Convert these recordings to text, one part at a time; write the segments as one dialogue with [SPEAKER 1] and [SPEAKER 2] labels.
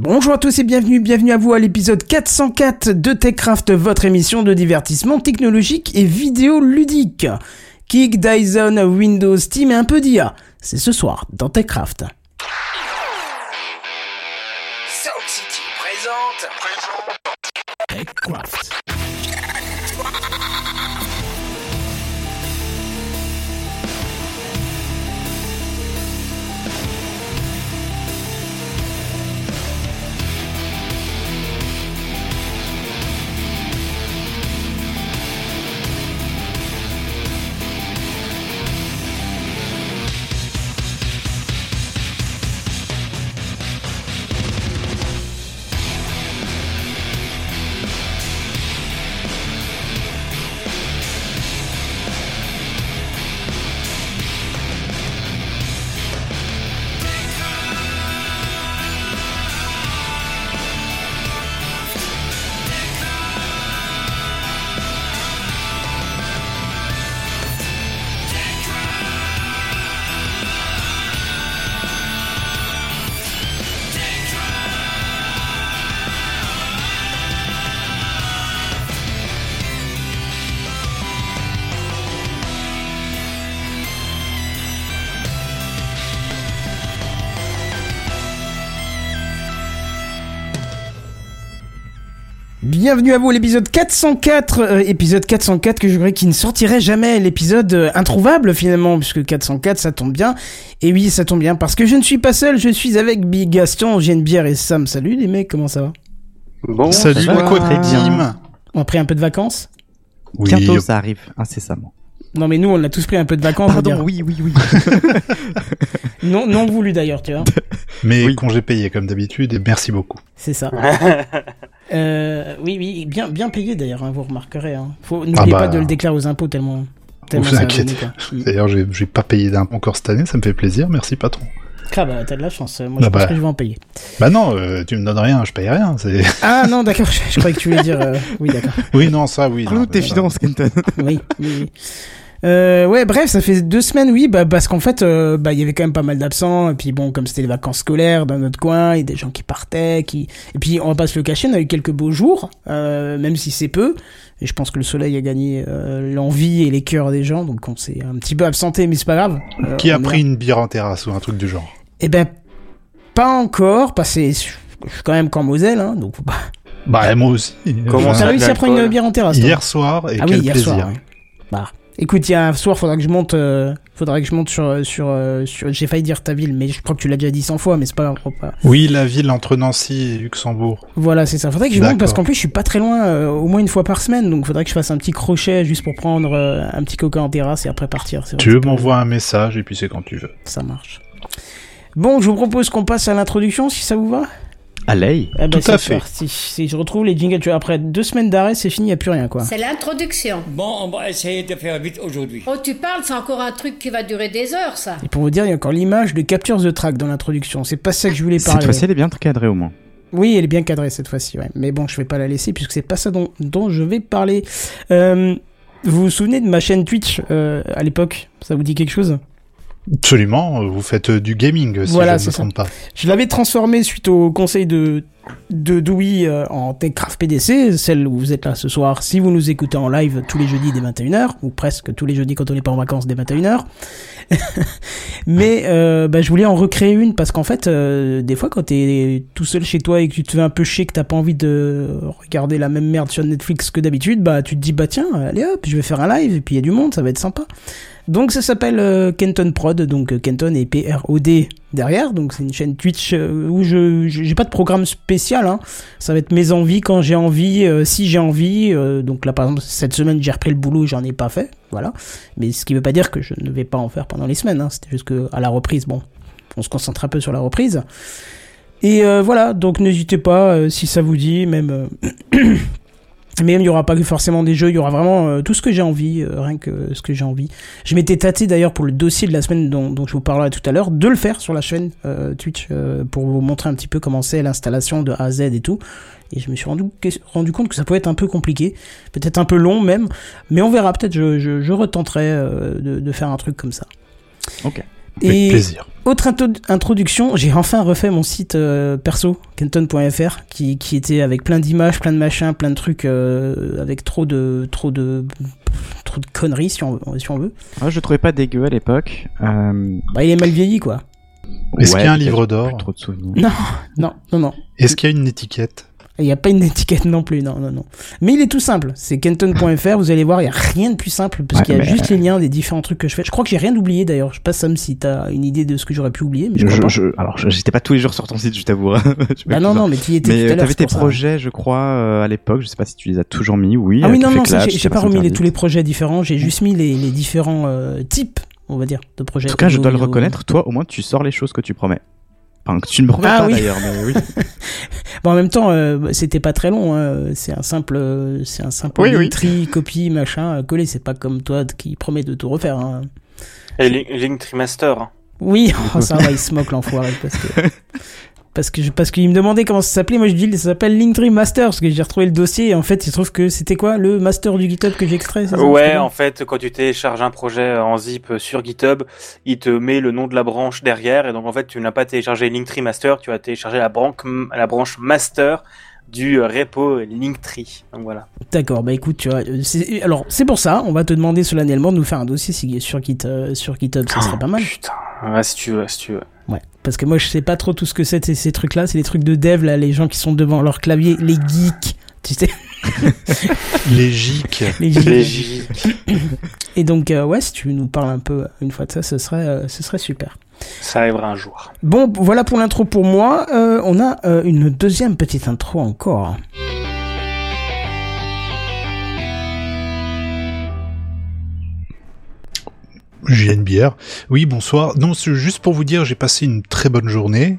[SPEAKER 1] Bonjour à tous et bienvenue, bienvenue à vous à l'épisode 404 de TechCraft, votre émission de divertissement technologique et vidéo ludique. Kick, Dyson, Windows, Steam et un peu d'IA. C'est ce soir dans TechCraft.
[SPEAKER 2] Sound City présente.
[SPEAKER 1] TechCraft. Bienvenue à vous l'épisode 404, euh, épisode 404 que je croyais qu'il ne sortirait jamais, l'épisode euh, introuvable finalement, puisque 404 ça tombe bien. Et oui, ça tombe bien, parce que je ne suis pas seul, je suis avec Big Gaston, Bière et Sam. Salut les mecs, comment ça va?
[SPEAKER 3] Bon,
[SPEAKER 4] Salut
[SPEAKER 3] ça va.
[SPEAKER 4] quadri team.
[SPEAKER 1] On a pris un peu de vacances?
[SPEAKER 4] Oui,
[SPEAKER 3] Bientôt, ça arrive incessamment.
[SPEAKER 1] Non mais nous on a tous pris un peu de vacances,
[SPEAKER 3] Pardon,
[SPEAKER 1] dire.
[SPEAKER 3] oui, oui, oui.
[SPEAKER 1] Non, non voulu d'ailleurs, tu vois.
[SPEAKER 4] mais
[SPEAKER 3] Oui.
[SPEAKER 4] congé payé comme d'habitude et merci beaucoup.
[SPEAKER 1] C'est ça. Euh, oui, oui, bien, bien payé d'ailleurs, hein, vous remarquerez. Hein. Faut, n'oubliez
[SPEAKER 4] Ah bah.
[SPEAKER 1] pas de le déclarer aux impôts tellement. tellement
[SPEAKER 4] Vous inquiétez.
[SPEAKER 1] Mm.
[SPEAKER 4] D'ailleurs, j'ai j'ai pas payé d'impôt encore cette année, ça me fait plaisir, merci patron.
[SPEAKER 1] Ah bah t'as de la chance, moi
[SPEAKER 4] Ah
[SPEAKER 1] je pense
[SPEAKER 4] bah.
[SPEAKER 1] que je vais en payer.
[SPEAKER 4] Bah non, euh, tu me donnes rien, je paye rien. c'est-
[SPEAKER 1] Ah non, d'accord, je, je croyais que tu voulais dire. euh, Oui, d'accord.
[SPEAKER 4] Oui, non, ça, oui.
[SPEAKER 3] de tes finances, Kenton.
[SPEAKER 1] Oui, oui, oui. Euh, ouais, bref, ça fait deux semaines, oui, bah, parce qu'en fait, euh, bah, il y avait quand même pas mal d'absents, et puis bon, comme c'était les vacances scolaires dans notre coin, il y a des gens qui partaient, qui, et puis on va pas se le cacher, on a eu quelques beaux jours, euh, même si c'est peu, et je pense que le soleil a gagné euh, l'envie et les cœurs des gens, donc on s'est un petit peu absenté, mais c'est pas grave. Euh,
[SPEAKER 4] Qui a pris une bière en terrasse ou un truc du genre
[SPEAKER 1] Eh ben, pas encore, parce que je suis quand même qu'en Moselle, hein, donc faut pas.
[SPEAKER 4] Bah, moi aussi.
[SPEAKER 3] Comment
[SPEAKER 1] T'as
[SPEAKER 3] ça,
[SPEAKER 1] réussi à prendre une bière en terrasse toi
[SPEAKER 4] Hier soir, et
[SPEAKER 1] Ah
[SPEAKER 4] quel
[SPEAKER 1] oui, hier
[SPEAKER 4] plaisir.
[SPEAKER 1] soir. ouais. Bah, écoute, il y a un soir, faudra que je monte, euh, faudra que je monte sur, sur, euh, sur j'ai failli dire ta ville, mais je crois que tu l'as déjà dit 100 fois, mais c'est pas grave. pas-
[SPEAKER 4] Oui, la ville entre Nancy et Luxembourg.
[SPEAKER 1] Voilà, c'est ça. Faudrait que je monte parce qu'en plus, je suis pas très loin, euh, au moins une fois par semaine, donc faudrait que je fasse un petit crochet juste pour prendre euh, un petit coca en terrasse et après partir. Vrai
[SPEAKER 4] Tu veux m'envoyer un message et puis c'est quand tu veux.
[SPEAKER 1] Ça marche. Bon, je vous propose qu'on passe à l'introduction, si ça vous va.
[SPEAKER 3] Allez.
[SPEAKER 1] Eh ben,
[SPEAKER 4] Tout
[SPEAKER 1] c'est
[SPEAKER 4] à fait.
[SPEAKER 1] parti. Si je retrouve les jingles, tu vois, après deux semaines d'arrêt, c'est fini, y a plus rien, quoi.
[SPEAKER 5] C'est l'introduction.
[SPEAKER 6] Bon, on va essayer de faire vite aujourd'hui.
[SPEAKER 5] Oh, tu parles, c'est encore un truc qui va durer des heures, ça.
[SPEAKER 1] Et pour vous dire, il y a encore l'image de Capture the Track dans l'introduction. C'est pas ça que je voulais
[SPEAKER 3] Cette
[SPEAKER 1] parler.
[SPEAKER 3] fois-ci, elle est bien cadrée au moins.
[SPEAKER 1] Oui, elle est bien cadrée cette fois-ci, ouais. Mais bon, je vais pas la laisser puisque c'est pas ça dont, dont je vais parler. Euh, vous vous souvenez de ma chaîne Twitch euh, à l'époque? Ça vous dit quelque chose?
[SPEAKER 4] Absolument, vous faites euh, du gaming, si
[SPEAKER 1] Voilà,
[SPEAKER 4] je ne me trompe pas.
[SPEAKER 1] Je l'avais transformée suite au conseil de de Dewey euh, en TechCraft PDC, celle où vous êtes là ce soir. Si vous nous écoutez en live tous les jeudis dès 21h, ou presque tous les jeudis quand on n'est pas en vacances dès 21h. Mais euh, bah, je voulais en recréer une parce qu'en fait, euh, des fois quand t'es tout seul chez toi et que tu te fais un peu chier, que t'as pas envie de regarder la même merde sur Netflix que d'habitude, bah tu te dis bah tiens, allez hop, je vais faire un live et puis il y a du monde, ça va être sympa. Donc ça s'appelle euh, Kenton Prod, donc euh, Kenton et P-R-O-D derrière, donc c'est une chaîne Twitch euh, où je j'ai pas de programme spécial, hein. ça va être mes envies quand j'ai envie, si j'ai envie, donc là par exemple cette semaine j'ai repris le boulot, j'en ai pas fait, voilà, mais ce qui veut pas dire que je ne vais pas en faire pendant les semaines, hein. c'était juste que à la reprise, bon, on se concentre un peu sur la reprise. Et voilà, donc n'hésitez pas si ça vous dit, même. Même il y aura pas forcément des jeux, il y aura vraiment euh, tout ce que j'ai envie, euh, rien que ce que j'ai envie. Je m'étais tâté d'ailleurs pour le dossier de la semaine dont, dont je vous parlerai tout à l'heure, de le faire sur la chaîne euh, Twitch pour vous montrer un petit peu comment c'est l'installation de A à Z et tout. Et je me suis rendu, rendu compte que ça pouvait être un peu compliqué, peut-être un peu long même, mais on verra, peut-être je, je, retenterai de, de faire un truc comme ça.
[SPEAKER 3] Ok.
[SPEAKER 4] Avec
[SPEAKER 1] Et
[SPEAKER 4] plaisir.
[SPEAKER 1] autre introduction, j'ai enfin refait mon site euh, perso, kenton.fr, qui, qui était avec plein d'images, plein de machins, plein de trucs, euh, avec trop de, trop de, trop de conneries si on, veut- si on veut.
[SPEAKER 3] Moi, je le trouvais pas dégueu à l'époque. Euh,
[SPEAKER 1] Bah, il est mal vieilli, quoi.
[SPEAKER 4] Est-ce qu'il y a un livre d'or
[SPEAKER 3] Trop de souvenirs.
[SPEAKER 1] Non, non, non, non.
[SPEAKER 4] Est-ce qu'il y a une étiquette?
[SPEAKER 1] Il n'y a pas une étiquette non plus, non, non, non. Mais il est tout simple. C'est kenton.fr, vous allez voir, il n'y a rien de plus simple, parce
[SPEAKER 3] Ouais,
[SPEAKER 1] qu'il y a juste les liens des différents trucs que je fais. Je crois que j'ai rien oublié d'ailleurs. Je sais pas, Sam, si t'as une idée de ce que j'aurais pu oublier, mais je
[SPEAKER 3] Je- je- alors, je- j'étais pas tous les jours sur ton site, je t'avoue. Je m'excuse.
[SPEAKER 1] non, non, mais tu y étais
[SPEAKER 3] Mais
[SPEAKER 1] tout à
[SPEAKER 3] euh, t'avais tes
[SPEAKER 1] ça.
[SPEAKER 3] projets, je crois, euh, à l'époque. Je sais pas si tu les as toujours mis. Oui.
[SPEAKER 1] Ah oui,
[SPEAKER 3] euh,
[SPEAKER 1] non, non,
[SPEAKER 3] Clash,
[SPEAKER 1] j'ai pas remis les, tous les projets différents. J'ai juste mis les, les différents euh, types, on va dire, de projets.
[SPEAKER 3] En tout cas, je dois le reconnaître. Toi, au moins, tu sors les choses que tu promets. Enfin, que tu ne me promets
[SPEAKER 1] Ah
[SPEAKER 3] pas
[SPEAKER 1] oui.
[SPEAKER 3] d'ailleurs, mais oui.
[SPEAKER 1] Bon, en même temps, euh, c'était pas très long. hein. C'est un simple, euh, c'est un simple
[SPEAKER 3] Oui, oui.
[SPEAKER 1] Linktree, copie, machin, euh, collé. C'est pas comme toi qui promet de tout refaire. hein.
[SPEAKER 7] Et Link- Linktree Master. hein.
[SPEAKER 1] Oui, oh, ça va, il se moque l'enfoiré parce que parce que je- parce qu'il me demandait comment ça s'appelait. Moi, je dis ça s'appelle Linktree Master parce que j'ai retrouvé le dossier et en fait, il se trouve que c'était quoi le master du GitHub que j'ai extrait. c'est ça
[SPEAKER 7] Ouais, en fait, quand tu télécharges un projet en zip sur GitHub, il te met le nom de la branche derrière, et donc en fait, tu n'as pas téléchargé Linktree Master, tu as téléchargé la branche, la branche master du euh, repo Linktree. Donc voilà.
[SPEAKER 1] D'accord, bah écoute, tu vois, euh, alors c'est pour ça, on va te demander solennellement de nous faire un dossier si- sur, Git, euh, sur GitHub, ça serait pas mal.
[SPEAKER 7] Putain, ouais, si tu veux, si tu veux.
[SPEAKER 1] Ouais, parce que moi je sais pas trop tout ce que c'est ces, trucs-là, c'est les trucs de dev là, les gens qui sont devant leur clavier, les geeks, tu sais,
[SPEAKER 4] Les gics.
[SPEAKER 1] les
[SPEAKER 7] Les
[SPEAKER 1] geeks. Et donc euh, ouais, si tu nous parles un peu euh, une fois de ça, ce serait, euh, ce serait super.
[SPEAKER 7] ça arrivera un jour.
[SPEAKER 1] Bon, voilà pour l'intro pour moi. Euh, on a euh, une deuxième petite intro encore.
[SPEAKER 4] J'ai une bière. Oui, bonsoir. Non, juste pour vous dire, j'ai passé une très bonne journée.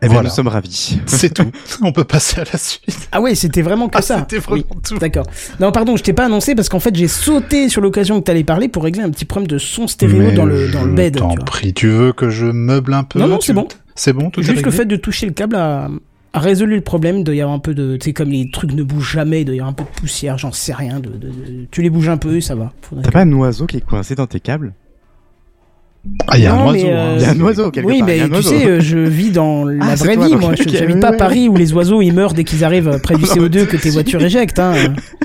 [SPEAKER 3] Eh bien,
[SPEAKER 4] Voilà.
[SPEAKER 3] nous sommes ravis.
[SPEAKER 4] C'est tout. On peut passer à la suite.
[SPEAKER 1] Ah ouais, c'était vraiment que
[SPEAKER 4] Ah,
[SPEAKER 1] ça.
[SPEAKER 4] c'était vraiment
[SPEAKER 1] Oui,
[SPEAKER 4] tout.
[SPEAKER 1] D'accord. Non, pardon, je t'ai pas annoncé parce qu'en fait j'ai sauté sur l'occasion que t'allais parler pour régler un petit problème de son stéréo
[SPEAKER 4] Mais
[SPEAKER 1] dans le dans le
[SPEAKER 4] je
[SPEAKER 1] bed. tu
[SPEAKER 4] T'en prie, tu veux que je meuble un peu?
[SPEAKER 1] Non, non, c'est bon.
[SPEAKER 4] C'est bon, tout
[SPEAKER 1] Juste le fait de toucher le câble a, a résolu le problème. Il doit y avoir un peu de, tu sais, comme les trucs ne bougent jamais, il doit y avoir un peu de poussière, j'en sais rien. De, de- de- tu les bouges un peu, ça va.
[SPEAKER 3] T'as
[SPEAKER 1] que-
[SPEAKER 3] pas un oiseau qui est coincé dans tes câbles?
[SPEAKER 4] Ah, il y a un oiseau. hein.
[SPEAKER 1] euh,
[SPEAKER 3] Il y a un oiseau quelque
[SPEAKER 1] Oui,
[SPEAKER 3] part.
[SPEAKER 1] mais tu sais, euh, je vis dans la
[SPEAKER 3] Ah, c'est
[SPEAKER 1] vraie
[SPEAKER 3] toi,
[SPEAKER 1] vie,
[SPEAKER 3] donc,
[SPEAKER 1] moi. Je
[SPEAKER 3] oui,
[SPEAKER 1] pas à
[SPEAKER 3] oui.
[SPEAKER 1] Paris où les oiseaux ils meurent dès qu'ils arrivent près du
[SPEAKER 3] Non,
[SPEAKER 1] CO2
[SPEAKER 3] mais
[SPEAKER 1] que tes voitures éjectent. Hein.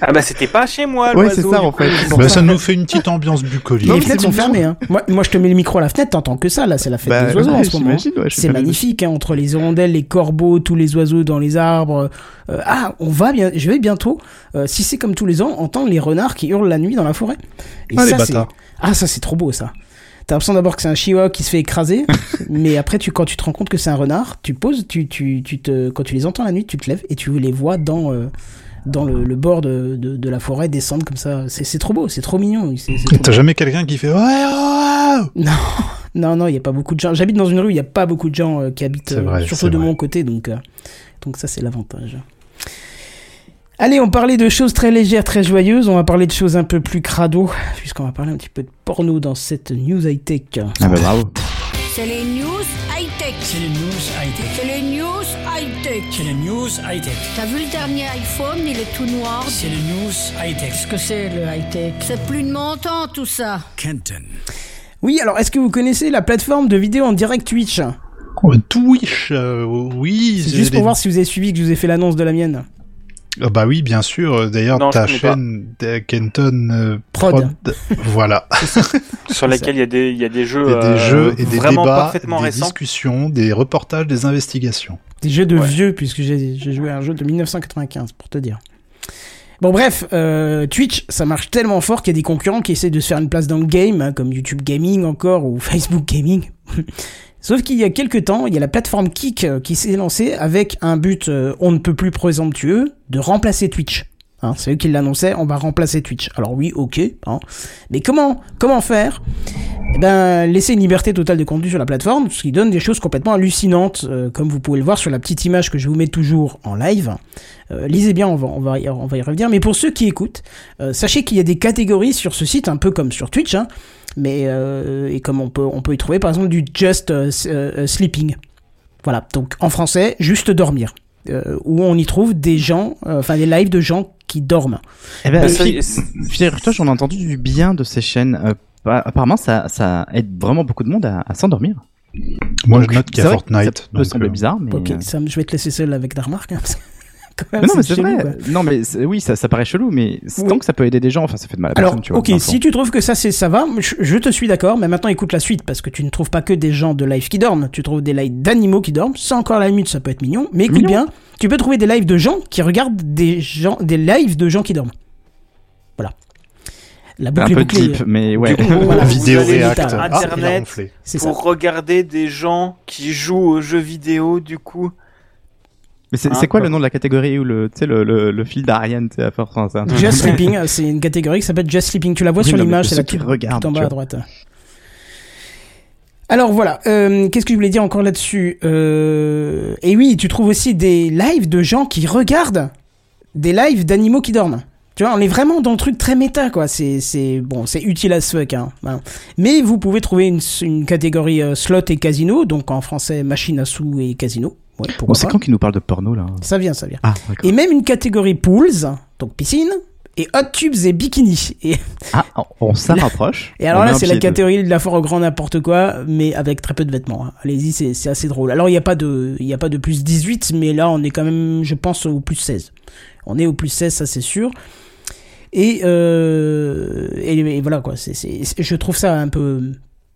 [SPEAKER 7] Ah bah c'était pas chez moi,
[SPEAKER 3] Ouais,
[SPEAKER 7] l'oiseau.
[SPEAKER 3] c'est ça en fait.
[SPEAKER 4] Bah,
[SPEAKER 3] ça.
[SPEAKER 4] nous fait une petite ambiance bucolique.
[SPEAKER 1] les fenêtres sont fermées. Hein. Moi, moi, je te mets le micro à la fenêtre, t'entends que ça. Là, c'est la fête
[SPEAKER 3] Bah,
[SPEAKER 1] des oiseaux en ce moment.
[SPEAKER 3] ouais,
[SPEAKER 1] C'est magnifique, hein, entre les hirondelles, les corbeaux, tous les oiseaux dans les arbres. Euh, ah, on va bien, je vais bientôt, euh, si c'est comme tous les ans, entendre les renards qui hurlent la nuit dans la forêt. Et
[SPEAKER 4] Ah,
[SPEAKER 1] ça,
[SPEAKER 4] bâtards.
[SPEAKER 1] ah, ça c'est trop beau ça. T'as l'impression d'abord que c'est un chihuahua qui se fait écraser, mais après, tu, quand tu te rends compte que c'est un renard, tu poses, tu, tu, tu te, quand tu les entends la nuit, tu te lèves et tu les vois dans, euh, dans le, le bord de, de, de la forêt descendre comme ça. C'est, c'est trop beau, c'est trop mignon.
[SPEAKER 4] T'as jamais quelqu'un qui fait ouais, ouais, ouais
[SPEAKER 1] non, non, il n'y a pas beaucoup de gens. J'habite dans une rue, il n'y a pas beaucoup de gens euh, qui habitent, euh,
[SPEAKER 4] vrai,
[SPEAKER 1] surtout de
[SPEAKER 4] vrai.
[SPEAKER 1] mon côté, donc, euh, donc ça c'est l'avantage. Allez, on parlait de choses très légères, très joyeuses, on va parler de choses un peu plus crado, puisqu'on va parler un petit peu de porno dans cette news high-tech.
[SPEAKER 3] Ah bah bravo.
[SPEAKER 5] C'est les news high-tech.
[SPEAKER 6] C'est les news high-tech.
[SPEAKER 5] C'est les news high-tech.
[SPEAKER 6] C'est les news high-tech.
[SPEAKER 5] T'as vu le dernier iPhone, il est tout noir.
[SPEAKER 6] C'est les news high-tech.
[SPEAKER 5] Qu'est-ce que c'est le high-tech? C'est plus de mon temps tout ça.
[SPEAKER 6] Kenton.
[SPEAKER 1] Oui, alors est-ce que vous connaissez la plateforme de vidéo en direct Twitch?
[SPEAKER 4] Oh, Twitch, euh, oui.
[SPEAKER 1] C'est juste pour voir si vous avez suivi que je vous ai fait l'annonce de la mienne.
[SPEAKER 4] Ah bah oui, bien sûr. D'ailleurs, ta chaîne euh, Kenton euh,
[SPEAKER 1] Prod.
[SPEAKER 4] voilà.
[SPEAKER 7] Sur laquelle il y a des, il y a des jeux,
[SPEAKER 4] Il y a des
[SPEAKER 7] euh,
[SPEAKER 4] jeux et des débats, des
[SPEAKER 7] récents.
[SPEAKER 4] discussions, des reportages, des investigations.
[SPEAKER 1] Des jeux de
[SPEAKER 7] Ouais.
[SPEAKER 1] vieux, puisque j'ai j'ai joué à un jeu de 1995, pour te dire. Bon, bref, euh, Twitch, ça marche tellement fort qu'il y a des concurrents qui essaient de se faire une place dans le game, hein, comme YouTube Gaming encore, ou Facebook Gaming. Sauf qu'il y a quelques temps, il y a la plateforme Kik euh, qui s'est lancée avec un but euh, on ne peut plus présomptueux de remplacer Twitch. Hein, c'est eux qui l'annonçaient, on va remplacer Twitch. Alors oui, ok, hein. mais comment comment faire? Eh ben, laisser une liberté totale de contenu sur la plateforme, ce qui donne des choses complètement hallucinantes, euh, comme vous pouvez le voir sur la petite image que je vous mets toujours en live. Euh, lisez bien, on va, on, va y, revenir. Mais pour ceux qui écoutent, euh, sachez qu'il y a des catégories sur ce site, un peu comme sur Twitch, hein, mais et comme on peut, on peut y trouver par exemple du just sleeping. Voilà, donc en français, juste dormir. Euh, où on y trouve des gens, euh, enfin des lives de gens qui dorment.
[SPEAKER 3] Eh ben, Figure-toi, j'en ai entendu du bien de ces chaînes. euh, apparemment, ça, ça aide vraiment beaucoup de monde à, à s'endormir.
[SPEAKER 4] Moi,
[SPEAKER 3] Donc,
[SPEAKER 4] je note qu'il y a Fortnite.
[SPEAKER 3] Ça peut
[SPEAKER 4] donc,
[SPEAKER 3] sembler bizarre, mais.
[SPEAKER 1] Ok, Sam, je vais te laisser seul avec ta remarque. hein, parce que quand même,
[SPEAKER 3] Mais non, mais c'est
[SPEAKER 1] chelou,
[SPEAKER 3] vrai.
[SPEAKER 1] quoi.
[SPEAKER 3] Non, mais c'est- oui, ça, ça paraît chelou, mais
[SPEAKER 1] Oui.
[SPEAKER 3] tant que ça peut aider des gens, enfin, ça fait de mal à
[SPEAKER 1] Alors,
[SPEAKER 3] personne, tu vois.
[SPEAKER 1] ok, si tu trouves que ça, c'est ça va, je, je te suis d'accord, mais maintenant écoute la suite, parce que tu ne trouves pas que des gens de live qui dorment, tu trouves des lives d'animaux qui dorment, c'est encore la limite, ça peut être mignon, mais écoute
[SPEAKER 3] Mignon.
[SPEAKER 1] bien, tu peux trouver des lives de gens qui regardent des gens, des lives de gens qui dorment. Voilà. La
[SPEAKER 3] Un
[SPEAKER 1] boucle est
[SPEAKER 3] peu
[SPEAKER 1] bouclée.
[SPEAKER 3] deep, mais ouais.
[SPEAKER 7] Du coup,
[SPEAKER 1] Voilà.
[SPEAKER 4] Vidéo Ah,
[SPEAKER 7] Internet
[SPEAKER 1] ça.
[SPEAKER 7] pour regarder des gens qui jouent aux jeux vidéo, du coup.
[SPEAKER 3] Mais c'est
[SPEAKER 7] Hein,
[SPEAKER 3] quoi
[SPEAKER 7] quoi.
[SPEAKER 3] le nom de la catégorie ou le, tu sais, le, le, le fil d'Ariane, tu sais, à faire un truc-
[SPEAKER 1] Just Sleeping, euh, c'est une catégorie qui s'appelle Just Sleeping. Tu la vois
[SPEAKER 3] Oui,
[SPEAKER 1] sur l'image, c'est la
[SPEAKER 3] qui
[SPEAKER 1] tout en
[SPEAKER 3] tu
[SPEAKER 1] bas à droite. Alors voilà, euh, qu'est-ce que je voulais dire encore là-dessus euh, Et oui, tu trouves aussi des lives de gens qui regardent des lives d'animaux qui dorment. Tu vois, on est vraiment dans le truc très méta, quoi. C'est, c'est bon, c'est utile as fuck, hein. Voilà. Mais vous pouvez trouver une, une catégorie euh, slot et casino, donc en français machine à sous et casino. Ouais,
[SPEAKER 3] Bon,
[SPEAKER 1] pourquoi
[SPEAKER 3] c'est quand qui nous parle de porno, là
[SPEAKER 1] Ça vient, ça vient.
[SPEAKER 3] Ah.
[SPEAKER 1] Et même une catégorie pools, donc piscine, et hot tubes et bikini. Et,
[SPEAKER 3] Ah, on- s'en rapproche.
[SPEAKER 1] et alors
[SPEAKER 3] On
[SPEAKER 1] là, c'est la catégorie de la foire au grand n'importe quoi, mais avec très peu de vêtements. hein. Allez-y, c'est, assez drôle. Alors, il n'y a pas de, il a pas de plus 18, mais là, on est quand même, je pense, au plus 16. On est au plus 16, ça c'est sûr. Et, euh, et, et voilà, quoi. Je trouve ça un peu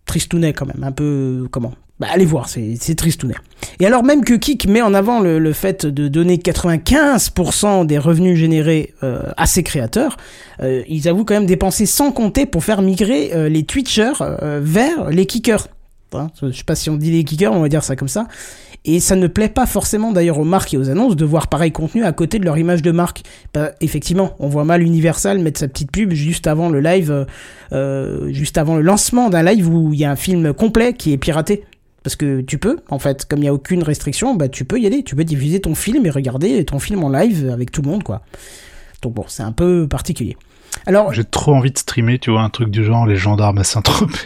[SPEAKER 1] tristounet quand même. Un peu, comment? Bah, allez voir, c'est, tristounet. Et alors même que Kik met en avant le, fait de donner 95% des revenus générés euh, à ses créateurs, euh, ils avouent quand même dépenser sans compter pour faire migrer euh, les Twitchers vers les kickers. Hein, je sais pas si on dit les kickers, on va dire ça comme ça. Et ça ne plaît pas forcément d'ailleurs aux marques et aux annonces de voir pareil contenu à côté de leur image de marque. Bah, effectivement, on voit mal Universal mettre sa petite pub juste avant le live, euh, euh, juste avant le lancement d'un live où il y a un film complet qui est piraté. Parce que tu peux, en fait, comme il n'y a aucune restriction, bah tu peux y aller, tu peux diffuser ton film et regarder ton film en live avec tout le monde, quoi. Donc bon, c'est un peu particulier. Alors,
[SPEAKER 4] J'ai trop envie de streamer, tu vois, un truc du genre les gendarmes à Saint-Tropez.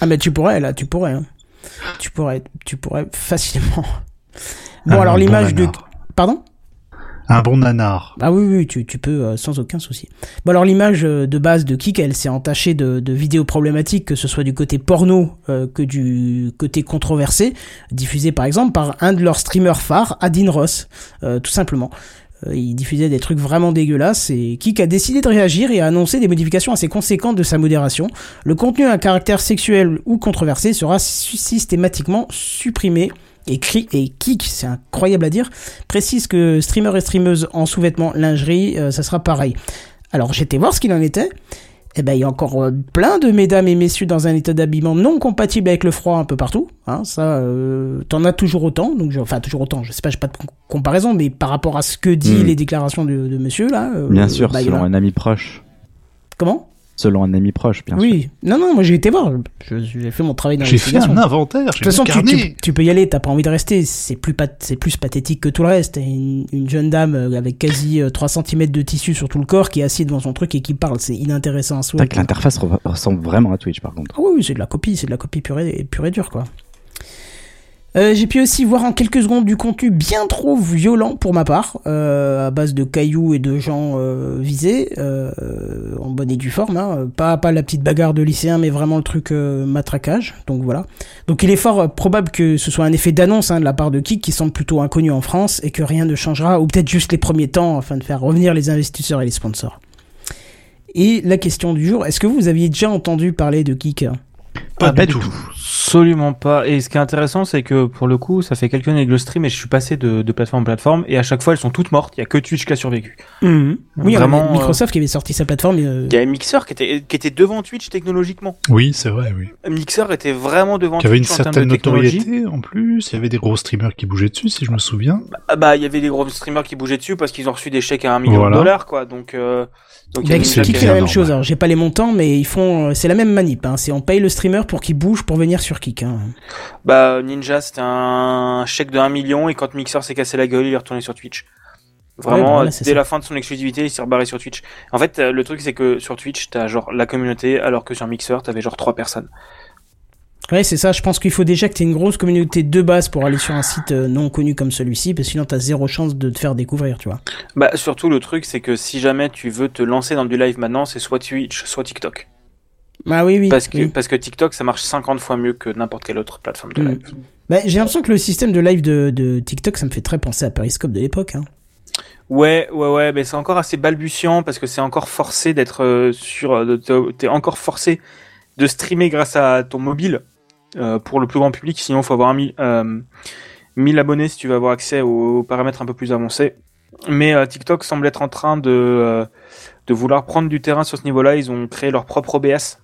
[SPEAKER 1] ah mais tu pourrais là, tu pourrais, hein. Tu pourrais, tu pourrais facilement. Bon
[SPEAKER 4] Un
[SPEAKER 1] alors
[SPEAKER 4] bon
[SPEAKER 1] l'image de, pardon?
[SPEAKER 4] Un bon nanar.
[SPEAKER 1] Ah oui, oui, tu, tu peux euh, sans aucun souci. Bon alors l'image euh, de base de Kik, elle s'est entachée de, de vidéos problématiques, que ce soit du côté porno euh, que du côté controversé, diffusé par exemple par un de leurs streamers phares, Adin Ross, euh, tout simplement. Euh, il diffusait des trucs vraiment dégueulasses et Kik a décidé de réagir et a annoncé des modifications assez conséquentes de sa modération. Le contenu à caractère sexuel ou controversé sera sy- systématiquement supprimé. Et, et Kik, c'est incroyable à dire, précise que streamer et streameuse en sous-vêtements lingerie, euh, ça sera pareil. Alors j'étais voir ce qu'il en était. Eh ben, il y a encore euh, plein de mesdames et messieurs dans un état d'habillement non compatible avec le froid un peu partout. Hein, ça, euh, t'en as toujours autant. Donc, je- enfin, toujours autant. Je sais pas, j'ai pas de com- comparaison, mais par rapport à ce que dit
[SPEAKER 3] Hmm.
[SPEAKER 1] les déclarations de, de monsieur là. euh,
[SPEAKER 3] Bien sûr,
[SPEAKER 1] bah,
[SPEAKER 3] selon
[SPEAKER 1] a-
[SPEAKER 3] un ami proche.
[SPEAKER 1] Comment?
[SPEAKER 3] Selon un ami proche, bien sûr.
[SPEAKER 1] Oui. Non, non, moi j'ai été voir. Je- J'ai fait mon travail
[SPEAKER 4] J'ai fait
[SPEAKER 1] d'investigation.
[SPEAKER 4] un inventaire,
[SPEAKER 1] De
[SPEAKER 4] j'ai
[SPEAKER 1] toute façon,
[SPEAKER 4] mon
[SPEAKER 1] tu, tu,
[SPEAKER 4] carnet.
[SPEAKER 1] tu peux y aller, t'as pas envie de rester. C'est plus, pat- c'est plus pathétique que tout le reste. Une, une jeune dame euh, avec quasi euh, 3 cm de tissu sur tout le corps qui est assise devant son truc et qui parle. C'est inintéressant à souhait.
[SPEAKER 3] L'interface re- ressemble vraiment à Twitch, par contre.
[SPEAKER 1] Ah oui, oui, c'est de la copie, c'est de la copie pure et, pure et dure, quoi. Euh, j'ai pu aussi voir en quelques secondes du contenu bien trop violent pour ma part, euh, à base de cailloux et de gens euh, visés, euh, en bonne et due forme, hein. pas, pas la petite bagarre de lycéen, mais vraiment le truc matraquage, donc voilà. Donc il est fort probable que ce soit un effet d'annonce hein, de la part de Kik qui semble plutôt inconnu en France et que rien ne changera, ou peut-être juste les premiers temps afin de faire revenir les investisseurs et les sponsors. Et la question du jour, est-ce que vous aviez déjà entendu parler de Kik?
[SPEAKER 4] Pas,
[SPEAKER 3] pas
[SPEAKER 4] du
[SPEAKER 3] du
[SPEAKER 4] tout.
[SPEAKER 7] Absolument pas. Et ce qui est intéressant, c'est que pour le coup, ça fait quelques années que je stream et je suis passé de, de plateforme en plateforme et à chaque fois, elles sont toutes mortes. Il y a que Twitch qui a survécu.
[SPEAKER 1] Oui,
[SPEAKER 7] Vraiment.
[SPEAKER 1] Microsoft qui avait sorti sa plateforme. euh,
[SPEAKER 7] Il y avait Mixer qui était, qui était devant Twitch technologiquement.
[SPEAKER 4] Oui, c'est vrai, oui.
[SPEAKER 7] Mixer était vraiment devant
[SPEAKER 4] Qui avait une
[SPEAKER 7] Twitch en termes
[SPEAKER 4] certaine notoriété en plus. Il y avait des gros streamers qui bougeaient dessus, si je me souviens.
[SPEAKER 7] Ah bah, il y avait des gros streamers qui bougeaient dessus parce qu'ils ont reçu des chèques à un million
[SPEAKER 4] Voilà.
[SPEAKER 7] de dollars, quoi. Donc, euh, donc
[SPEAKER 1] Kik
[SPEAKER 4] bien
[SPEAKER 1] fait la même chose. Alors, j'ai pas les montants, mais ils font. euh, C'est la même manip. Hein. C'est on paye le streamer pour qu'il bouge pour venir sur Kik. Hein.
[SPEAKER 7] Bah, Ninja, c'était un chèque de 1 million et quand Mixer s'est cassé la gueule, il est retourné sur Twitch. Vraiment,
[SPEAKER 1] Ouais, bah voilà,
[SPEAKER 7] dès
[SPEAKER 1] ça.
[SPEAKER 7] la fin de son exclusivité, il s'est rebarré sur Twitch. En fait, euh, le truc, c'est que sur Twitch, t'as genre la communauté, alors que sur Mixer, t'avais genre trois personnes.
[SPEAKER 1] Ouais, c'est ça. Je pense qu'il faut déjà que tu aies une grosse communauté de base pour aller sur un site euh, non connu comme celui-ci, parce que sinon t'as zéro chance de te faire découvrir, tu vois.
[SPEAKER 7] Bah, surtout, le truc, c'est que si jamais tu veux te lancer dans du live maintenant, c'est soit Twitch, soit TikTok.
[SPEAKER 1] Bah oui, oui.
[SPEAKER 7] Parce que,
[SPEAKER 1] oui.
[SPEAKER 7] parce que TikTok, ça marche 50 fois mieux que n'importe quelle autre plateforme de
[SPEAKER 1] Mm.
[SPEAKER 7] live.
[SPEAKER 1] Bah, j'ai l'impression que le système de live de, de TikTok, ça me fait très penser à Periscope de l'époque. Hein.
[SPEAKER 7] Ouais, ouais, ouais, mais c'est encore assez balbutiant parce que c'est encore forcé d'être euh, sur. T'es encore forcé de streamer grâce à ton mobile euh, pour le plus grand public. Sinon, il faut avoir un mi- euh, 1000 abonnés si tu veux avoir accès aux, paramètres un peu plus avancés. Mais euh, TikTok semble être en train de, de vouloir prendre du terrain sur ce niveau-là. Ils ont créé leur propre OBS.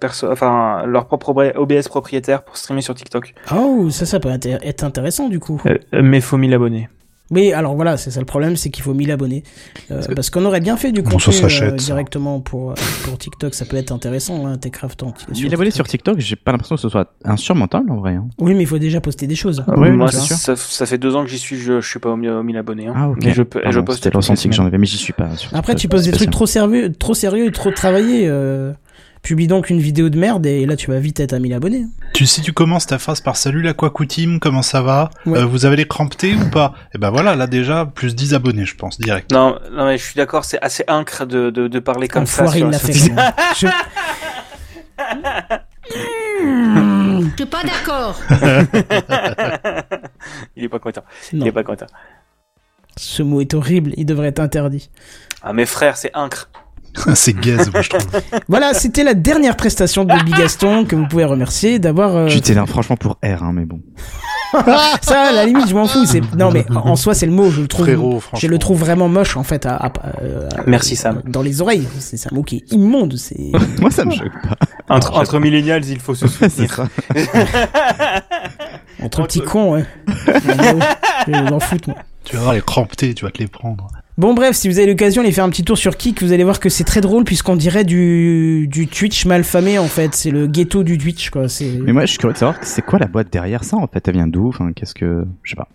[SPEAKER 7] Perso enfin, leur propre OBS propriétaire pour streamer sur TikTok.
[SPEAKER 1] Oh, ça, ça peut être intéressant du coup.
[SPEAKER 7] Mais faut 1000 abonnés.
[SPEAKER 1] Oui, alors voilà, c'est ça le problème, c'est qu'il faut 1000 abonnés. Euh,
[SPEAKER 3] Parce
[SPEAKER 1] qu'on aurait bien fait du
[SPEAKER 4] Bon,
[SPEAKER 1] contenu
[SPEAKER 4] ça s'achète, ça.
[SPEAKER 1] directement pour, euh, pour TikTok, ça peut être intéressant, hein, Techcraft en-
[SPEAKER 3] 1000 abonnés sur TikTok, j'ai pas l'impression que ce soit insurmontable en vrai. hein.
[SPEAKER 1] Oui, mais il faut déjà poster des choses.
[SPEAKER 7] Moi,
[SPEAKER 3] non, c'est sûr.
[SPEAKER 7] ça, ça fait deux ans que j'y suis, je, je suis pas aux 1000 aux 1000 abonnés. Hein.
[SPEAKER 3] Ah ok.
[SPEAKER 7] Mais je, peux- je poste
[SPEAKER 3] C'était le ressenti que j'en avais, mais j'y suis pas.
[SPEAKER 1] Après,
[SPEAKER 3] TikTok,
[SPEAKER 1] tu poses des trucs trop sérieux, trop sérieux et trop travaillés. Euh... Publie donc une vidéo de merde et là tu vas vite être à 1000 abonnés.
[SPEAKER 4] Tu, si tu commences ta phrase par salut la Quacoutim, comment ça va
[SPEAKER 1] Ouais.
[SPEAKER 4] Euh, Vous avez les cramptés ou pas Et ben voilà, là déjà, plus 10 abonnés, je pense, direct.
[SPEAKER 7] Non, non, mais je suis d'accord, c'est assez incre de, de, de parler comme ça. Sur
[SPEAKER 1] il
[SPEAKER 7] la
[SPEAKER 1] fait. Je-
[SPEAKER 5] Je suis pas d'accord.
[SPEAKER 7] Il est pas content. Il est pas content.
[SPEAKER 1] ce mot est horrible, il devrait être interdit.
[SPEAKER 7] Ah, mes frères, c'est incre.
[SPEAKER 4] c'est gaze, moi je trouve.
[SPEAKER 1] Voilà, c'était la dernière prestation de Bigaston que vous pouvez remercier d'avoir. euh,
[SPEAKER 3] J'étais là franchement pour R, hein, mais bon.
[SPEAKER 1] Ça, à la limite, je m'en fous. C'est non, mais en soi, c'est le mot. Je le trouve.
[SPEAKER 4] Frérot,
[SPEAKER 1] je
[SPEAKER 4] franchement.
[SPEAKER 1] le trouve vraiment moche en fait. À, à- euh, à-
[SPEAKER 7] Merci, Sam.
[SPEAKER 1] Dans les oreilles, c'est c'est un mot qui est immonde. C'est
[SPEAKER 3] Moi, ça me choque pas.
[SPEAKER 7] Entre, entre millennials, il faut se soutenir.
[SPEAKER 3] ça.
[SPEAKER 1] entre petits cons. Ouais. je m'en foutre. moi.
[SPEAKER 4] Tu vas voir les cramptés, tu vas te les prendre.
[SPEAKER 1] Bon bref, si vous avez l'occasion d'aller faire un petit tour sur Kik, vous allez voir que c'est très drôle puisqu'on dirait du, du Twitch malfamé en fait. C'est le ghetto du Twitch quoi.
[SPEAKER 3] Mais moi, je suis curieux de savoir c'est quoi la boîte derrière ça en fait? Elle vient d'où? Enfin, qu'est-ce que. Je sais pas.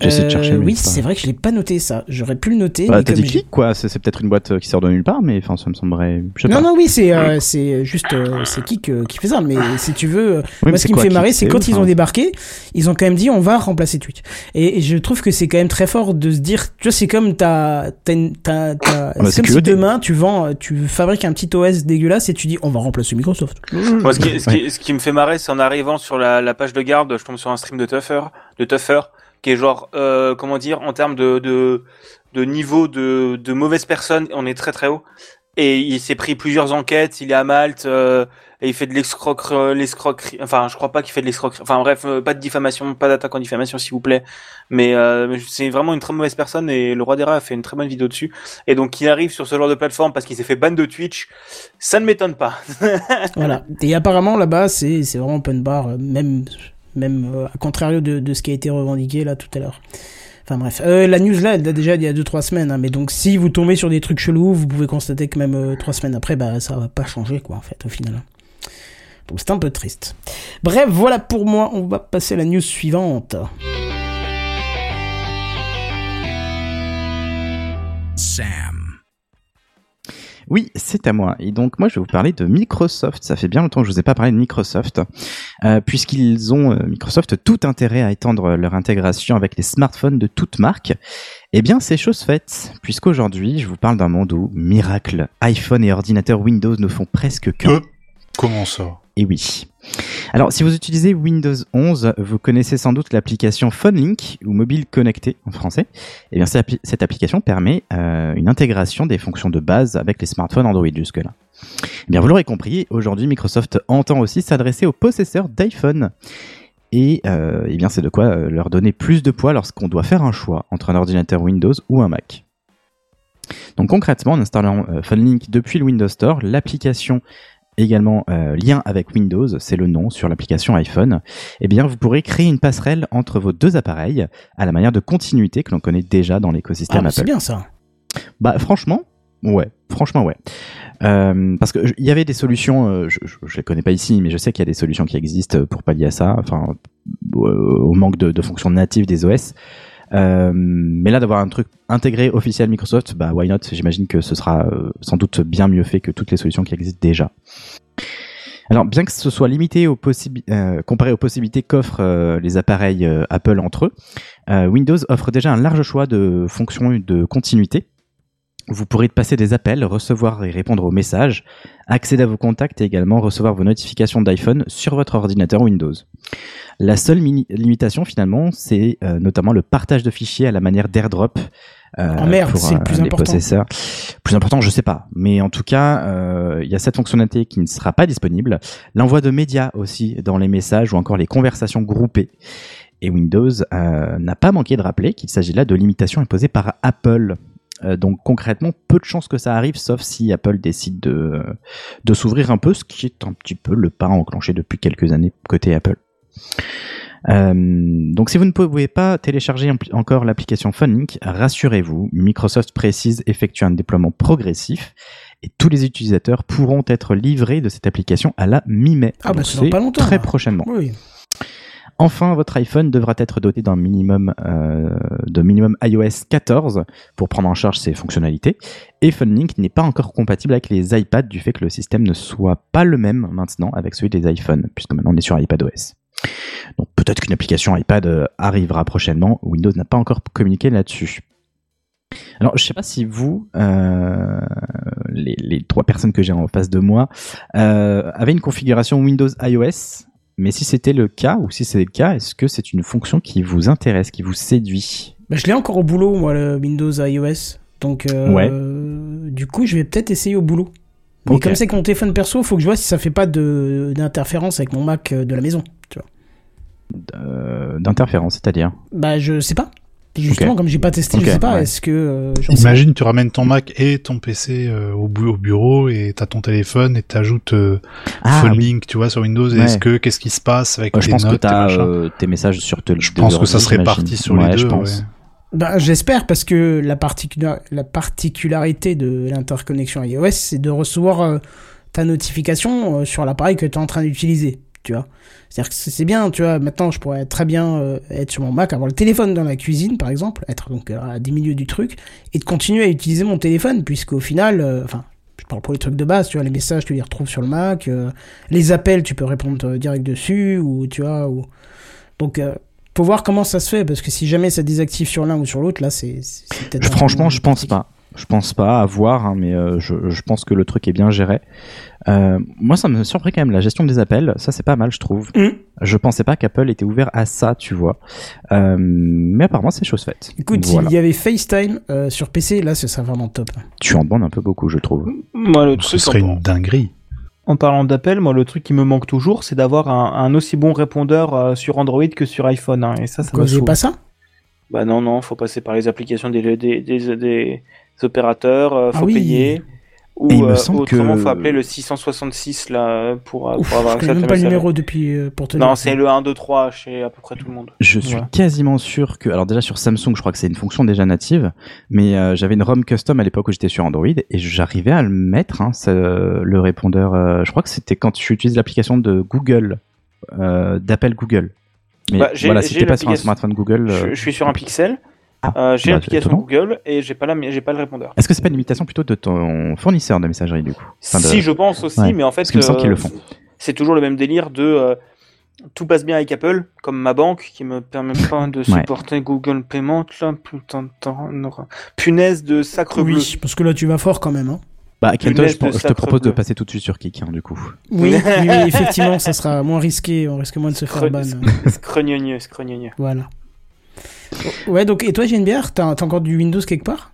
[SPEAKER 3] J'essaie de
[SPEAKER 1] Euh,
[SPEAKER 3] chercher. mais
[SPEAKER 1] Oui, c'est vrai que je l'ai pas noté ça. J'aurais pu le noter.
[SPEAKER 3] Bah, t'as dit clic quoi C'est c'est peut-être une boîte euh, qui sort de nulle part, mais enfin, ça me semblerait. Je sais
[SPEAKER 1] Non
[SPEAKER 3] pas.
[SPEAKER 1] non oui c'est euh, c'est juste euh, c'est Kik euh, qui fait ça. Mais si tu veux, euh,
[SPEAKER 3] Oui,
[SPEAKER 1] moi ce qui me fait
[SPEAKER 3] Kik
[SPEAKER 1] marrer c'est quand ils ont
[SPEAKER 3] enfin
[SPEAKER 1] débarqué, ils ont quand même dit on va remplacer Twitch. Et, et je trouve que c'est quand même très fort de se dire, tu vois c'est comme t'as t'as t'as-
[SPEAKER 3] bah,
[SPEAKER 1] c'est
[SPEAKER 3] c'est
[SPEAKER 1] comme si demain tu vends euh, tu fabriques un petit OS dégueulasse et tu dis on va remplacer Microsoft.
[SPEAKER 7] Moi, ce qui, ce, qui, ce qui me fait marrer, c'est en arrivant sur la, la page de garde, je tombe sur un stream de Tuffer, de Tuffer, qui est genre, euh, comment dire, en termes de, de, de niveau de, de mauvaise personne, on est très très haut. Et il s'est pris plusieurs enquêtes, il est à Malte, euh, et il fait de l'escroquerie, l'escroquerie, enfin, je crois pas qu'il fait de l'escroquerie, enfin bref, euh, pas de diffamation, pas d'attaque en diffamation s'il vous plaît. Mais euh, c'est vraiment une très mauvaise personne et le roi des rats a fait une très bonne vidéo dessus. Et donc il arrive sur ce genre de plateforme parce qu'il s'est fait ban de Twitch, ça ne m'étonne pas.
[SPEAKER 1] Voilà. Et apparemment là-bas, c'est c'est vraiment open bar, euh, même même euh, à contrario de, ce qui a été revendiqué là tout à l'heure. Enfin bref, euh, la news là, elle date déjà il y a 2-3 semaines, hein, mais donc si vous tombez sur des trucs chelous, vous pouvez constater que même euh, trois semaines après, bah ça va pas changer quoi en fait au final. Donc c'est un peu triste. Bref, voilà pour moi, on va passer à la news suivante.
[SPEAKER 2] Sam.
[SPEAKER 3] Oui, c'est à moi. Et donc moi, je vais vous parler de Microsoft. Ça fait bien longtemps que je vous ai pas parlé de Microsoft, euh, puisqu'ils ont euh, Microsoft tout intérêt à étendre leur intégration avec les smartphones de toutes marques. Eh bien, c'est chose faite, puisqu'aujourd'hui, je vous parle d'un monde où miracle, iPhone et ordinateur Windows ne font presque qu'un.
[SPEAKER 4] Euh, comment ça?
[SPEAKER 3] Et oui. Alors, si vous utilisez Windows 11, vous connaissez sans doute l'application PhoneLink ou Mobile Connecté en français. Eh bien, cette, appli- cette application permet euh, une intégration des fonctions de base avec les smartphones Android jusque-là. Eh bien, vous l'aurez compris, aujourd'hui, Microsoft entend aussi s'adresser aux possesseurs d'iPhone. Et euh, eh bien, c'est de quoi euh, leur donner plus de poids lorsqu'on doit faire un choix entre un ordinateur Windows ou un Mac. Donc concrètement, en installant euh, PhoneLink depuis le Windows Store, l'application également euh, lien avec Windows, c'est le nom sur l'application iPhone, eh bien vous pourrez créer une passerelle entre vos deux appareils à la manière de continuité que l'on connaît déjà dans
[SPEAKER 1] Ah,
[SPEAKER 3] l'écosystème
[SPEAKER 1] c'est
[SPEAKER 3] Apple.
[SPEAKER 1] bien ça.
[SPEAKER 3] Bah franchement, ouais, franchement ouais. Euh, parce que je- il y avait des solutions, euh, je, je, je les connais pas ici, mais je sais qu'il y a des solutions qui existent pour pallier à ça, enfin au, au manque de, de fonctions natives des OS. Euh, mais là, d'avoir un truc intégré officiel Microsoft, bah why not? J'imagine que ce sera euh, sans doute bien mieux fait que toutes les solutions qui existent déjà. Alors, bien que ce soit limité aux euh, comparé aux possibilités qu'offrent euh, les appareils Apple entre eux, Windows offre déjà un large choix de fonctions de continuité Vous pourrez passer des appels, recevoir et répondre aux messages, accéder à vos contacts et également recevoir vos notifications d'iPhone sur votre ordinateur Windows. La seule limitation finalement, c'est euh, notamment le partage de fichiers à la manière d'AirDrop. euh,
[SPEAKER 1] Oh merde,
[SPEAKER 3] pour,
[SPEAKER 1] c'est le
[SPEAKER 3] euh,
[SPEAKER 1] plus
[SPEAKER 3] les
[SPEAKER 1] important.
[SPEAKER 3] possesseurs. Plus important, je sais pas. Mais en tout cas, euh, il y a cette fonctionnalité qui ne sera pas disponible. L'envoi de médias aussi dans les messages ou encore les conversations groupées. Et Windows euh, n'a pas manqué de rappeler qu'il s'agit là de limitations imposées par Apple. Euh, donc concrètement, peu de chances que ça arrive, sauf si Apple décide de, de s'ouvrir un peu, ce qui est un petit peu le pas enclenché depuis quelques années côté Apple. Euh, donc si vous ne pouvez pas télécharger en- encore l'application Funlink, rassurez-vous, Microsoft précise effectuer un déploiement progressif et tous les utilisateurs pourront être livrés de cette application à la mi-mai.
[SPEAKER 1] Ah bah, c'est pas longtemps,
[SPEAKER 3] Très prochainement.
[SPEAKER 1] Oui.
[SPEAKER 3] Enfin, votre iPhone devra être doté d'un minimum euh, minimum iOS 14 pour prendre en charge ses fonctionnalités. Et Funlink n'est pas encore compatible avec les iPads du fait que le système ne soit pas le même maintenant avec celui des iPhones, puisque maintenant on est sur iPadOS. Donc peut-être qu'une application iPad euh, arrivera prochainement. Windows n'a pas encore communiqué là-dessus. Alors, je sais pas si vous, euh, les, trois personnes que j'ai en face de moi, euh, avez une configuration Windows iOS mais si c'était le cas, ou si c'est le cas, est-ce que c'est une fonction qui vous intéresse, qui vous séduit?
[SPEAKER 1] Bah, je l'ai encore au boulot, moi, le Windows iOS. Donc, euh,
[SPEAKER 3] Ouais.
[SPEAKER 1] du coup, je vais peut-être essayer au boulot. Mais comme c'est que mon téléphone perso, faut que je vois si ça fait pas d'interférence avec mon Mac euh, de la maison. Tu vois.
[SPEAKER 3] Euh, D'interférence, c'est-à-dire?
[SPEAKER 1] Bah, je sais pas. Justement, comme j'ai pas testé, je sais pas.
[SPEAKER 3] ouais.
[SPEAKER 1] Est-ce que euh, sais
[SPEAKER 4] Imagine, tu ramènes ton Mac et ton PC euh, au, bu- au bureau et t'as ton téléphone et t'ajoutes euh,
[SPEAKER 3] Ah,
[SPEAKER 4] Phone
[SPEAKER 3] oui.
[SPEAKER 4] Link, tu vois, sur Windows. et
[SPEAKER 3] Ouais.
[SPEAKER 4] Est-ce que qu'est-ce qui se passe avec
[SPEAKER 3] Euh,
[SPEAKER 4] tes
[SPEAKER 3] je pense
[SPEAKER 4] notes,
[SPEAKER 3] que as
[SPEAKER 4] machins
[SPEAKER 3] tes messages sur te
[SPEAKER 4] Je pense que ça serait parti sur les deux.
[SPEAKER 3] je pense.
[SPEAKER 4] ouais.
[SPEAKER 1] Bah, j'espère parce que la, particula- la particularité de l'interconnexion iOS, c'est de recevoir euh, ta notification euh, sur l'appareil que tu es en train d'utiliser, tu vois. C'est-à-dire que c'est c'est bien, tu vois, maintenant je pourrais très bien euh, être sur mon Mac, avoir le téléphone dans la cuisine par exemple, être donc euh, à 10 milieux du truc, et de continuer à utiliser mon téléphone, puisqu'au final, euh, enfin, je parle pour les trucs de base, tu vois, les messages tu les retrouves sur le Mac, euh, les appels tu peux répondre direct dessus, ou tu vois, ou... Donc, faut voir comment ça se fait, parce que si jamais ça désactive sur l'un ou sur l'autre, là, c'est peut-être.
[SPEAKER 3] Franchement, je pense
[SPEAKER 1] pratique.
[SPEAKER 3] pas. Je pense pas à voir, hein, mais euh, je, je pense que le truc est bien géré. Euh, moi, ça me surprit quand même la gestion des appels. Ça, c'est pas mal, je trouve.
[SPEAKER 1] Mm.
[SPEAKER 3] Je pensais pas qu'Apple était ouvert à ça, tu vois. Euh, mais apparemment, c'est chose faite.
[SPEAKER 1] Écoute,
[SPEAKER 3] Voilà.
[SPEAKER 1] s'il y avait FaceTime euh, sur PC, là, ce serait vraiment top.
[SPEAKER 3] Tu en demandes un peu beaucoup, je trouve.
[SPEAKER 7] Moi, le
[SPEAKER 4] Ce serait une dinguerie.
[SPEAKER 7] en parlant d'appel, moi, le truc qui me manque toujours, c'est d'avoir un, un aussi bon répondeur euh, sur Android que sur iPhone. hein, et ça, ça
[SPEAKER 1] vous pas ça?
[SPEAKER 7] Bah non, non, faut passer par les applications des, des, des, des opérateurs, euh, faut
[SPEAKER 1] Ah oui.
[SPEAKER 7] payer. Ou
[SPEAKER 3] il me
[SPEAKER 7] euh,
[SPEAKER 3] semble
[SPEAKER 7] autrement,
[SPEAKER 3] que-
[SPEAKER 7] faut appeler le 666 là pour, euh,
[SPEAKER 1] Ouf,
[SPEAKER 7] pour avoir accès à
[SPEAKER 1] même pas le numéro depuis euh, pour te
[SPEAKER 7] Non, c'est le 1, 2, 3 chez à peu près tout le monde.
[SPEAKER 3] Je suis
[SPEAKER 1] Voilà.
[SPEAKER 3] quasiment sûr que, alors déjà sur Samsung, je crois que c'est une fonction déjà native, mais euh, j'avais une ROM custom à l'époque où j'étais sur Android et j'arrivais à le mettre, hein, ça, le répondeur. euh, je crois que c'était quand tu utilises l'application de Google, euh, d'appel Google. Mais
[SPEAKER 7] Bah,
[SPEAKER 3] voilà, si pas sur un smartphone Google,
[SPEAKER 7] Je, je suis sur un Pixel,
[SPEAKER 3] Ah,
[SPEAKER 7] euh, j'ai
[SPEAKER 3] bah,
[SPEAKER 7] l'application. Google et j'ai pas la, j'ai pas le répondeur.
[SPEAKER 3] est-ce que c'est pas une limitation plutôt de ton fournisseur de messagerie du coup Enfin, de-
[SPEAKER 7] Si je pense aussi,
[SPEAKER 3] Ouais,
[SPEAKER 7] mais en fait,
[SPEAKER 3] parce qu'ils le font.
[SPEAKER 7] C'est toujours le même délire de euh, tout passe bien avec Apple, comme ma banque qui me permet pas de supporter Google Payment là, putain de temps, punaise de sacre bleu.
[SPEAKER 1] Oui, parce que là, tu vas fort quand même. Hein.
[SPEAKER 3] Bah, Kento,
[SPEAKER 7] Punaise
[SPEAKER 3] je, te propose de passer tout de suite sur Kik, hein, du coup.
[SPEAKER 1] Oui, effectivement, ça sera moins risqué. On risque moins de se faire ban.
[SPEAKER 7] Scrognonieux, scrognonieux.
[SPEAKER 1] Voilà. Ouais, donc, et toi, bière T'as encore du Windows quelque part?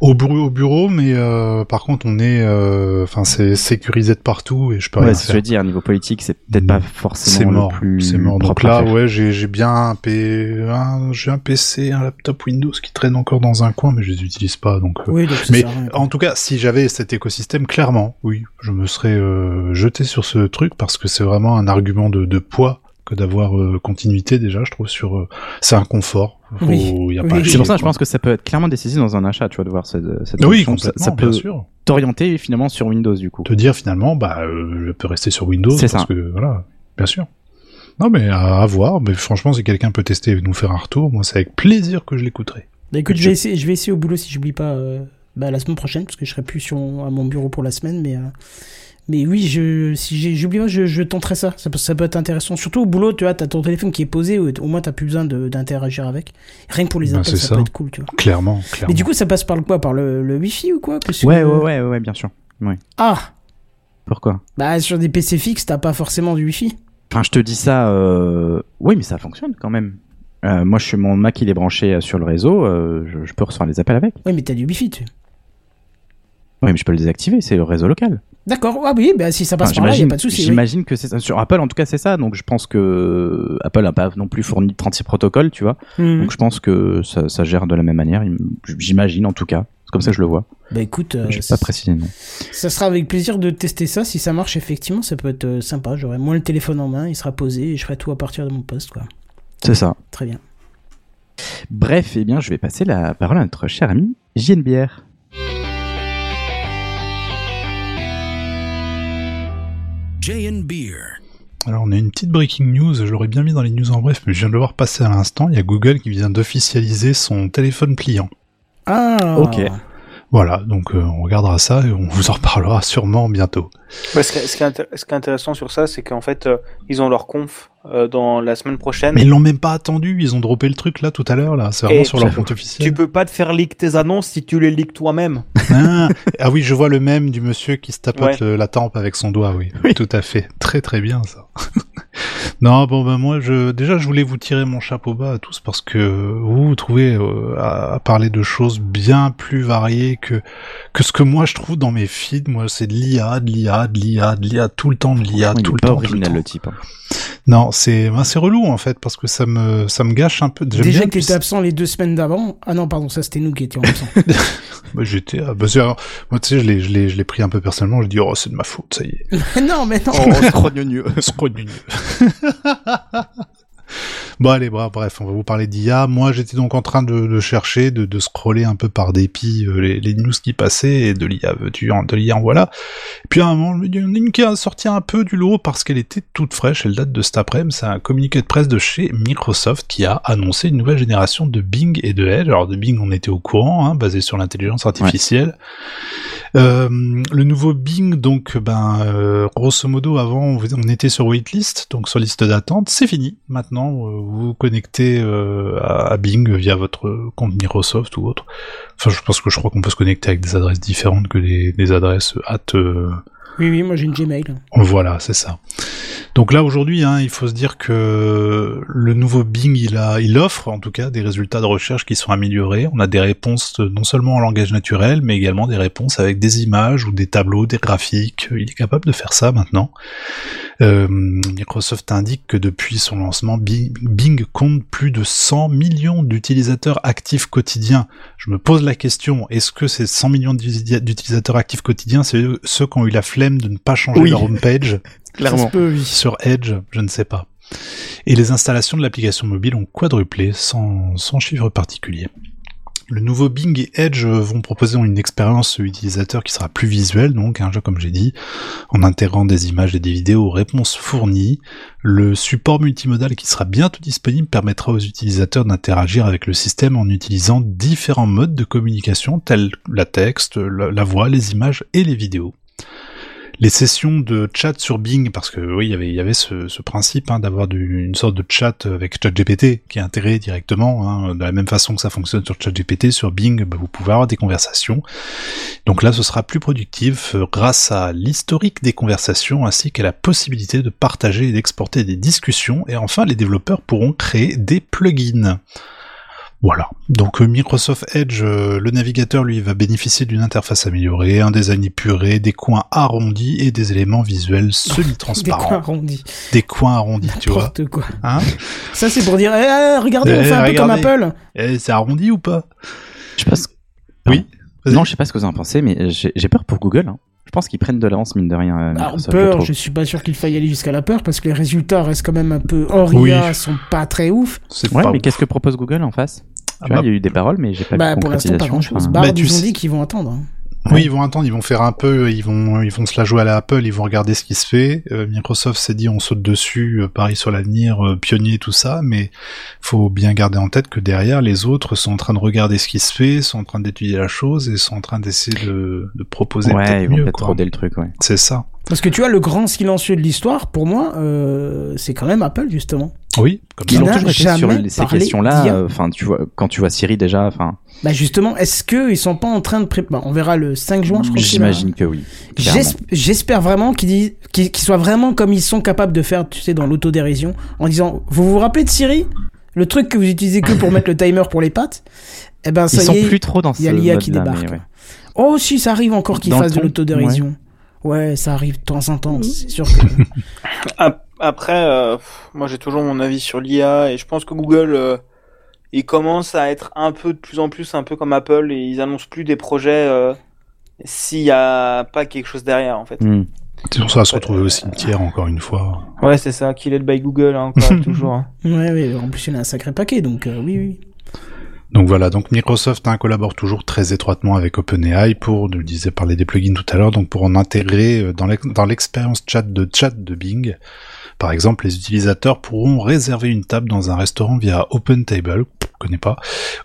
[SPEAKER 4] Au bureau, au bureau, mais euh, par contre, on est, euh, enfin, c'est sécurisé de partout et je peux
[SPEAKER 3] Ouais,
[SPEAKER 4] rien
[SPEAKER 3] c'est ce que je veux dire, niveau politique, c'est peut-être pas
[SPEAKER 4] C'est
[SPEAKER 3] forcément
[SPEAKER 4] mort,
[SPEAKER 3] le plus
[SPEAKER 4] c'est mort. Donc là, ouais, j'ai j'ai bien un, P... un- j'ai un PC, un laptop Windows qui traîne encore dans un coin, mais je les utilise pas. Donc, euh,
[SPEAKER 1] Oui, donc ça
[SPEAKER 4] Mais
[SPEAKER 1] rien.
[SPEAKER 4] en tout cas, si j'avais cet écosystème, clairement, oui, je me serais euh, jeté sur ce truc parce que c'est vraiment un argument de, de poids que d'avoir euh, continuité déjà, je trouve. Sur, euh, c'est un confort. Faut-
[SPEAKER 1] Oui.
[SPEAKER 4] y a
[SPEAKER 1] Oui.
[SPEAKER 4] pas à
[SPEAKER 1] C'est
[SPEAKER 3] pour ça que je
[SPEAKER 4] quoi.
[SPEAKER 3] pense que ça peut être clairement décisif dans un achat, tu vois, de voir cette, cette
[SPEAKER 4] Oui,
[SPEAKER 3] option. Ça-
[SPEAKER 4] complètement,
[SPEAKER 3] ça,
[SPEAKER 4] bien
[SPEAKER 3] peut
[SPEAKER 4] sûr.
[SPEAKER 3] t'orienter finalement sur Windows du coup.
[SPEAKER 4] Te dire finalement, bah, euh, je peux rester sur Windows
[SPEAKER 3] C'est
[SPEAKER 4] parce
[SPEAKER 3] ça.
[SPEAKER 4] que voilà, bien sûr. Non, mais à, à voir. Mais franchement, si quelqu'un peut tester et nous faire un retour, moi, c'est avec plaisir que je l'écouterai.
[SPEAKER 1] Bah, écoute, je vais, essayer, je vais essayer au boulot si j'oublie pas euh, bah, la semaine prochaine, parce que je serai plus sur, à mon bureau pour la semaine, mais euh, Mais oui, je, si j'ai, j'oublie pas, je, je tenterai ça. ça. peut- Ça peut être intéressant. Surtout au boulot, tu vois, t'as ton téléphone qui est posé, au au moins t'as plus besoin d'interagir avec. Rien que pour les
[SPEAKER 4] Ben,
[SPEAKER 1] appels, ça,
[SPEAKER 4] ça.
[SPEAKER 1] peut être cool, tu vois.
[SPEAKER 4] Clairement, clairement.
[SPEAKER 1] Mais du coup, ça passe par le quoi? Par le, le Wi-Fi ou quoi? Parce que-
[SPEAKER 3] Ouais, ouais, ouais, ouais, bien sûr.
[SPEAKER 1] Ah
[SPEAKER 3] Pourquoi?
[SPEAKER 1] Bah, sur des PC fixes, t'as pas forcément du Wi-Fi.
[SPEAKER 3] Enfin, je te dis ça. Euh... Oui, mais ça fonctionne quand même. Euh, moi, je suis mon Mac, il est branché euh, sur le réseau. euh, je, je peux recevoir les appels avec.
[SPEAKER 1] Oui, mais t'as du Wi-Fi, tu.
[SPEAKER 3] Oui, mais je peux le désactiver. C'est le réseau local.
[SPEAKER 1] D'accord, ah oui, bah si ça passe
[SPEAKER 3] Enfin,
[SPEAKER 1] par là, y a
[SPEAKER 3] j'imagine-
[SPEAKER 1] pas de souci. oui.
[SPEAKER 3] J'imagine que c'est ça. Sur Apple, en tout cas, c'est ça. Donc, je pense que Apple n'a pas non plus fourni 36 protocoles, tu vois.
[SPEAKER 1] Mhm.
[SPEAKER 3] Donc, je pense que ça, ça gère de la même manière. il- J'imagine, en tout cas. C'est comme ça que je le vois.
[SPEAKER 1] Bah écoute, euh,
[SPEAKER 3] je pas préciser, non.
[SPEAKER 1] ça sera avec plaisir de tester ça. Si ça marche, effectivement, ça peut être euh, sympa. J'aurai moins le téléphone en main, il sera posé et je ferai tout à partir de mon poste, quoi.
[SPEAKER 3] C'est ça.
[SPEAKER 1] Très bien.
[SPEAKER 3] Bref, eh bien, je vais passer la parole à notre cher ami JNBR.
[SPEAKER 6] Beer.
[SPEAKER 4] Alors on a une petite breaking news, je l'aurais bien mis dans les news en bref, mais je viens de le voir passer à l'instant, il y a Google qui vient d'officialiser son téléphone pliant.
[SPEAKER 1] Ah
[SPEAKER 3] Ok.
[SPEAKER 4] Voilà, donc euh, on regardera ça et on vous en reparlera sûrement bientôt.
[SPEAKER 7] Ouais, ce, qui est, ce qui est intér- ce qui est intéressant sur ça, c'est qu'en fait, euh, ils ont leur conf euh, dans la semaine prochaine.
[SPEAKER 4] Mais ils l'ont même pas attendu, ils ont droppé le truc là tout à l'heure là, c'est vraiment
[SPEAKER 7] Et
[SPEAKER 4] sur leur compte
[SPEAKER 7] Tu
[SPEAKER 4] officiel.
[SPEAKER 7] peux pas te faire leak tes annonces si tu les leaks toi-même.
[SPEAKER 4] Ah, ah oui, je vois le même du monsieur qui se tapote
[SPEAKER 7] Ouais.
[SPEAKER 4] le- la tempe avec son doigt, oui. Tout à fait. Très très bien ça. non, bon ben moi je déjà je voulais vous tirer mon chapeau bas à tous parce que vous vous trouvez euh, à, à parler de choses bien plus variées que que ce que moi je trouve dans mes feeds. Moi c'est de l'IA, de l'IA, de l'IA, de l'IA, tout le temps de l'IA, tout le
[SPEAKER 3] pas
[SPEAKER 4] temps.
[SPEAKER 3] original, le type. hein.
[SPEAKER 4] Non, c'est ben, c'est relou en fait parce que ça me ça me gâche un peu. J'aime
[SPEAKER 1] Déjà
[SPEAKER 4] bien
[SPEAKER 1] que t'étais absent les deux semaines d'avant. Ah non, pardon, ça c'était nous qui étions absents.
[SPEAKER 4] Bah, j'étais ah, bah, alors, moi tu sais je l'ai je l'ai je l'ai pris un peu personnellement, je dis oh c'est de ma faute, ça y est.
[SPEAKER 1] non, mais non.
[SPEAKER 4] Scrogneux. Bon allez, bra- bref, on va vous parler d'IA. Moi, j'étais donc en train de, de chercher, de, de scroller un peu par dépit euh, les, les news qui passaient, et de l'IA, veux-tu, de l'IA, voilà. Et puis à un moment, il y en a une qui a sorti un peu du lot parce qu'elle était toute fraîche, elle date de cet après-midi, c'est un communiqué de presse de chez Microsoft qui a annoncé une nouvelle génération de Bing et de Edge. Alors de Bing, on était au courant, hein, basé sur l'intelligence artificielle. Euh, le nouveau Bing, donc, ben, euh, grosso modo, avant, on on était sur waitlist, donc sur liste d'attente. C'est fini. Maintenant, euh, vous connectez euh, à, à Bing via votre compte Microsoft ou autre. Enfin, je pense que je crois qu'on peut se connecter avec des adresses différentes que les, les adresses at. euh,
[SPEAKER 1] Oui, oui, moi j'ai une Gmail.
[SPEAKER 4] voilà, c'est ça. Donc là aujourd'hui, hein, il faut se dire que le nouveau Bing, il a, il offre en tout cas des résultats de recherche qui sont améliorés. On a des réponses euh, non seulement en langage naturel, mais également des réponses avec des images ou des tableaux, des graphiques. Il est capable de faire ça maintenant. Euh, Microsoft indique que depuis son lancement, Bing, compte plus de 100 millions d'utilisateurs actifs quotidiens. Je me pose la question, est-ce que ces 100 millions d'uti- d'utilisateurs actifs quotidiens, c'est eux- ceux qui ont eu la flemme de ne pas changer
[SPEAKER 3] Oui.
[SPEAKER 4] leur homepage
[SPEAKER 1] peut, oui.
[SPEAKER 4] sur Edge, je ne sais pas. Et les installations de l'application mobile ont quadruplé sans, sans chiffre particulier. Le nouveau Bing et Edge vont proposer une expérience utilisateur qui sera plus visuelle, donc un jeu comme j'ai dit, en intégrant des images et des vidéos aux réponses fournies. Le support multimodal qui sera bientôt disponible permettra aux utilisateurs d'interagir avec le système en utilisant différents modes de communication tels la texte, la voix, les images et les vidéos les sessions de chat sur Bing, parce que oui, il y avait, ce, principe hein, d'avoir une sorte de chat avec ChatGPT qui est intégré directement, hein, de la même façon que ça fonctionne sur ChatGPT, sur Bing, bah, vous pouvez avoir des conversations. Donc là, ce sera plus productif euh, grâce à l'historique des conversations ainsi qu'à la possibilité de partager et d'exporter des discussions. Et enfin, les développeurs pourront créer des plugins. Voilà. Donc euh, Microsoft Edge, euh, le navigateur, lui, va bénéficier d'une interface améliorée, un design épuré, des coins arrondis et des éléments visuels
[SPEAKER 1] Des coins
[SPEAKER 4] semi-transparents.
[SPEAKER 1] arrondis.
[SPEAKER 4] Des coins arrondis, tu vois.
[SPEAKER 1] N'importe quoi.
[SPEAKER 4] Hein
[SPEAKER 1] Ça c'est pour dire, eh, eh, regardez, on
[SPEAKER 4] Eh,
[SPEAKER 1] fait un peu comme. Apple.
[SPEAKER 4] Eh, C'est arrondi ou pas?
[SPEAKER 3] Je sais pas ce...
[SPEAKER 4] Oui.
[SPEAKER 3] Non, je sais pas ce que vous en pensez, mais j'ai peur pour Google. hein. Je pense qu'ils prennent de l'avance, mine de rien. euh, je
[SPEAKER 1] peur, je suis pas sûr qu'il faille aller jusqu'à la peur parce que les résultats restent quand même un peu hors
[SPEAKER 4] Oui.
[SPEAKER 1] IA, sont pas très ouf.
[SPEAKER 3] Ouais,
[SPEAKER 4] pas
[SPEAKER 3] mais qu'est-ce que propose Google en face?
[SPEAKER 4] Ah
[SPEAKER 3] Tu vois,
[SPEAKER 4] bah,
[SPEAKER 3] il y a eu des paroles, mais j'ai pas
[SPEAKER 1] Bah
[SPEAKER 3] de
[SPEAKER 1] pour l'instant pas
[SPEAKER 3] concrétisation.
[SPEAKER 1] grand chose.
[SPEAKER 3] enfin.
[SPEAKER 4] Bah, tu
[SPEAKER 1] ils ont
[SPEAKER 4] sais-
[SPEAKER 1] dit qu'ils vont attendre. hein.
[SPEAKER 4] Oui, ils vont attendre, ils vont faire un peu, ils vont, ils vont se la jouer à la Apple, ils vont regarder ce qui se fait. Euh, Microsoft s'est dit, on saute dessus, euh, pareil sur l'avenir, euh, pionnier, tout ça, mais faut bien garder en tête que derrière, les autres sont en train de regarder ce qui se fait, sont en train d'étudier la chose et sont en train d'essayer de, de proposer
[SPEAKER 3] Ouais,
[SPEAKER 4] peut-être
[SPEAKER 3] ils vont
[SPEAKER 4] mieux,
[SPEAKER 3] peut-être roder le truc, ouais.
[SPEAKER 4] C'est ça.
[SPEAKER 1] Parce que tu vois, le grand silencieux de l'histoire, pour moi, euh, c'est quand même Apple, justement.
[SPEAKER 4] Oui, comme
[SPEAKER 1] Qui
[SPEAKER 3] Ils
[SPEAKER 4] ça.
[SPEAKER 3] ont
[SPEAKER 1] n'a
[SPEAKER 3] toujours été
[SPEAKER 1] jamais
[SPEAKER 3] sur ces questions-là. euh, Enfin, tu vois, quand tu vois Siri déjà, enfin,
[SPEAKER 1] Bah justement, est-ce que ils sont pas en train de préparer On verra le 5 juin, je crois.
[SPEAKER 3] j'imagine que oui.
[SPEAKER 1] J'espère vraiment qu'ils disent- qu'ils qu'ils soient vraiment comme ils sont capables de faire, tu sais, dans l'autodérision, en disant, vous vous rappelez de Siri? Le truc que vous utilisez que pour mettre le timer pour les pattes Eh ben ça
[SPEAKER 3] Ils sont
[SPEAKER 1] y est,
[SPEAKER 3] plus trop dans ce
[SPEAKER 1] il y a l'IA qui débarque.
[SPEAKER 3] ouais.
[SPEAKER 1] Oh si, ça arrive encore qu'ils fassent de l'autodérision. Ouais. ça arrive de temps en temps, c'est sûr que...
[SPEAKER 7] Ap- Après, euh, moi j'ai toujours mon avis sur l'IA et je pense que Google, euh, il commence à être un peu de plus en plus un peu comme Apple et ils annoncent plus des projets euh, s'il y a pas quelque chose derrière en fait.
[SPEAKER 3] Hmm.
[SPEAKER 4] C'est pour ça à se retrouver au cimetière encore une fois.
[SPEAKER 7] Ouais, c'est ça, Kill It by Google hein, encore toujours. hein.
[SPEAKER 1] Ouais, ouais, en plus il y en a un sacré paquet, donc euh, oui, oui.
[SPEAKER 4] Donc voilà, donc Microsoft hein, collabore toujours très étroitement avec OpenAI pour, je disais, parler des plugins tout à l'heure, donc pour en intégrer euh, dans l'ex- dans l'expérience chat de chat de Bing. Par exemple, les utilisateurs pourront réserver une table dans un restaurant via OpenTable, connais pas,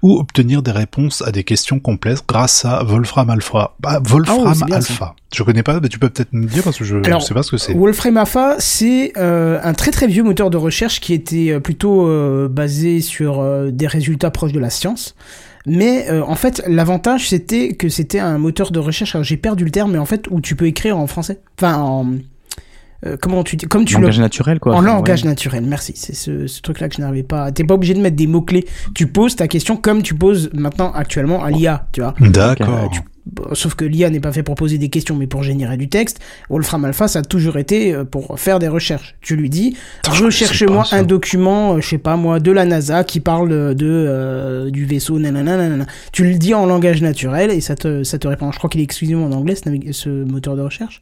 [SPEAKER 4] ou obtenir des réponses à des questions complexes grâce à Wolfram Alpha. Bah, Wolfram
[SPEAKER 1] Ah, ça.
[SPEAKER 4] Alpha. Je connais pas, mais tu peux peut-être me dire parce que je,
[SPEAKER 1] Alors,
[SPEAKER 4] sais pas ce que c'est.
[SPEAKER 1] Wolfram Alpha, c'est euh, un très très vieux moteur de recherche qui était euh, plutôt euh, basé sur euh, des résultats proches de la science. Mais euh, en fait, l'avantage c'était que c'était un moteur de recherche. J'ai perdu le terme, mais en fait où tu peux écrire en français. Enfin, en euh, comment tu dis Comme tu le
[SPEAKER 3] Langage naturel, quoi.
[SPEAKER 1] en langage
[SPEAKER 3] ouais.
[SPEAKER 1] naturel, merci. C'est ce, ce truc-là que je n'arrivais pas. T'es pas obligé de mettre des mots-clés. Tu poses ta question comme tu poses maintenant actuellement à l'IA, tu vois.
[SPEAKER 4] D'accord.
[SPEAKER 1] Euh, tu- bon, Sauf que l'IA n'est pas fait pour poser des questions, mais pour générer du texte. Wolfram Alpha, ça a toujours été euh, pour faire des recherches. Tu lui dis, recherche-moi un document, je sais pas moi, de la NASA qui parle de euh, du vaisseau, nanana, nanana. Tu le dis en langage naturel et ça te, ça te répond. Je crois qu'il est exclusivement en anglais, ce moteur de recherche.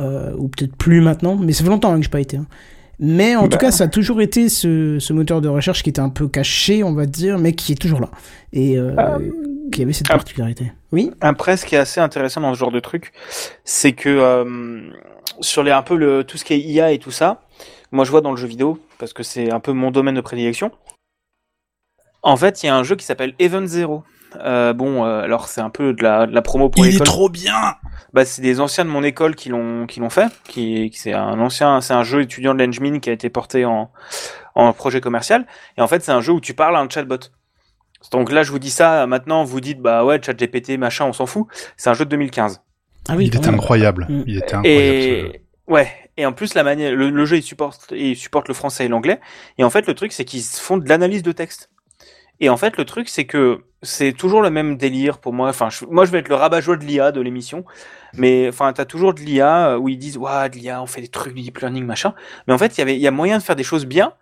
[SPEAKER 1] Euh, ou peut-être plus maintenant, mais ça fait longtemps hein, que j'ai pas été. hein. Mais en tout
[SPEAKER 7] Bah.
[SPEAKER 1] cas, ça a toujours été ce, ce moteur de recherche qui était un peu caché, on va dire, mais qui est toujours là. Et euh, qui avait cette
[SPEAKER 7] Ah.
[SPEAKER 1] particularité. Oui?
[SPEAKER 7] Après, ce qui est assez intéressant dans ce genre de truc, c'est que euh, sur les un peu le tout ce qui est IA et tout ça, moi je vois dans le jeu vidéo parce que c'est un peu mon domaine de prédilection. En fait, il y a un jeu qui s'appelle Event Zero. Euh, bon, euh, alors c'est un peu de la, de la promo pour
[SPEAKER 4] Il est trop bien
[SPEAKER 7] Bah, c'est des anciens de mon école qui l'ont qui l'ont fait. Qui, qui- c'est un ancien, c'est un jeu étudiant de l'Engmin qui a été porté en en projet commercial. Et en fait, c'est un jeu où tu parles à un chatbot. Donc là, je vous dis ça. Maintenant, vous dites bah ouais, ChatGPT, machin, on s'en fout. C'est un jeu de 2015.
[SPEAKER 1] Ah
[SPEAKER 4] Il
[SPEAKER 1] quand
[SPEAKER 4] était
[SPEAKER 1] même.
[SPEAKER 4] incroyable.
[SPEAKER 1] Mm.
[SPEAKER 4] Il était incroyable. ce jeu.
[SPEAKER 7] Et ouais. Et en plus, la manière, le, le jeu, il supporte, il supporte le français et l'anglais. Et en fait, le truc, c'est qu'ils font de l'analyse de texte. Et en fait, le truc, c'est que c'est toujours le même délire pour moi. Enfin, je- moi, je vais être le rabat-joie de l'IA de l'émission. Mais enfin, t'as toujours de l'IA où ils disent, waouh, de l'IA, on fait des trucs deep learning, machin. Mais en fait, il y avait, il y a moyen de faire des choses bien,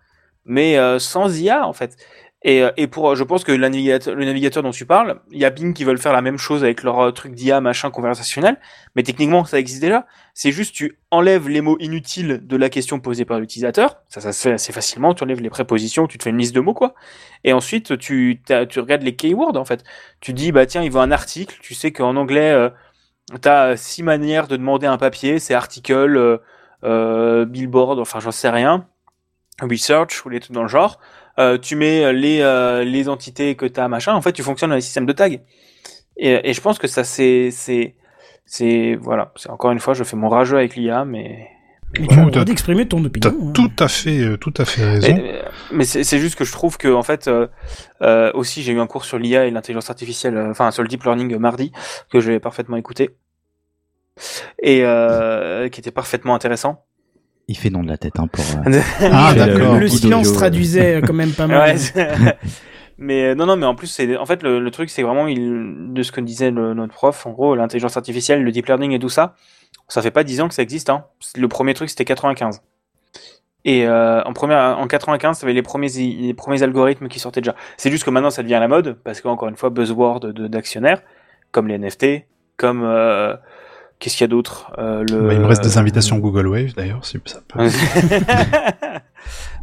[SPEAKER 7] mais euh, sans IA, en fait. Et, euh, et pour, je pense que la navigateur- le navigateur dont tu parles, il y a Bing qui veulent faire la même chose avec leur euh, truc d'IA, machin, conversationnel. Mais techniquement, ça existe déjà. C'est juste, tu enlèves les mots inutiles de la question posée par l'utilisateur. Ça, ça se fait assez facilement. Tu enlèves les prépositions, tu te fais une liste de mots, quoi. Et ensuite, tu, tu regardes les keywords, en fait. Tu dis, bah tiens, il veut un article. Tu sais qu'en anglais, euh, t'as six manières de demander un papier. C'est article, euh, euh, billboard, enfin, j'en sais rien. Research ou les trucs dans le genre. Euh, tu mets les, euh, les entités que t'as, machin. En fait, tu fonctionnes dans les systèmes de tag. Et, et je pense que ça, c'est, c'est, c'est, voilà. C'est encore une fois, je fais mon rageux avec l'IA, mais.
[SPEAKER 1] Mais tu as
[SPEAKER 4] Ouais.
[SPEAKER 1] le droit d'exprimer ton opinion. hein.
[SPEAKER 4] tout à fait, euh, tout à fait raison.
[SPEAKER 7] Mais, euh, mais c'est c'est juste que je trouve que en fait euh, euh, aussi j'ai eu un cours sur l'IA et l'intelligence artificielle, euh, enfin sur le deep learning euh, mardi que j'ai parfaitement écouté et euh, qui était parfaitement intéressant.
[SPEAKER 3] Il fait non de la tête, hein, pour. euh,
[SPEAKER 4] Ah,
[SPEAKER 3] le-
[SPEAKER 4] d'accord.
[SPEAKER 1] Le
[SPEAKER 3] le
[SPEAKER 1] silence
[SPEAKER 3] audio, euh.
[SPEAKER 1] traduisait quand même pas mal.
[SPEAKER 7] Ouais, mais euh, non non mais en plus c'est en fait le, le truc c'est vraiment il, de ce que disait le- notre prof en gros l'intelligence artificielle, le deep learning et tout ça, ça fait pas 10 ans que ça existe hein. Le premier truc c'était 95. Et euh, en première, en 95, ça avait les premiers, les premiers algorithmes qui sortaient déjà. C'est juste que maintenant, ça devient à la mode parce qu'encore une fois, buzzword d'actionnaires, comme les NFT, comme euh, qu'est-ce qu'il y a d'autre Euh, le...
[SPEAKER 4] Bah, il me reste des invitations Google Wave d'ailleurs, si ça peut.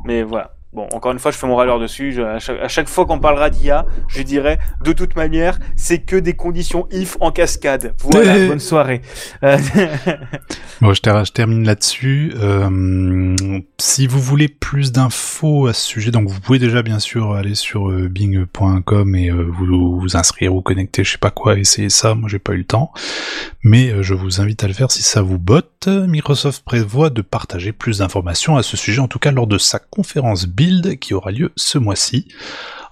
[SPEAKER 7] Mais voilà. Bon, encore une fois, je fais mon râleur dessus. Je- à, chaque, à chaque fois qu'on parlera d'IA, je dirais, de toute manière, c'est que des conditions if en cascade. Voilà, bonne soirée. Euh,
[SPEAKER 4] Bon, je, ter- je termine là-dessus. Euh, si vous voulez plus d'infos à ce sujet, donc vous pouvez déjà bien sûr aller sur euh, bing.com et euh, vous vous inscrire ou connecter, je sais pas quoi, essayer ça. Moi, j'ai pas eu le temps, mais euh, je vous invite à le faire si ça vous botte. Microsoft. Microsoft prévoit de partager plus d'informations à ce sujet, en tout cas lors de sa conférence Build qui aura lieu ce mois-ci.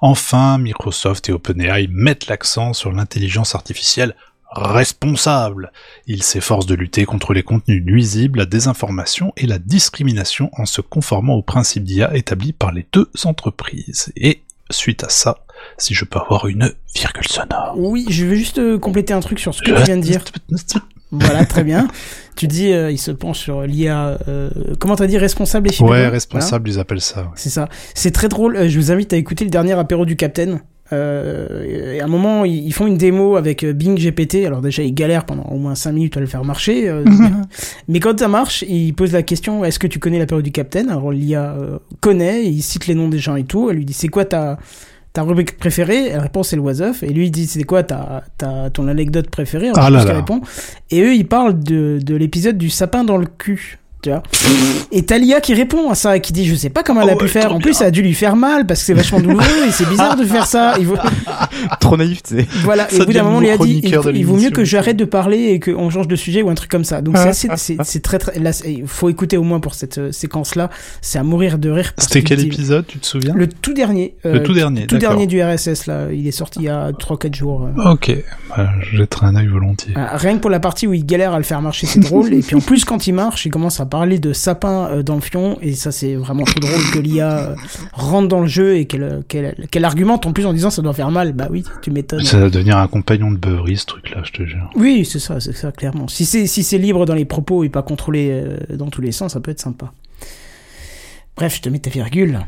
[SPEAKER 4] Enfin, Microsoft et OpenAI mettent l'accent sur l'intelligence artificielle responsable. Ils s'efforcent de lutter contre les contenus nuisibles, la désinformation et la discrimination en se conformant aux principes d'IA établis par les deux entreprises. Et suite à ça, si je peux avoir une virgule sonore.
[SPEAKER 1] Oui, je veux juste euh, compléter un truc sur ce que tu viens de dire. Voilà, très bien. Tu dis, euh, il se penche sur l'IA. Euh, comment t'as dit responsable et
[SPEAKER 4] Ouais,
[SPEAKER 1] Voilà.
[SPEAKER 4] responsable, ils appellent ça. ouais.
[SPEAKER 1] C'est ça. C'est très drôle. Euh, Je vous invite à écouter le dernier apéro du Captain. Euh, et à un moment, ils font une démo avec euh, Bing GPT. Alors déjà, ils galèrent pendant au moins 5 minutes à le faire marcher. euh, mais quand ça marche, ils posent la question est-ce que tu connais l'apéro du Captain? Alors l'IA euh, connaît, il cite les noms des gens et tout. Elle lui dit c'est quoi ta ta rubrique préférée Elle répond c'est le was of. Et lui il dit c'est quoi ta, ta ton anecdote préférée?
[SPEAKER 4] Ah là là.
[SPEAKER 1] répond. Et eux ils parlent de de l'épisode du sapin dans le cul. Tu vois et t'as l'IA qui répond à ça, qui dit je sais pas comment elle a
[SPEAKER 4] Oh
[SPEAKER 1] pu faire.
[SPEAKER 4] trop
[SPEAKER 1] En plus,
[SPEAKER 4] bien.
[SPEAKER 1] ça a dû lui faire mal parce que c'est vachement douloureux et c'est bizarre de faire ça. Il vaut-
[SPEAKER 3] Trop naïf, tu sais.
[SPEAKER 1] Voilà. Et au bout d'un moment,
[SPEAKER 4] le
[SPEAKER 1] l'IA dit il, il vaut mieux que j'arrête de parler et qu'on change de sujet ou un truc comme ça. Donc assez, c'est, très très. Là, il faut écouter au moins pour cette euh, séquence-là. C'est à mourir de rire.
[SPEAKER 4] C'était quel épisode, tu te souviens?
[SPEAKER 1] Le tout dernier. euh,
[SPEAKER 4] Le tout dernier,
[SPEAKER 1] Tout
[SPEAKER 4] d'accord.
[SPEAKER 1] dernier du RSS là. Il est sorti il y a 3-4 jours. euh.
[SPEAKER 4] Ok, bah, je jetterai un œil volontiers.
[SPEAKER 1] Ah, rien que pour la partie où il galère à le faire marcher, c'est drôle. et puis en plus, quand il marche, il commence à parler de sapin euh, dans le fion. Et ça, c'est vraiment trop drôle que l'IA euh, rentre dans le jeu et qu'elle, qu'elle, qu'elle argumente en plus en disant ça doit faire mal. Bah oui, tu m'étonnes.
[SPEAKER 4] Ça va devenir un compagnon de beuverie, ce truc-là, je te jure.
[SPEAKER 1] Oui, c'est ça, c'est ça, clairement. Si c'est, si libre dans les propos et pas contrôlé euh, dans tous les sens, ça peut être sympa. Bref, je te mets ta virgule.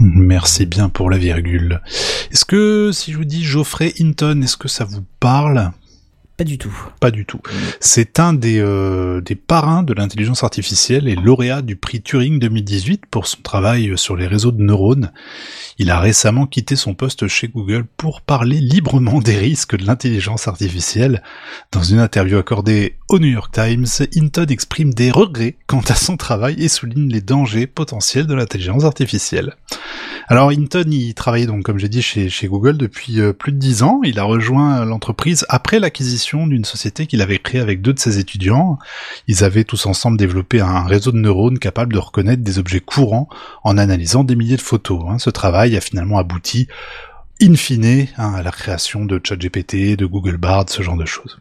[SPEAKER 4] Merci bien pour la virgule. Est-ce que, si je vous dis Geoffrey Hinton, est-ce que ça vous parle?
[SPEAKER 1] Pas du tout.
[SPEAKER 4] Pas du tout. C'est un des, euh, des parrains de l'intelligence artificielle et lauréat du prix Turing 2018 pour son travail sur les réseaux de neurones. Il a récemment quitté son poste chez Google pour parler librement des risques de l'intelligence artificielle. Dans une interview accordée au New York Times, Hinton exprime des regrets quant à son travail et souligne les dangers potentiels de l'intelligence artificielle. Alors Hinton, il travaillait donc, comme j'ai dit, chez, chez Google depuis euh, plus de dix ans. Il a rejoint l'entreprise après l'acquisition d'une société qu'il avait créée avec deux de ses étudiants. Ils avaient tous ensemble développé un réseau de neurones capable de reconnaître des objets courants en analysant des milliers de photos. hein. Ce travail a finalement abouti in fine hein, à la création de ChatGPT, de Google Bard, ce genre de choses.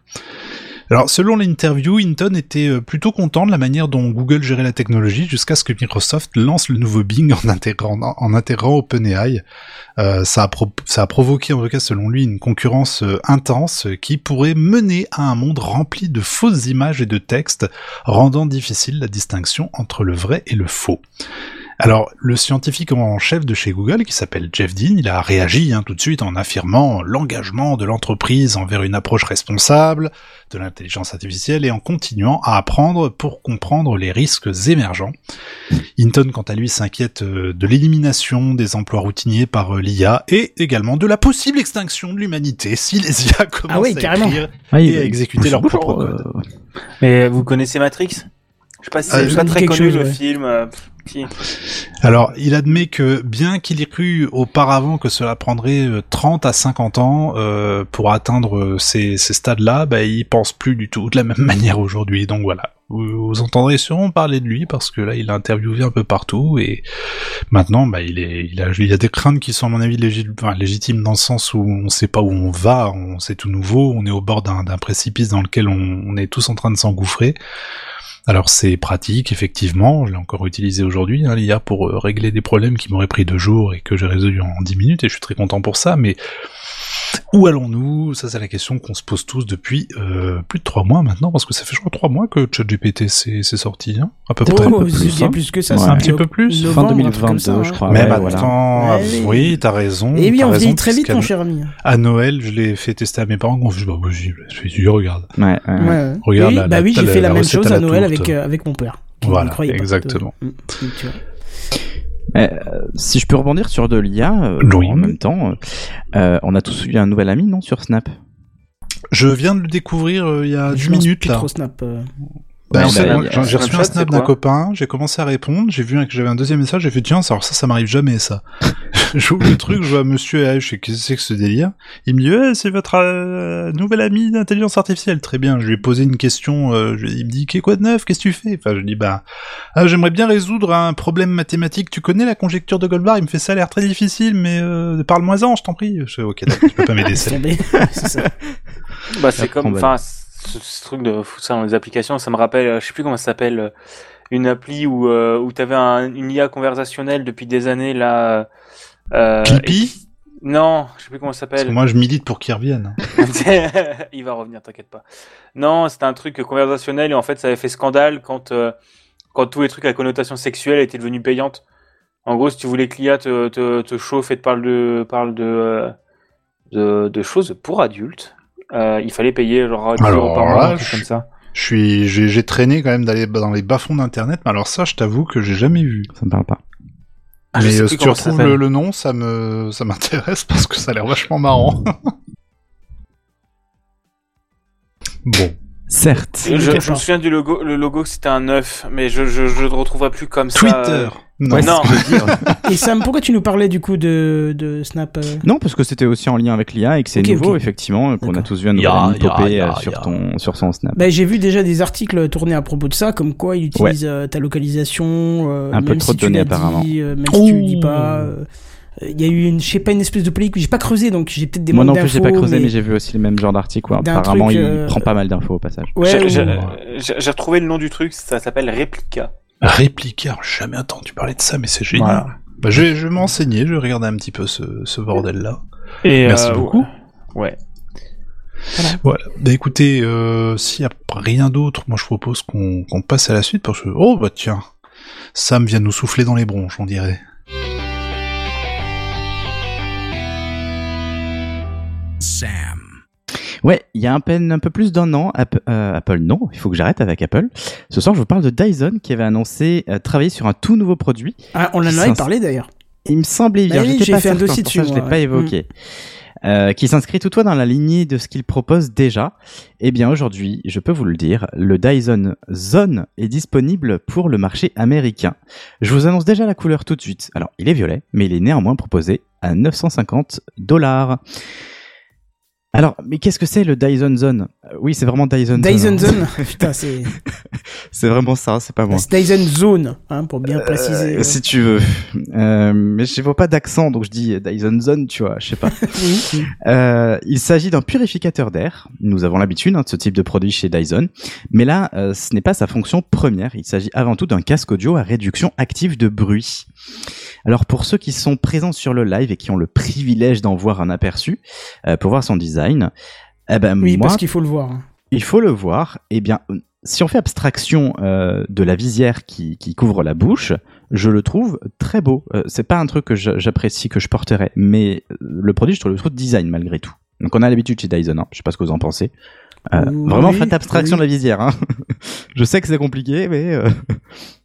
[SPEAKER 4] Alors, selon l'interview, Hinton était euh, plutôt content de la manière dont Google gérait la technologie jusqu'à ce que Microsoft lance le nouveau Bing en intégrant, en intégrant OpenAI. Euh, ça, a provoqué, en tout cas selon lui, une concurrence euh, intense qui pourrait mener à un monde rempli de fausses images et de textes, rendant difficile la distinction entre le vrai et le faux. Alors, le scientifique en chef de chez Google, qui s'appelle Jeff Dean, il a réagi hein, tout de suite en affirmant l'engagement de l'entreprise envers une approche responsable de l'intelligence artificielle et en continuant à apprendre pour comprendre les risques émergents. Hinton, quant à lui, s'inquiète euh, de l'élimination des emplois routiniers par euh, l'IA et également de la possible extinction de l'humanité si les IA commencent
[SPEAKER 1] Ah oui,
[SPEAKER 4] à écrire
[SPEAKER 3] Ah,
[SPEAKER 4] et à exécuter leur propre
[SPEAKER 3] euh,
[SPEAKER 4] code.
[SPEAKER 7] Mais vous connaissez Matrix? Je sais pas si
[SPEAKER 4] Ah,
[SPEAKER 7] c'est pas
[SPEAKER 1] dis
[SPEAKER 7] très connu
[SPEAKER 1] chose,
[SPEAKER 7] le
[SPEAKER 1] ouais.
[SPEAKER 7] film. euh.
[SPEAKER 4] Alors, il admet que bien qu'il ait cru auparavant que cela prendrait euh, 30 à 50 ans euh, pour atteindre euh, ces, ces stades-là, bah, il pense plus du tout de la même manière aujourd'hui. Donc voilà, vous, vous entendrez sûrement parler de lui parce que là, il a interviewé un peu partout et maintenant, bah, il, est, il, a, il y a des craintes qui sont à mon avis légit- enfin, légitimes dans le sens où on sait pas où on va, on c'est tout nouveau, on est au bord d'un d'un précipice dans lequel on, on est tous en train de s'engouffrer. Alors c'est pratique, effectivement, je l'ai encore utilisé aujourd'hui, hein, l'IA, pour euh, régler des problèmes qui m'auraient pris deux jours et que j'ai résolu en dix minutes, et je suis très content pour ça, mais où allons-nous? Ça c'est la question qu'on se pose tous depuis euh, plus de trois mois maintenant, parce que ça fait je crois trois mois que ChatGPT s'est sorti, hein, à peu près.
[SPEAKER 3] un peu
[SPEAKER 1] Oh,
[SPEAKER 3] plus,
[SPEAKER 1] il y a
[SPEAKER 3] hein.
[SPEAKER 1] plus que ça.
[SPEAKER 3] Ouais. Un
[SPEAKER 4] petit peu plus.
[SPEAKER 1] novembre,
[SPEAKER 3] Fin
[SPEAKER 1] un truc comme
[SPEAKER 3] 2022,
[SPEAKER 1] ça,
[SPEAKER 3] je
[SPEAKER 1] hein.
[SPEAKER 3] crois. Ouais,
[SPEAKER 4] attends,
[SPEAKER 3] voilà.
[SPEAKER 4] ah,
[SPEAKER 1] Ouais, oui.
[SPEAKER 4] oui, t'as raison.
[SPEAKER 1] Et oui,
[SPEAKER 4] t'as
[SPEAKER 1] on vieillit très vite, mon cher ami.
[SPEAKER 4] À Noël, je l'ai fait tester à mes parents, qui ont fait, possible. Je suis dit, regarde.
[SPEAKER 3] Ouais, ouais.
[SPEAKER 4] Regarde
[SPEAKER 1] oui,
[SPEAKER 4] la-
[SPEAKER 1] bah oui, j'ai fait la,
[SPEAKER 4] la
[SPEAKER 1] même chose
[SPEAKER 4] à
[SPEAKER 1] Noël avec, euh, avec mon père.
[SPEAKER 4] Voilà, exactement.
[SPEAKER 1] Mm, mm, tu vois.
[SPEAKER 3] Euh, si je peux rebondir sur de l'IA euh,
[SPEAKER 4] Oui.
[SPEAKER 3] en même temps, euh, on a tous eu un nouvel ami, non, sur Snap?
[SPEAKER 4] Je viens de le découvrir euh, il y a
[SPEAKER 1] Je
[SPEAKER 4] 10
[SPEAKER 1] lance
[SPEAKER 4] minutes, là.
[SPEAKER 1] trop Snap.
[SPEAKER 4] Bah, j'ai j'ai reçu un snap d'un copain, j'ai commencé à répondre, j'ai vu que j'avais un deuxième message, j'ai fait tiens, alors ça, ça m'arrive jamais ça. J'ouvre le truc, je vois Monsieur H, je sais qu'est-ce que c'est que ce délire? Il me dit, ouais, c'est votre euh, nouvel ami d'intelligence artificielle. Très bien. Je lui ai posé une question. euh, je- il me dit, qu'est quoi de neuf? Qu'est-ce que tu fais? Enfin, je dis, bah, ah, j'aimerais bien résoudre un problème mathématique. Tu connais la conjecture de Goldbar? Il me fait ça a l'air très difficile, mais euh, parle-moi-en, je t'en prie. Je fais, ok, d'accord, tu peux pas m'aider.
[SPEAKER 7] Bah, c'est comme, enfin, ce, ce truc de foutre ça dans les applications, ça me rappelle, euh, je sais plus comment ça s'appelle, euh, une appli où, euh, où t'avais un, une IA conversationnelle depuis des années, là, euh, et qui- Non, je sais plus comment ça s'appelle.
[SPEAKER 4] moi, je milite pour qu'il revienne.
[SPEAKER 7] Il va revenir, t'inquiète pas. Non, c'était un truc conversationnel et en fait, ça avait fait scandale quand, euh, quand tous les trucs à connotation sexuelle étaient devenus payantes. En gros, si tu voulais que l'IA te, te, te chauffe et te parle de, parle de, de, de choses pour adultes, euh, il fallait payer genre 10
[SPEAKER 4] Alors
[SPEAKER 7] euros par mois,
[SPEAKER 4] je-
[SPEAKER 7] comme ça.
[SPEAKER 4] Je suis, j'ai j'ai traîné quand même d'aller dans les bas-fonds d'internet, mais alors ça, je t'avoue que j'ai jamais vu.
[SPEAKER 3] Ça me parle pas.
[SPEAKER 7] Ah,
[SPEAKER 4] mais euh, si tu retrouves le, le nom, ça me, ça m'intéresse parce que ça a l'air vachement marrant. bon.
[SPEAKER 3] Certes.
[SPEAKER 7] Je, me souviens du logo, le logo c'était un œuf, mais je, je, je le retrouverai plus comme ça.
[SPEAKER 4] Twitter. Non.
[SPEAKER 3] Ouais,
[SPEAKER 7] non.
[SPEAKER 3] ce que je veux dire.
[SPEAKER 1] Et Sam, pourquoi tu nous parlais du coup de, de Snap euh
[SPEAKER 3] Non, parce que c'était aussi en lien avec l'IA et que c'est nouveau, effectivement, qu'on a tous vu un nouvel popper euh, sur, ton, sur son Snap.
[SPEAKER 1] Bah, j'ai vu déjà des articles tournés à propos de ça, comme quoi il utilise euh, ta localisation, euh,
[SPEAKER 3] Un peu
[SPEAKER 1] même
[SPEAKER 3] trop
[SPEAKER 1] si
[SPEAKER 3] de
[SPEAKER 1] tu
[SPEAKER 3] données, apparemment.
[SPEAKER 1] dit, euh, même si tu dis pas. euh, Il y a eu une, je sais pas, une espèce de polémique que j'ai pas creusé, donc j'ai peut-être des
[SPEAKER 3] Moi non plus, j'ai pas creusé, mais,
[SPEAKER 1] mais-
[SPEAKER 3] j'ai vu aussi le même genre d'article. Apparemment,
[SPEAKER 1] truc,
[SPEAKER 3] il
[SPEAKER 1] euh,
[SPEAKER 3] prend pas mal d'infos au passage.
[SPEAKER 1] Ouais,
[SPEAKER 7] J'ai-
[SPEAKER 1] ou-
[SPEAKER 7] retrouvé le nom du truc, ça s'appelle Replica.
[SPEAKER 4] Réplica, j'ai jamais entendu parler de ça, mais c'est génial.
[SPEAKER 7] Voilà.
[SPEAKER 4] Bah, je vais, je vais m'enseigner, je vais regarder un petit peu ce, ce bordel-là.
[SPEAKER 7] Et,
[SPEAKER 4] Merci
[SPEAKER 7] euh,
[SPEAKER 4] beaucoup.
[SPEAKER 7] Ouais.
[SPEAKER 4] Voilà. Bah écoutez, euh, s'il y a rien d'autre, moi je propose qu'on qu'on passe à la suite parce que oh bah tiens, Sam vient nous souffler dans les bronches, on dirait.
[SPEAKER 6] Sam.
[SPEAKER 3] Ouais, il y a un, peine, un peu plus d'un an, Apple, euh, Apple, non, il faut que j'arrête avec Apple. Ce soir, je vous parle de Dyson qui avait annoncé euh, travailler sur un tout nouveau produit.
[SPEAKER 1] Ah, on en avait parlé d'ailleurs.
[SPEAKER 3] Il me semblait
[SPEAKER 1] Bah
[SPEAKER 3] bien,
[SPEAKER 1] oui,
[SPEAKER 3] j'étais
[SPEAKER 1] j'ai
[SPEAKER 3] pas
[SPEAKER 1] fait un dossier
[SPEAKER 3] pour ça,
[SPEAKER 1] dessus,
[SPEAKER 3] je l'ai pas évoqué. Euh, qui s'inscrit toutefois dans la lignée de ce qu'il propose déjà. Eh bien aujourd'hui, je peux vous le dire, le Dyson Zone est disponible pour le marché américain. Je vous annonce déjà la couleur tout de suite. Alors, il est violet, mais il est néanmoins proposé à 950 dollars. Alors, mais qu'est-ce que c'est le Dyson Zone? Euh, Oui, c'est vraiment Dyson,
[SPEAKER 1] Dyson
[SPEAKER 3] Zone. hein.
[SPEAKER 1] Zone, putain, c'est
[SPEAKER 3] C'est vraiment ça, c'est pas moi.
[SPEAKER 1] c'est Dyson Zone, hein, pour bien préciser.
[SPEAKER 3] Euh, si tu veux. Euh, mais je vois pas d'accent, donc je dis Dyson Zone, tu vois, je sais pas.
[SPEAKER 1] Oui.
[SPEAKER 3] Euh, il s'agit d'un purificateur d'air. Nous avons l'habitude hein, de ce type de produit chez Dyson. Mais là, ce n'est pas sa fonction première. Il s'agit avant tout d'un casque audio à réduction active de bruit. Alors pour ceux qui sont présents sur le live et qui ont le privilège d'en voir un aperçu, pour voir son design, eh ben
[SPEAKER 1] Oui,
[SPEAKER 3] moi,
[SPEAKER 1] parce qu'il faut le voir.
[SPEAKER 3] il faut le voir. Eh bien, si on fait abstraction euh, de la visière qui, qui couvre la bouche, je le trouve très beau. Euh, c'est pas un truc que j'apprécie, que je porterais, mais euh, le produit, je trouve le trouve design malgré tout. Donc on a l'habitude chez Dyson. Hein. Je sais pas ce que vous en pensez. Euh,
[SPEAKER 1] Oui,
[SPEAKER 3] vraiment, faites abstraction
[SPEAKER 1] oui.
[SPEAKER 3] de la visière. Hein. je sais que c'est compliqué, mais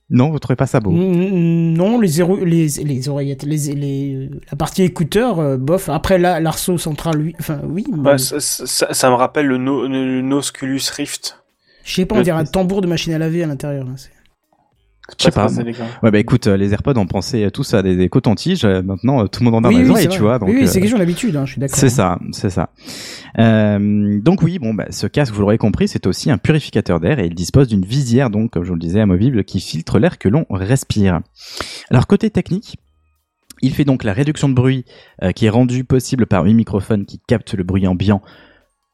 [SPEAKER 3] non, vous trouvez pas ça beau?
[SPEAKER 1] Mm, Non, les, zéro- les, les oreillettes, les, les, la partie écouteur, euh, bof. Après, là, l'arceau central, lui, enfin, oui. mais
[SPEAKER 7] Ouais, ça, ça- ça me rappelle le, no, le Nosculus Rift.
[SPEAKER 1] je sais pas, on dirait un tambour de machine à laver à l'intérieur. là,
[SPEAKER 3] Je sais
[SPEAKER 7] Pas.
[SPEAKER 3] Ouais, bah écoute, euh, les AirPods, on pensait tous à des, des cotons-tiges. euh, Maintenant, euh, tout le monde en a
[SPEAKER 1] Oui,
[SPEAKER 3] dans les
[SPEAKER 1] oui,
[SPEAKER 3] oreilles,
[SPEAKER 1] c'est
[SPEAKER 3] tu vois. Donc,
[SPEAKER 1] oui, oui,
[SPEAKER 3] euh,
[SPEAKER 1] c'est question d'habitude, hein, je suis d'accord.
[SPEAKER 3] C'est ça, c'est ça. Euh, donc oui, bon, bah, ce casque, vous l'aurez compris, c'est aussi un purificateur d'air et il dispose d'une visière, donc comme je vous le disais, amovible, qui filtre l'air que l'on respire. Alors côté technique, il fait donc la réduction de bruit euh, qui est rendue possible par 8 microphones qui captent le bruit ambiant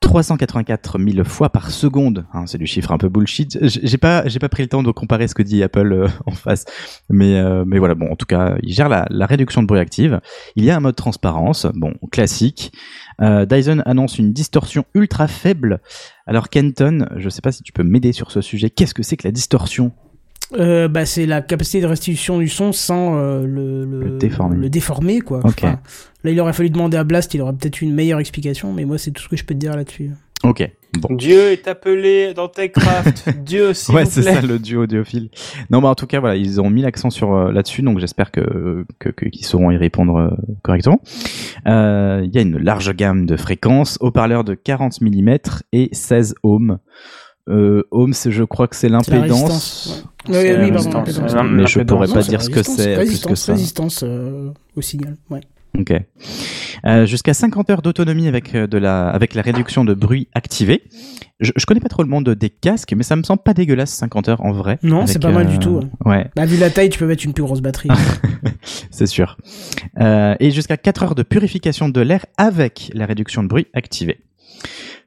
[SPEAKER 3] 384 000 fois par seconde. Hein, c'est du chiffre un peu bullshit. J'ai pas, j'ai pas pris le temps de comparer ce que dit Apple euh, en face, mais euh, mais voilà. Bon, en tout cas, il gère la, la réduction de bruit active. Il y a un mode transparence, bon, classique. Euh, Dyson annonce une distorsion ultra faible. Alors Kenton, je sais pas si tu peux m'aider sur ce sujet. Qu'est-ce que c'est que la distorsion?
[SPEAKER 1] Euh, bah, c'est la capacité de restitution du son sans euh, le,
[SPEAKER 3] Le déformer.
[SPEAKER 1] le déformer, quoi.
[SPEAKER 3] Ok.
[SPEAKER 1] Enfin, là, il aurait fallu demander à Blast, il aurait peut-être eu une meilleure explication, mais moi, c'est tout ce que je peux te dire là-dessus.
[SPEAKER 3] Ok. Bon.
[SPEAKER 7] Dieu est appelé dans TechCraft. Dieu, s'il
[SPEAKER 3] Ouais,
[SPEAKER 7] vous
[SPEAKER 3] c'est
[SPEAKER 7] plaît.
[SPEAKER 3] ça le duo audiophile. Non, mais en tout cas, voilà, ils ont mis l'accent sur euh, là-dessus, donc j'espère que que- que- qu'ils sauront y répondre euh, correctement. Euh, Il y a une large gamme de fréquences, haut-parleurs de 40 mm et 16 ohms. Euh, je crois que c'est l'impédance.
[SPEAKER 1] Ouais. Oui, oui,
[SPEAKER 3] Mais je pourrais
[SPEAKER 1] Non,
[SPEAKER 3] pas dire ce que c'est plus
[SPEAKER 1] Résistance,
[SPEAKER 3] que ça.
[SPEAKER 1] résistance euh, au signal. Ouais.
[SPEAKER 3] Ok. Euh, Jusqu'à 50 heures d'autonomie avec euh, de la avec la réduction de bruit activée. Je, je connais pas trop le monde des casques, mais ça me semble pas dégueulasse 50 heures en vrai.
[SPEAKER 1] Non, c'est pas mal du tout,
[SPEAKER 3] Ouais,
[SPEAKER 1] Bah, vu la taille, tu peux mettre une plus grosse batterie.
[SPEAKER 3] c'est sûr. Euh, et jusqu'à 4 heures de purification de l'air avec la réduction de bruit activée.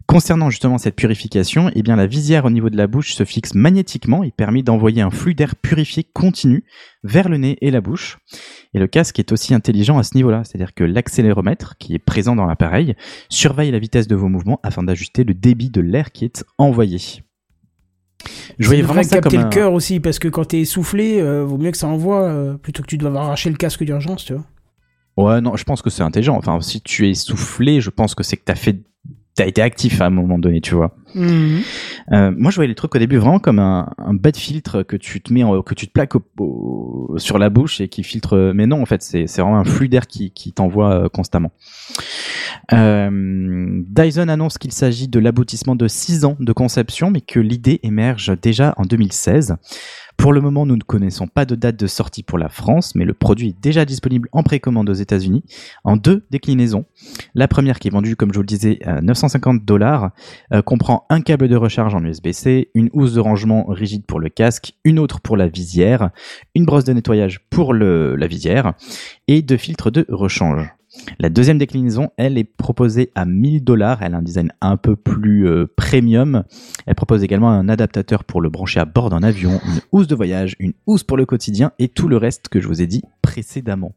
[SPEAKER 3] Concernant justement cette purification, eh bien la visière au niveau de la bouche se fixe magnétiquement et permet d'envoyer un flux d'air purifié continu vers le nez et la bouche. Et le casque est aussi intelligent à ce niveau-là, c'est-à-dire que l'accéléromètre qui est présent dans l'appareil surveille la vitesse de vos mouvements afin d'ajuster le débit de l'air qui est envoyé. Je voyais vraiment ça
[SPEAKER 1] capter
[SPEAKER 3] comme
[SPEAKER 1] le
[SPEAKER 3] un...
[SPEAKER 1] cœur aussi, parce que quand t'es essoufflé, euh, vaut mieux que ça envoie, euh, plutôt que tu dois arracher le casque d'urgence, tu vois.
[SPEAKER 3] Ouais, non, je pense que c'est intelligent. Enfin, si tu es soufflé, je pense que c'est que t'as fait, t'as été actif à un moment donné, tu vois.
[SPEAKER 1] Mhm.
[SPEAKER 3] Euh, moi, je voyais les trucs au début vraiment comme un, un bas de filtre que tu te mets, en- que tu te plaques au- au- sur la bouche et qui filtre. Mais non, en fait, c'est c'est vraiment un flux d'air qui, qui t'envoie euh, constamment. Euh, Dyson annonce qu'il s'agit de l'aboutissement de 6 ans de conception, mais que l'idée émerge déjà en 2016. Pour le moment, nous ne connaissons pas de date de sortie pour la France, mais le produit est déjà disponible en précommande aux États-Unis en deux déclinaisons. La première, qui est vendue, comme je vous le disais, à 950 dollars, euh, comprend un câble de recharge en USB-C, une housse de rangement rigide pour le casque, une autre pour la visière, une brosse de nettoyage pour la visière et deux filtres de rechange. La deuxième déclinaison, elle, est proposée à 1000 dollars. Elle a un design un peu plus euh, premium. Elle propose également un adaptateur pour le brancher à bord d'un avion, une housse de voyage, une housse pour le quotidien et tout le reste que je vous ai dit précédemment.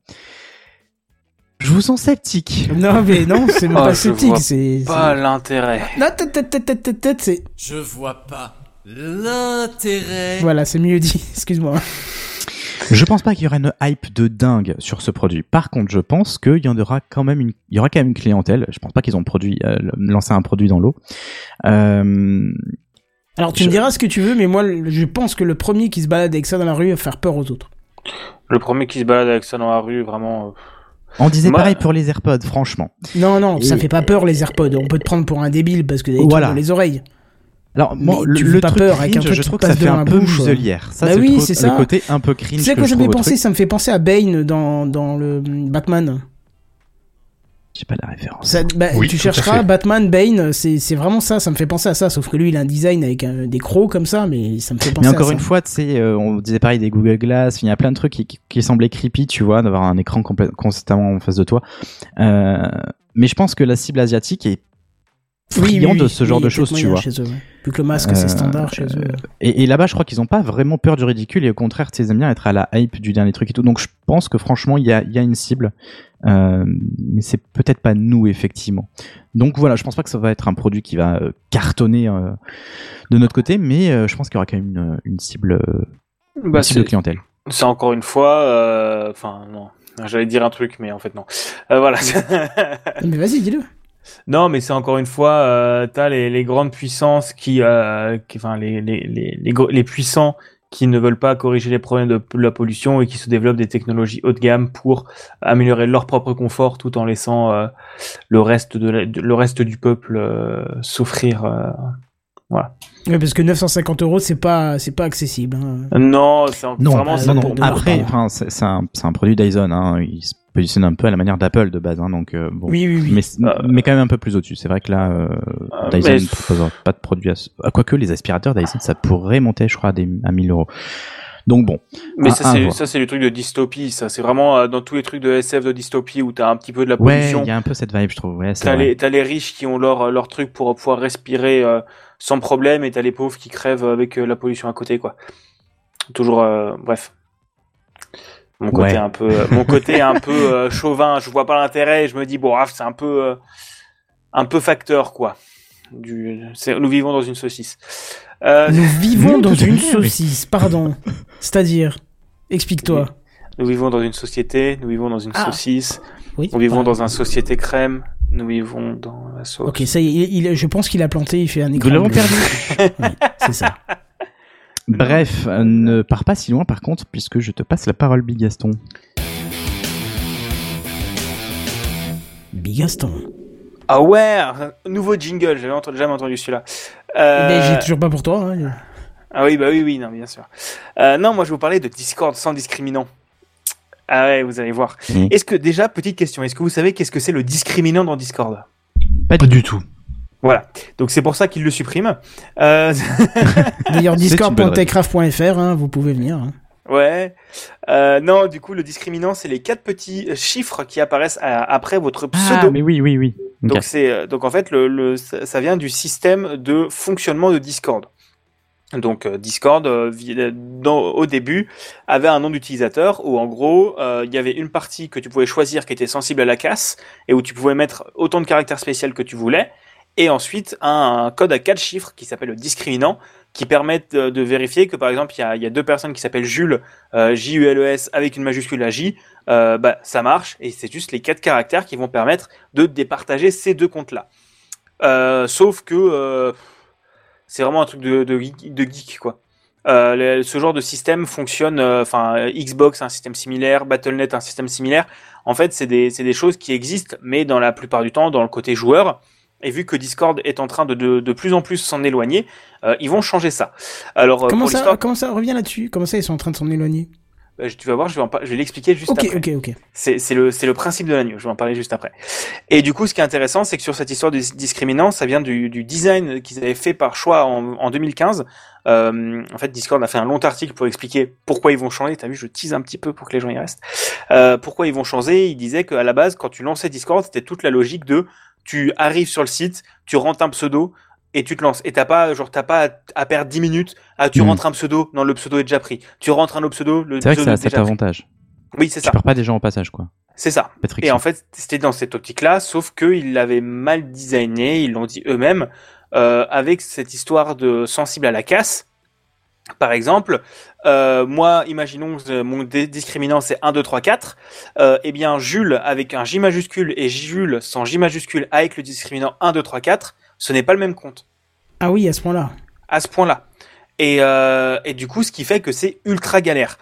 [SPEAKER 3] Je vous sens sceptique.
[SPEAKER 1] Non, mais non, c'est même
[SPEAKER 7] Oh,
[SPEAKER 1] pas
[SPEAKER 7] je
[SPEAKER 1] sceptique,
[SPEAKER 7] vois
[SPEAKER 1] c'est.
[SPEAKER 7] Pas l'intérêt.
[SPEAKER 1] Non, tête, tête, tête, tête, tête, tête, c'est.
[SPEAKER 6] Je vois pas l'intérêt.
[SPEAKER 1] Voilà, c'est mieux dit, excuse-moi.
[SPEAKER 3] Je pense pas qu'il y aura une hype de dingue sur ce produit. Par contre, je pense qu'il y en aura quand même une, il y aura quand même une clientèle. Je pense pas qu'ils ont produit, euh, lancé un produit dans l'eau. Euh,
[SPEAKER 1] Alors, tu
[SPEAKER 3] Je-
[SPEAKER 1] me diras ce que tu veux, mais moi, je pense que le premier qui se balade avec ça dans la rue va faire peur aux autres.
[SPEAKER 7] Le premier qui se balade avec ça dans la rue, vraiment. euh,
[SPEAKER 3] on disait
[SPEAKER 7] Moi-
[SPEAKER 3] pareil pour les AirPods, franchement.
[SPEAKER 1] Non, non, ça fait pas peur les AirPods. On peut te prendre pour un débile parce que t'as des
[SPEAKER 3] Voilà.
[SPEAKER 1] dans les oreilles.
[SPEAKER 3] Alors, moi, le,
[SPEAKER 1] tu
[SPEAKER 3] le
[SPEAKER 1] fais pas
[SPEAKER 3] truc
[SPEAKER 1] peur avec un
[SPEAKER 3] je trouve que ça fait un peu
[SPEAKER 1] bouche.
[SPEAKER 3] muselière. Ça,
[SPEAKER 1] Bah
[SPEAKER 3] c'est
[SPEAKER 1] oui,
[SPEAKER 3] le,
[SPEAKER 1] c'est
[SPEAKER 3] le
[SPEAKER 1] ça.
[SPEAKER 3] côté un peu cringe.
[SPEAKER 1] Tu sais
[SPEAKER 3] que
[SPEAKER 1] quoi
[SPEAKER 3] je
[SPEAKER 1] ça me fait penser
[SPEAKER 3] truc.
[SPEAKER 1] Ça me fait penser à Bane dans, dans le Batman.
[SPEAKER 3] J'ai pas la référence.
[SPEAKER 1] Ça- bah,
[SPEAKER 4] Oui,
[SPEAKER 1] tu chercheras. Batman, Bane, c'est c'est vraiment ça. Ça me fait penser à ça. Sauf que lui, il a un design avec un- des crocs comme ça, mais ça me fait penser
[SPEAKER 3] Mais encore
[SPEAKER 1] à
[SPEAKER 3] une
[SPEAKER 1] ça.
[SPEAKER 3] fois, tu sais, euh, on disait pareil des Google Glass, il y a plein de trucs qui, qui, qui semblaient creepy, tu vois, d'avoir un écran constamment en face de toi. Euh, mais je pense que la cible asiatique est friand de ce genre de
[SPEAKER 1] a
[SPEAKER 3] choses, tu vois.
[SPEAKER 1] chez eux, ouais. Vu que le masque,
[SPEAKER 3] Euh,
[SPEAKER 1] c'est standard chez eux.
[SPEAKER 3] Et, et là-bas, je crois qu'ils ont pas vraiment peur du ridicule et au contraire, ils aiment bien être à la hype du dernier truc et tout. Donc je pense que franchement, il y a, il y a une cible, euh, mais c'est peut-être pas nous effectivement. Donc voilà, je pense pas que ça va être un produit qui va euh, cartonner euh, de notre côté, mais euh, je pense qu'il y aura quand même une, une cible,
[SPEAKER 7] Bah,
[SPEAKER 3] une cible de clientèle.
[SPEAKER 7] c'est encore une fois. euh, Enfin, non. J'allais dire un truc, mais en fait, non. Euh, voilà.
[SPEAKER 1] Mais vas-y, dis-le.
[SPEAKER 7] Non, mais c'est encore une fois, euh, t'as les, les grandes puissances qui, euh, qui enfin les, les, les, les, puissants qui ne veulent pas corriger les problèmes de, la pollution et qui se développent des technologies haut de gamme pour améliorer leur propre confort tout en laissant euh, le reste de, la- de- le reste du peuple euh, souffrir. euh.
[SPEAKER 1] Ouais, parce que 950 euros, c'est pas, c'est pas accessible. hein.
[SPEAKER 7] Non, c'est vraiment c'est
[SPEAKER 3] non,
[SPEAKER 7] pour-
[SPEAKER 3] Après, enfin, un, produit Dyson. Hein. Il se positionne un peu à la manière d'Apple de base. Hein, donc euh, bon.
[SPEAKER 1] Oui, oui, oui.
[SPEAKER 3] Mais,
[SPEAKER 7] Euh,
[SPEAKER 3] mais quand même un peu plus au-dessus. C'est vrai que là, euh,
[SPEAKER 7] Euh,
[SPEAKER 3] Dyson
[SPEAKER 7] mais-
[SPEAKER 3] ne propose pas de produit à ce... à Quoique les aspirateurs Dyson, ça pourrait monter, je crois, à, des, à 1000 euros. Donc bon.
[SPEAKER 7] Mais ça c'est ça c'est le truc de dystopie. Ça c'est vraiment euh, dans tous les trucs de SF de dystopie où t'as un petit peu de la
[SPEAKER 3] Ouais,
[SPEAKER 7] pollution.
[SPEAKER 3] il y a un peu cette vibe, je trouve. Ouais,
[SPEAKER 7] T'as les, t'as les riches qui ont leur, leur truc pour pouvoir respirer euh, sans problème et t'as les pauvres qui crèvent avec euh, la pollution à côté, quoi. Toujours, euh, bref. Mon côté
[SPEAKER 3] Ouais.
[SPEAKER 7] un peu, euh, mon côté un peu euh, chauvin, je vois pas l'intérêt et je me dis bon, ah, c'est un peu, euh, un peu facteur, quoi. Du, c'est, nous vivons dans une saucisse. Euh,
[SPEAKER 1] Nous vivons dans une saucisse, pardon. C'est-à-dire, explique-toi.
[SPEAKER 7] nous vivons dans une société, nous vivons dans une
[SPEAKER 1] Ah.
[SPEAKER 7] saucisse,
[SPEAKER 1] Oui.
[SPEAKER 7] nous vivons dans un société crème, nous vivons dans la sauce.
[SPEAKER 1] Ok, ça y est, il, il- je pense qu'il a planté, il fait un écran.
[SPEAKER 3] Nous l'avons perdu.
[SPEAKER 1] Oui, c'est ça.
[SPEAKER 3] Bref, euh, ne pars pas si loin par contre, puisque je te passe la parole, Big Gaston.
[SPEAKER 1] Bigaston.
[SPEAKER 7] Ah ouais, nouveau jingle, j'avais entendu, jamais entendu celui-là. Euh,
[SPEAKER 1] Mais j'ai toujours pas pour toi. hein.
[SPEAKER 7] Ah oui, bah oui, oui, non, bien sûr. Euh, non, moi je vais vous parler de Discord sans discriminant. Ah ouais, vous allez voir. Est-ce que déjà petite question, est-ce que vous savez qu'est-ce que c'est le discriminant dans Discord?
[SPEAKER 4] Pas du tout.
[SPEAKER 7] Voilà. Donc c'est pour ça qu'ils le suppriment. Euh...
[SPEAKER 1] D'ailleurs, discord.techcraft.fr, hein, vous pouvez venir. hein.
[SPEAKER 7] Ouais. Euh, non, du coup, le discriminant, c'est les quatre petits chiffres qui apparaissent à- après votre pseudo.
[SPEAKER 3] Ah, mais oui, oui, oui.
[SPEAKER 7] Donc c'est euh, donc en fait le, le ça vient du système de fonctionnement de Discord. Donc euh, Discord euh, euh, dans, au début avait un nom d'utilisateur où en gros euh, il y avait une partie que tu pouvais choisir qui était sensible à la casse et où tu pouvais mettre autant de caractères spéciaux que tu voulais et ensuite un, code à quatre chiffres qui s'appelle le discriminant qui permet de, vérifier que par exemple il y a, y a deux personnes qui s'appellent Jules euh, J U L E S avec une majuscule à J euh, bah ça marche et c'est juste les quatre caractères qui vont permettre de départager ces deux comptes-là. Euh, sauf que euh, c'est vraiment un truc de, geek, quoi. Ce genre de système fonctionne, enfin Xbox un système similaire, Battle.net un système similaire. En fait, c'est des, c'est des choses qui existent, mais dans la plupart du temps, dans le côté joueur. Et vu que Discord est en train de de, de plus en plus s'en éloigner, euh, ils vont changer ça. Alors, euh,
[SPEAKER 1] Comment
[SPEAKER 7] pour
[SPEAKER 1] ça, comment ça revient là-dessus? Comment ça, ils sont en train de s'en éloigner?
[SPEAKER 7] Euh, tu vas voir, je vais, en je vais l'expliquer juste après.
[SPEAKER 1] ok, ok.
[SPEAKER 7] C'est c'est le, c'est le principe de l'agneau, je vais en parler juste après. Et du coup, ce qui est intéressant, c'est que sur cette histoire de dis- discriminant, ça vient du, du design qu'ils avaient fait par choix en, en 2015. Euh, en fait, Discord a fait un long article pour expliquer pourquoi ils vont changer. T'as vu, je tease un petit peu pour que les gens y restent. Euh, pourquoi ils vont changer? Il disait qu'à la base, quand tu lançais Discord, c'était toute la logique de tu arrives sur le site, tu rentres un pseudo et tu te lances. Et t'as pas, genre, t'as pas à, à perdre 10 minutes. Ah, tu
[SPEAKER 3] Mhm.
[SPEAKER 7] rentres un pseudo, non, le pseudo est déjà pris. Tu rentres un autre pseudo, le
[SPEAKER 3] C'est vrai que
[SPEAKER 7] pseudo
[SPEAKER 3] ça a
[SPEAKER 7] est
[SPEAKER 3] cet
[SPEAKER 7] déjà pris.
[SPEAKER 3] avantage.
[SPEAKER 7] Oui, c'est
[SPEAKER 3] Tu
[SPEAKER 7] ça.
[SPEAKER 3] perds pas des gens au passage, quoi.
[SPEAKER 7] C'est ça.
[SPEAKER 3] Patrick.
[SPEAKER 7] Et en fait, c'était dans cette optique-là, sauf qu'ils l'avaient mal designé, ils l'ont dit eux-mêmes, euh, avec cette histoire de sensible à la casse. Par exemple, euh, moi, imaginons que euh, mon discriminant c'est 1, 2, 3, 4. Euh, eh bien, Jules avec un J majuscule et Jules sans J majuscule avec le discriminant 1, 2, 3, 4, ce n'est pas le même compte
[SPEAKER 1] Ah oui, à ce point-là.
[SPEAKER 7] à ce point-là. Et, euh, et du coup, ce qui fait que c'est ultra galère.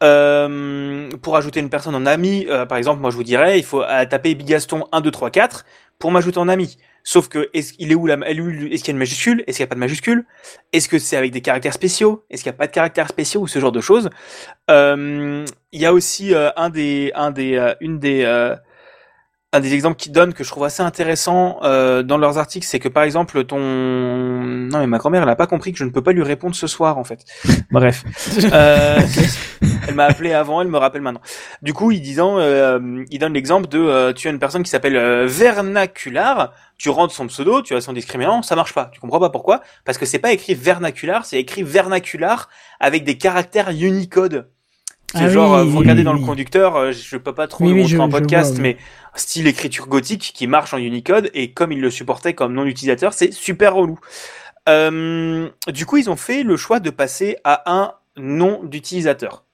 [SPEAKER 7] Pour ajouter une personne en ami, par exemple, moi je vous dirais, il faut taper Bigaston 1, 2, 3, 4 pour m'ajouter en ami. Sauf que, est-ce qu'il est où la, est-ce qu'il y a une majuscule? Est-ce qu'il n'y a pas de majuscule? Est-ce que c'est avec des caractères spéciaux? Est-ce qu'il n'y a pas de caractères spéciaux ou ce genre de choses? Euh, Il y a aussi euh, un des, un des, euh, une des, un des exemples qu'ils donnent que je trouve assez intéressant euh, dans leurs articles, c'est que par exemple ton non mais ma grand-mère elle a pas compris que je ne peux pas lui répondre ce soir en fait. Bref, euh, elle m'a appelé avant, elle me rappelle maintenant. Du coup, il disant, euh, il donne l'exemple de euh, tu as une personne qui s'appelle euh, Vernacular, tu rentres son pseudo, tu as son discriminant, ça marche pas. Tu comprends pas pourquoi? Parce que c'est pas écrit Vernacular, c'est écrit Vernacular avec des caractères Unicode. C'est
[SPEAKER 1] Ah
[SPEAKER 7] genre,
[SPEAKER 1] oui,
[SPEAKER 7] euh, vous regardez
[SPEAKER 1] oui,
[SPEAKER 7] dans
[SPEAKER 1] oui.
[SPEAKER 7] le conducteur, euh, je peux pas trop le montrer
[SPEAKER 1] je-
[SPEAKER 7] en podcast,
[SPEAKER 1] vois,
[SPEAKER 7] mais style écriture gothique qui marche en Unicode et comme il le supportait comme nom d'utilisateur, c'est super relou. Euh, du coup, ils ont fait le choix de passer à un nom d'utilisateur.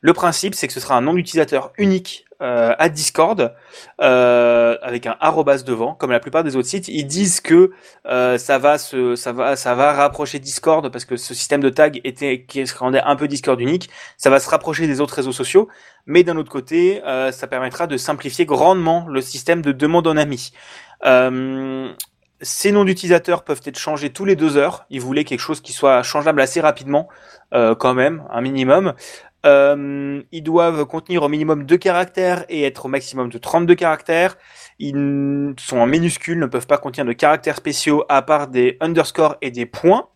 [SPEAKER 7] Le principe, c'est que ce sera un nom d'utilisateur unique euh, à Discord euh, avec un arrobas devant, comme la plupart des autres sites. Ils disent que euh, ça va se, ça va, ça va rapprocher Discord parce que ce système de tag était qui rendait un peu Discord unique. Ça va se rapprocher des autres réseaux sociaux, mais d'un autre côté, euh, ça permettra de simplifier grandement le système de demande en ami. Euh, ces noms d'utilisateurs peuvent être changés tous les deux heures. Ils voulaient quelque chose qui soit changeable assez rapidement, euh, quand même, un minimum. Euh, ils doivent contenir au minimum deux caractères et être au maximum de 32 caractères. Ils sont en minuscules, ne peuvent pas contenir de caractères spéciaux à part des underscores et des points.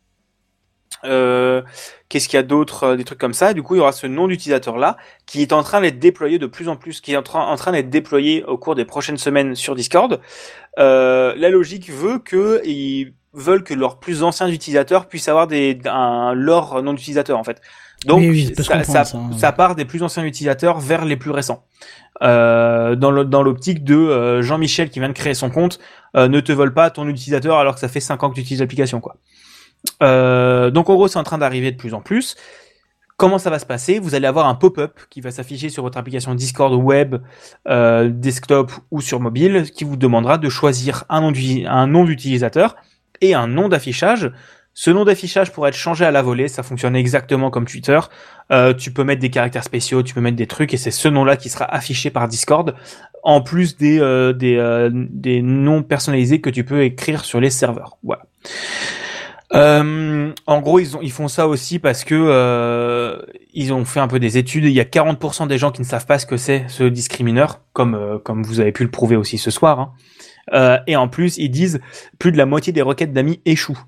[SPEAKER 7] Euh, Qu'est-ce qu'il y a d'autre euh, Des trucs comme ça? Du coup, il y aura ce nom d'utilisateur là qui est en train d'être déployé de plus en plus, qui est en train, d'être déployé au cours des prochaines semaines sur Discord. La logique veut que ils veulent que leurs plus anciens utilisateurs puissent avoir un, leur nom d'utilisateur en fait. Donc
[SPEAKER 1] Oui, oui, ça hein.
[SPEAKER 7] part des plus anciens utilisateurs vers les plus récents. Euh, dans l'optique de euh, Jean-Michel qui vient de créer son compte, euh, ne te vole pas ton utilisateur alors que ça fait 5 ans que tu utilises l'application quoi. Euh, donc en gros c'est en train d'arriver de plus en plus. Comment ça va se passer? Vous allez avoir un pop-up qui va s'afficher sur votre application Discord web, euh, desktop ou sur mobile, qui vous demandera de choisir un nom d'utilisateur et un nom d'affichage. Ce nom d'affichage pourra être changé à la volée, ça fonctionne exactement comme Twitter. Euh, tu peux mettre des caractères spéciaux, tu peux mettre des trucs, et c'est ce nom-là qui sera affiché par Discord, en plus des, euh, des, euh, des noms personnalisés que tu peux écrire sur les serveurs. Voilà. En gros, ils, ont, ils font ça aussi parce que ils ont fait un peu des études. Il y a 40% des gens qui ne savent pas ce que c'est ce discrimineur, comme comme vous avez pu le prouver aussi ce soir. Hein. Et en plus, ils disent plus de la moitié des requêtes d'amis échouent.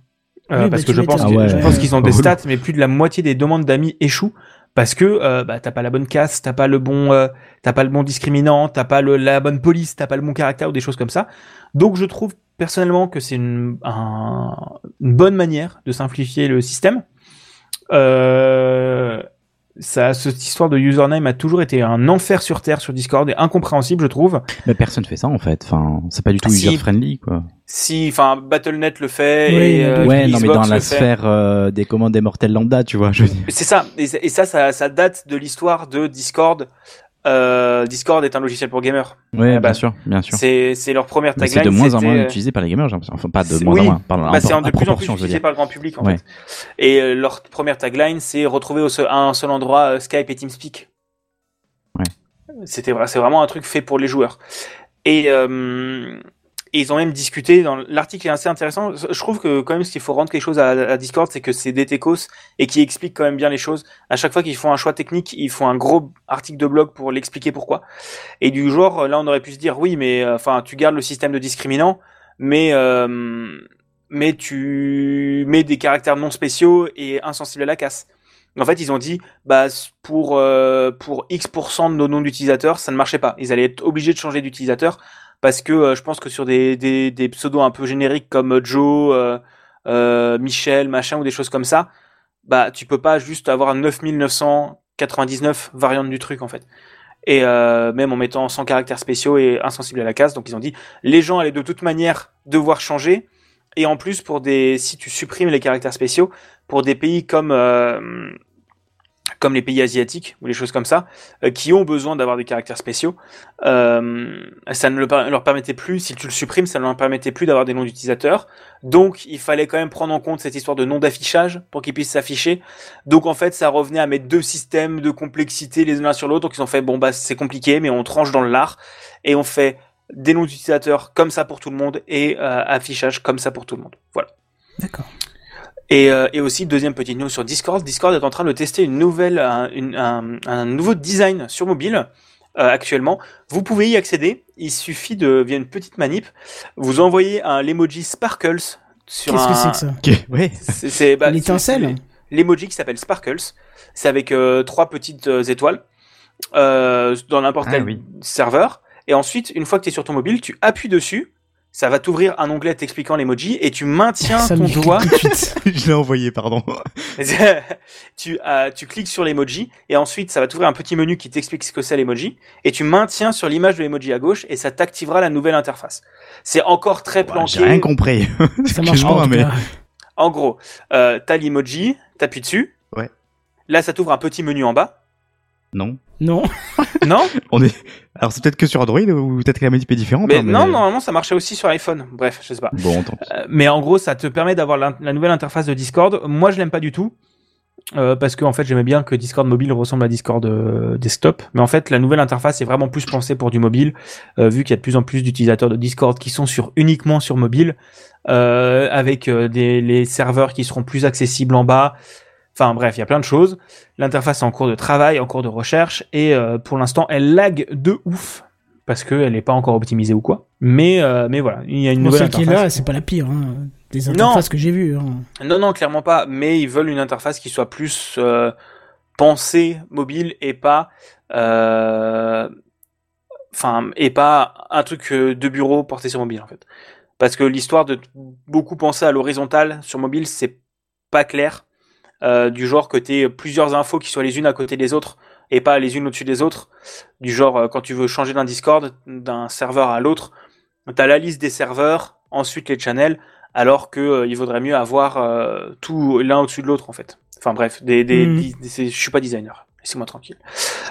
[SPEAKER 7] Euh,
[SPEAKER 1] Oui,
[SPEAKER 7] parce que je pense,
[SPEAKER 3] Ah
[SPEAKER 7] je pense qu'ils ont des stats, mais plus de la moitié des demandes d'amis échouent parce que euh, bah, t'as pas la bonne casse, t'as pas le bon, euh, t'as pas le bon discriminant, t'as pas le, la bonne police, t'as pas le bon caractère ou des choses comme ça. Donc je trouve personnellement que c'est une, un- une bonne manière de simplifier le système. Euh, ça, cette histoire de username a toujours été un enfer sur terre sur Discord et incompréhensible, je trouve.
[SPEAKER 3] Mais personne fait ça en fait. Enfin, c'est pas du tout
[SPEAKER 7] Si.
[SPEAKER 3] user friendly quoi.
[SPEAKER 7] Si, enfin, Battle.net le fait
[SPEAKER 1] Oui,
[SPEAKER 7] et euh,
[SPEAKER 3] ouais, non mais dans la sphère euh, des commandes des mortels lambda, tu vois. Je veux dire.
[SPEAKER 7] C'est ça, et, ça- et ça, ça, ça date de l'histoire de Discord. Euh, Discord est un logiciel pour gamers.
[SPEAKER 3] Ouais,
[SPEAKER 7] Ah bah,
[SPEAKER 3] bien sûr, bien sûr.
[SPEAKER 7] C'est, c'est leur première tagline.
[SPEAKER 3] c'est de moins en moins
[SPEAKER 7] euh,
[SPEAKER 3] utilisé par les gamers, j'ai l'impression. Enfin, pas de moins
[SPEAKER 7] oui,
[SPEAKER 3] en moins. Par,
[SPEAKER 7] Bah, c'est de plus en plus utilisé par le grand public en
[SPEAKER 3] Ouais.
[SPEAKER 7] fait. Et euh, leur première tagline, c'est retrouver au seul, à un seul endroit euh, Skype et TeamSpeak.
[SPEAKER 3] Ouais.
[SPEAKER 7] C'était c'est vraiment un truc fait pour les joueurs. Et, et ils ont même discuté l'article est assez intéressant. Je trouve que quand même, ce qu'il faut rendre quelque chose à, Discord, c'est que c'est des et qui expliquent quand même bien les choses. À chaque fois qu'ils font un choix technique, ils font un gros article de blog pour l'expliquer pourquoi. Et du genre, là, on aurait pu se dire, oui, mais euh, enfin, tu gardes le système de discriminant, mais euh, mais tu mets des caractères non spéciaux et insensibles à la casse. En fait, ils ont dit, bah pour euh, pour X% de nos noms d'utilisateurs, ça ne marchait pas. Ils allaient être obligés de changer d'utilisateur parce que euh, je pense que sur des, pseudos un peu génériques comme euh, Joe, euh, Michel, machin ou des choses comme ça, bah tu peux pas juste avoir 9999 variantes du truc en fait. Et même en mettant 100 caractères spéciaux et insensibles à la casse, donc ils ont dit les gens allaient de toute manière devoir changer. Et en plus, pour des, si tu supprimes les caractères spéciaux, pour des pays comme comme les pays asiatiques ou les choses comme ça, euh, qui ont besoin d'avoir des caractères spéciaux, euh, ça ne leur permettait plus. Si tu le supprimes, ça ne leur permettait plus d'avoir des noms d'utilisateurs. Donc, il fallait quand même prendre en compte cette histoire de nom d'affichage pour qu'ils puissent s'afficher. Donc, en fait, ça revenait à mettre deux systèmes de complexité les uns sur l'autre. Donc, ils ont fait bon bah c'est compliqué, mais on tranche dans le lard et on fait des noms d'utilisateurs comme ça pour tout le monde et euh, affichage comme ça pour tout le monde. Voilà.
[SPEAKER 1] D'accord.
[SPEAKER 7] Et, euh, et aussi, deuxième petite news sur Discord. Discord est en train de tester une nouvelle, un, une- un, un nouveau design sur mobile euh, actuellement. Vous pouvez y accéder. Il suffit de, via une petite manip, vous envoyez un l'emoji Sparkles sur
[SPEAKER 1] Qu'est-ce
[SPEAKER 7] un.
[SPEAKER 1] que c'est que ça
[SPEAKER 3] Ok, ouais.
[SPEAKER 7] C'est, c'est- bah,
[SPEAKER 1] L'étincelle
[SPEAKER 7] L'emoji qui s'appelle Sparkles. C'est avec euh, trois petites euh, étoiles euh, dans n'importe
[SPEAKER 3] Ah
[SPEAKER 7] quel
[SPEAKER 3] oui.
[SPEAKER 7] serveur. Et ensuite, une fois que tu es sur ton mobile, tu appuies dessus. Ça va t'ouvrir un onglet t'expliquant l'emoji et tu maintiens
[SPEAKER 1] Ça
[SPEAKER 7] ton doigt
[SPEAKER 3] je l'ai envoyé, pardon.
[SPEAKER 7] tu, euh, tu cliques sur l'emoji et ensuite ça va t'ouvrir un petit menu qui t'explique ce que c'est l'emoji et tu maintiens sur l'image de l'emoji à gauche et ça t'activera la nouvelle interface. C'est encore très planqué.
[SPEAKER 3] J'ai rien compris.
[SPEAKER 1] Ça marche pas.
[SPEAKER 3] Mais-.
[SPEAKER 7] En gros, euh, t'as l'emoji, t'appuies dessus.
[SPEAKER 3] Ouais.
[SPEAKER 7] Là, ça t'ouvre un petit menu en bas.
[SPEAKER 3] Non.
[SPEAKER 1] Non.
[SPEAKER 7] Non,
[SPEAKER 3] On est. Alors c'est peut-être que sur Android ou peut-être que la manip est différente.
[SPEAKER 7] mais
[SPEAKER 3] hein,
[SPEAKER 7] non, normalement ça marchait aussi sur iPhone. Bref, je sais pas.
[SPEAKER 3] Bon, tant pis.
[SPEAKER 7] Euh, mais en gros, ça te permet d'avoir la, la nouvelle interface de Discord. Moi, je l'aime pas du tout. euh, parce que en fait, j'aimais bien que Discord mobile ressemble à Discord euh, desktop. Mais en fait, la nouvelle interface est vraiment plus pensée pour du mobile, euh, vu qu'il y a de plus en plus d'utilisateurs de Discord qui sont sur uniquement sur mobile, euh, avec des les serveurs qui seront plus accessibles en bas. Enfin bref, il y a plein de choses. L'interface est en cours de travail, en cours de recherche, et euh, pour l'instant, elle lag de ouf parce qu'elle n'est pas encore optimisée ou quoi. Mais euh, mais voilà, il y a une
[SPEAKER 1] Bon,
[SPEAKER 7] nouvelle
[SPEAKER 1] celle qui est
[SPEAKER 7] interface.
[SPEAKER 1] là, c'est pas la pire. Hein. Des
[SPEAKER 7] Non.
[SPEAKER 1] interfaces que j'ai vues. Hein.
[SPEAKER 7] Non, non, clairement pas. Mais ils veulent une interface qui soit plus euh, pensée mobile et pas, enfin, et pas un truc de bureau porté sur mobile en fait. Parce que l'histoire de beaucoup penser à l'horizontale sur mobile, c'est pas clair. Euh, du genre que t'aies plusieurs infos qui soient les unes à côté des autres et pas les unes au-dessus des autres. Du genre euh, quand tu veux changer d'un Discord d'un serveur à l'autre, t'as la liste des serveurs, ensuite les channels, alors que euh, il vaudrait mieux avoir euh, tout l'un au-dessus de l'autre en fait. Enfin bref, des, des, des- c'est- je suis pas designer, laissez-moi tranquille.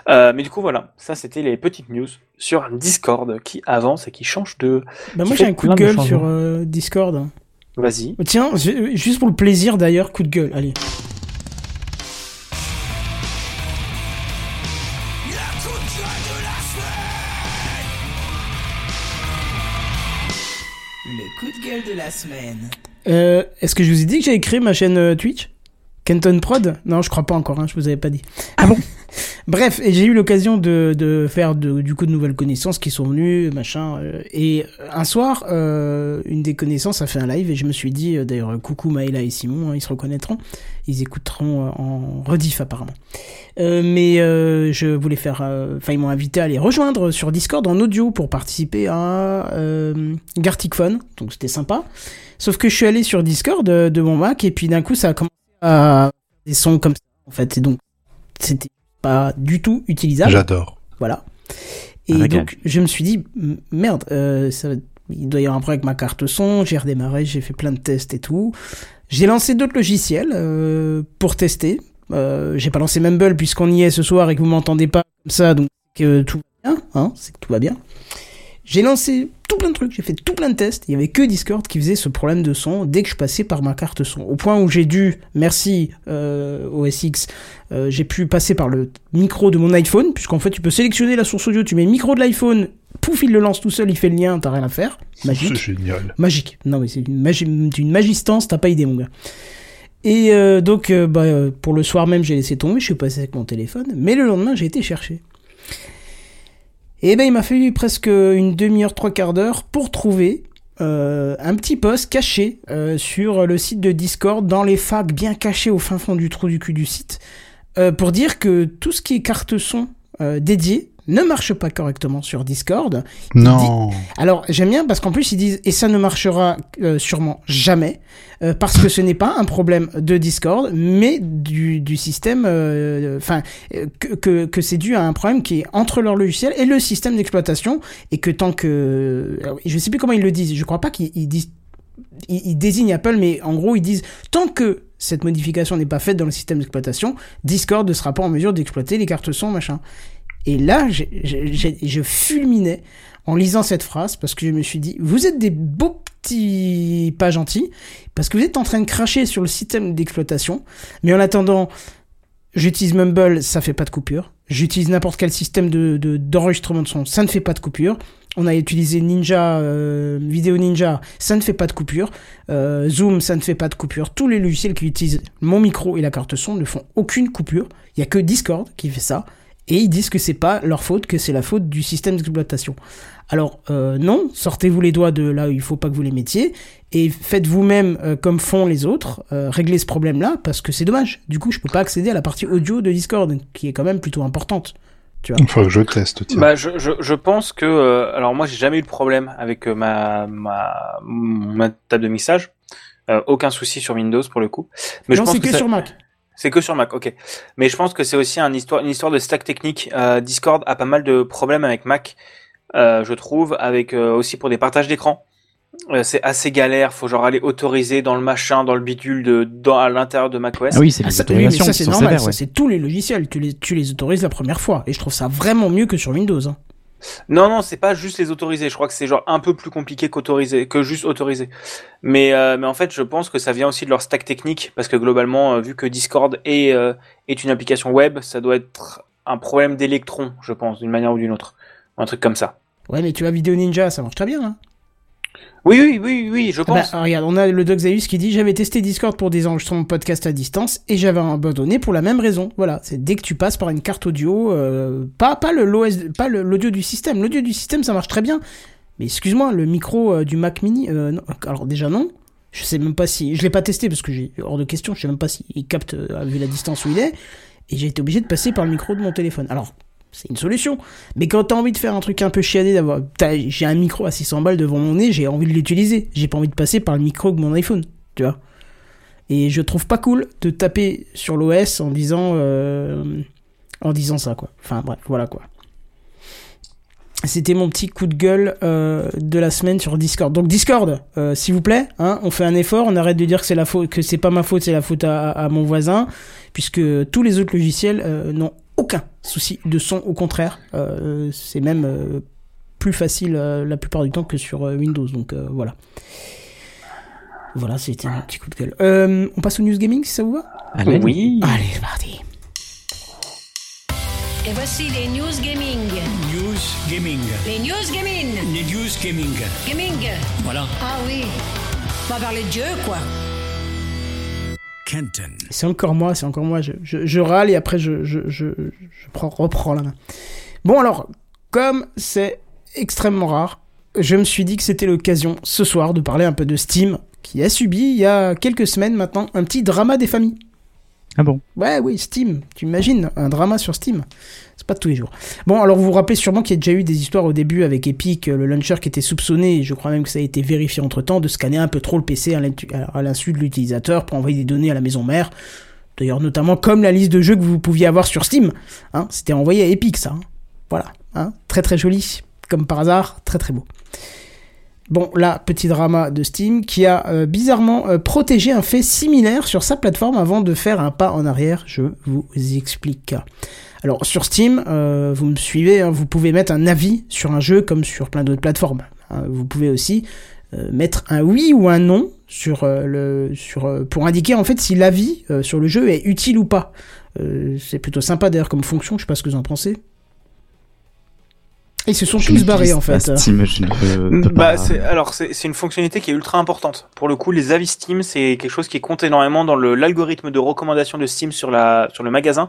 [SPEAKER 7] Mais du coup voilà, ça c'était les petites news sur Discord qui avance et qui change de.
[SPEAKER 1] Bah, moi, j'ai un coup de gueule sur Discord.
[SPEAKER 7] Vas-y.
[SPEAKER 1] Tiens, juste pour le plaisir d'ailleurs, coup de gueule. Allez.
[SPEAKER 2] Semaine.
[SPEAKER 1] Euh, Est-ce que je vous ai dit que j'avais créé ma chaîne euh, Twitch? Kenton Prod? Non, je crois pas encore, hein, je vous avais pas dit.
[SPEAKER 3] Ah bon?
[SPEAKER 1] Bref, j'ai eu l'occasion de, faire de- du coup de nouvelles connaissances qui sont venues, machin. euh, et un soir, euh, une des connaissances a fait un live et je me suis dit, euh, d'ailleurs, coucou Maëla et Simon, hein, ils se reconnaîtront, ils écouteront euh, en rediff apparemment. Euh, mais euh, je voulais faire, euh, enfin ils m'ont invité à les rejoindre sur Discord en audio pour participer à euh, Gartic Fun, donc c'était sympa. Sauf que je suis allé sur Discord euh, de mon Mac et puis d'un coup ça a commencé à des sons comme ça en fait, et donc c'était pas du tout utilisable.
[SPEAKER 4] J'adore.
[SPEAKER 1] Voilà. Et donc, je me suis dit, merde, euh, ça, il doit y avoir un problème avec ma carte son. J'ai redémarré, j'ai fait plein de tests et tout. J'ai lancé d'autres logiciels euh, pour tester. Euh, j'ai pas lancé Mumble puisqu'on y est ce soir et que vous m'entendez pas comme ça, donc c'est que tout va bien, hein, c'est que tout va bien. J'ai lancé tout plein de trucs, j'ai fait tout plein de tests. Il y avait que Discord qui faisait ce problème de son dès que je passais par ma carte son. Au point où j'ai dû, merci euh, OS X, euh, j'ai pu passer par le micro de mon iPhone, puisqu'en fait tu peux sélectionner la source audio, tu mets le micro de l'iPhone, pouf, il le lance tout seul, il fait le lien, t'as rien à faire.
[SPEAKER 4] C'est
[SPEAKER 1] Magique.
[SPEAKER 4] génial.
[SPEAKER 1] Magique. Non mais c'est une, magi d'une magistance, t'as pas idée mon gars. Et euh, donc euh, bah, pour le soir même j'ai laissé tomber, je suis passé avec mon téléphone, mais le lendemain j'ai été chercher. Et ben il m'a fallu presque une demi-heure, trois quarts d'heure pour trouver euh, un petit post caché euh, sur le site de Discord, dans les facs bien cachés au fin fond du trou du cul du site, euh, pour dire que tout ce qui est carte son dédiée ne marche pas correctement sur Discord.
[SPEAKER 4] Non.
[SPEAKER 1] Alors j'aime bien parce qu'en plus ils disent et ça ne marchera euh, sûrement jamais euh, parce que ce n'est pas un problème de Discord mais du, du système euh, enfin euh, que, que, que c'est dû à un problème qui est entre leur logiciel et le système d'exploitation et que tant que alors, je sais plus comment ils le disent je crois pas qu'ils ils disent ils, ils désignent Apple mais en gros ils disent tant que cette modification n'est pas faite dans le système d'exploitation Discord ne sera pas en mesure d'exploiter les cartes son machin et là, je fulminais en lisant cette phrase parce que je me suis dit, vous êtes des beaux petits pas gentils parce que vous êtes en train de cracher sur le système d'exploitation, mais en attendant, j'utilise Mumble, ça fait pas de coupure. J'utilise n'importe quel système de de- d'enregistrement de, son, ça ne fait pas de coupure. On a utilisé Ninja, euh, Vidéo Ninja, ça ne fait pas de coupure. Euh, Zoom, ça ne fait pas de coupure. Tous les logiciels qui utilisent mon micro et la carte son ne font aucune coupure. Il y a que Discord qui fait ça. Et ils disent que c'est pas leur faute, que c'est la faute du système d'exploitation. Alors euh, non, sortez-vous les doigts de là où il faut pas que vous les mettiez et faites vous-même euh, comme font les autres, euh, réglez ce problème-là parce que c'est dommage. Du coup, je peux pas accéder à la partie audio de Discord qui est quand même plutôt importante. Tu vois.
[SPEAKER 4] Il faut que je teste, tiens.
[SPEAKER 7] Bah, je, je, je pense que. euh, alors, moi, j'ai jamais eu de problème avec euh, ma, ma, ma table de mixage. Euh, aucun souci sur Windows pour le coup. Mais je
[SPEAKER 1] non, que,
[SPEAKER 7] ça-
[SPEAKER 1] sur Mac.
[SPEAKER 7] C'est que sur Mac, ok. Mais je pense que c'est aussi un histoire, une histoire de stack technique. Euh, Discord a pas mal de problèmes avec Mac, euh, je trouve, avec euh, aussi pour des partages d'écran. Euh, c'est assez galère, faut genre aller autoriser dans le machin, dans le bidule de, dans, à l'intérieur de macOS.
[SPEAKER 3] Ah oui, c'est
[SPEAKER 1] Ah, ça, oui, ça c'est normal,
[SPEAKER 3] sévères,
[SPEAKER 1] ça
[SPEAKER 3] ouais.
[SPEAKER 1] c'est tous les logiciels, tu les, tu les autorises la première fois. Et je trouve ça vraiment mieux que sur Windows. hein.
[SPEAKER 7] Non, non, c'est pas juste les autoriser. Je crois que c'est genre un peu plus compliqué que juste autoriser. Mais, euh, mais en fait, je pense que ça vient aussi de leur stack technique, parce que globalement, euh, vu que Discord est, euh, est une application web, ça doit être un problème d'électrons, je pense, d'une manière ou d'une autre. Un truc comme ça.
[SPEAKER 1] Ouais, mais tu as Vidéo Ninja, ça marche très bien. Hein.
[SPEAKER 7] Oui, oui, oui, oui, je
[SPEAKER 1] Ah bah,
[SPEAKER 7] pense.
[SPEAKER 1] regarde, on a le Doc Zaius qui dit j'avais testé Discord pour des enregistrements de podcast à distance et j'avais abandonné pour la même raison. Voilà, c'est dès que tu passes par une carte audio, euh, pas pas le l'OS, pas le- l'audio du système. L'audio du système ça marche très bien, mais excuse-moi, le micro euh, du Mac Mini, euh, non. alors déjà non. Je sais même pas si, je l'ai pas testé parce que j'ai hors de question. Je sais même pas s'il capte euh, vu la distance où il est et j'ai été obligé de passer par le micro de mon téléphone. Alors c'est une solution. Mais quand t'as envie de faire un truc un peu chiadé, d'avoir, j'ai un micro à 600 balles devant mon nez, j'ai envie de l'utiliser. J'ai pas envie de passer par le micro de mon iPhone, tu vois. Et je trouve pas cool de taper sur l'OS en disant, euh, en disant ça, quoi. Enfin bref, voilà quoi. C'était mon petit coup de gueule euh, de la semaine sur Discord. Donc Discord, euh, s'il vous plaît, hein, on fait un effort, on arrête de dire que c'est la faute, que c'est pas ma faute, c'est la faute à, mon voisin, puisque tous les autres logiciels n'ont aucun souci de son. Au contraire, euh, c'est même euh, plus facile euh, la plupart du temps que sur euh, Windows. Donc euh, voilà. Voilà, c'était un petit coup de gueule. Euh, on passe au news gaming si ça vous va?
[SPEAKER 3] Allez.
[SPEAKER 7] Oui.
[SPEAKER 1] Allez, c'est parti.
[SPEAKER 5] Et voici les news gaming.
[SPEAKER 8] News Gaming.
[SPEAKER 5] Les news gaming.
[SPEAKER 8] Les News Gaming.
[SPEAKER 5] Gaming.
[SPEAKER 8] Voilà.
[SPEAKER 5] Ah oui. On va parler de Dieu, quoi.
[SPEAKER 1] C'est encore moi, c'est encore moi. Je, râle et après je, je, je, je prends, reprends la main. Bon alors, comme c'est extrêmement rare, je me suis dit que c'était l'occasion ce soir de parler un peu de Steam, qui a subi il y a quelques semaines maintenant un petit drama des familles.
[SPEAKER 3] Ah bon
[SPEAKER 1] Ouais, oui, Steam. Tu imagines un drama sur Steam C'est pas de tous les jours. Bon, alors vous vous rappelez sûrement qu'il y a déjà eu des histoires au début avec Epic, euh, le launcher qui était soupçonné, et je crois même que ça a été vérifié entre temps, de scanner un peu trop le PC à l'insu de l'utilisateur pour envoyer des données à la maison mère. D'ailleurs, notamment comme la liste de jeux que vous pouviez avoir sur Steam. Hein, C'était envoyé à Epic, ça. hein. Voilà. Hein, très très joli. Comme par hasard, très très beau. Bon, là, petit drama de Steam qui a euh, bizarrement euh, protégé un fait similaire sur sa plateforme avant de faire un pas en arrière. Je vous explique. Alors, sur Steam, euh, vous me suivez, hein, vous pouvez mettre un avis sur un jeu comme sur plein d'autres plateformes. hein. vous pouvez aussi mettre un oui ou un non sur le sur pour indiquer en fait si l'avis sur le jeu est utile ou pas. C'est plutôt sympa d'ailleurs comme fonction. Je sais pas ce que vous en pensez. Ils se sont
[SPEAKER 3] Je
[SPEAKER 1] tous barrés en fait.
[SPEAKER 3] Steam, je ne peux- peux
[SPEAKER 7] Bah,
[SPEAKER 3] pas-
[SPEAKER 7] c'est, alors, c'est, c'est une fonctionnalité qui est ultra importante. Pour le coup, les avis Steam, c'est quelque chose qui compte énormément dans le, l'algorithme de recommandation de Steam sur, la, sur le magasin.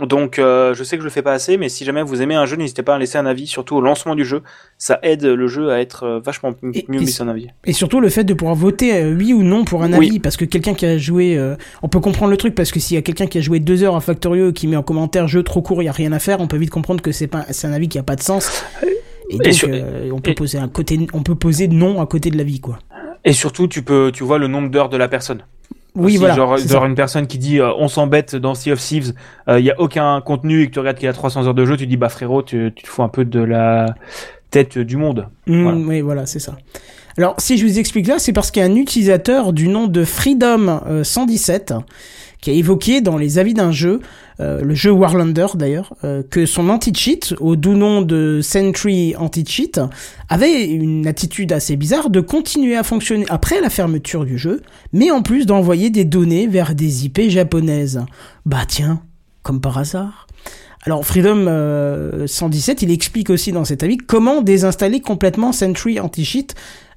[SPEAKER 7] Donc, euh, je sais que je le fais pas assez, mais si jamais vous aimez un jeu, n'hésitez pas à laisser un avis, surtout au lancement du jeu. Ça aide le jeu à être euh, vachement mieux mis son avis.
[SPEAKER 1] Et surtout le fait de pouvoir voter euh, oui ou non pour un
[SPEAKER 7] Oui.
[SPEAKER 1] avis, parce que quelqu'un qui a joué, on peut comprendre le truc, parce que s'il y a quelqu'un qui a joué deux heures à Factorio et qui met en commentaire jeu trop court, il y a rien à faire, on peut vite comprendre que c'est pas, c'est un avis qui a pas de sens. Et donc
[SPEAKER 7] sur-
[SPEAKER 1] on peut
[SPEAKER 7] et-
[SPEAKER 1] poser un côté, on peut poser non à côté de l'avis quoi.
[SPEAKER 7] Et surtout, tu peux, tu vois le nombre d'heures de la personne.
[SPEAKER 1] Oui
[SPEAKER 7] Aussi,
[SPEAKER 1] voilà.
[SPEAKER 7] Genre, genre une personne qui dit euh, on s'embête dans Sea of Thieves, il y a aucun contenu et que tu regardes qu'il y a 300 heures de jeu, tu dis bah frérot, tu, tu te fous un peu de la tête du monde.
[SPEAKER 1] Mm,
[SPEAKER 7] Voilà.
[SPEAKER 1] Oui, voilà, c'est ça. Alors, si je vous explique là, c'est parce qu'il y a un utilisateur du nom de Freedom117 qui a évoqué dans les avis d'un jeu, euh, le jeu Warlander d'ailleurs, euh, que son anti-cheat, au doux nom de Sentry Anti-Cheat, avait une attitude assez bizarre de continuer à fonctionner après la fermeture du jeu, mais en plus d'envoyer des données vers des IP japonaises. Bah tiens, comme par hasard. Alors Freedom euh, 117, il explique aussi dans cet avis comment désinstaller complètement Sentry Anti-Cheat,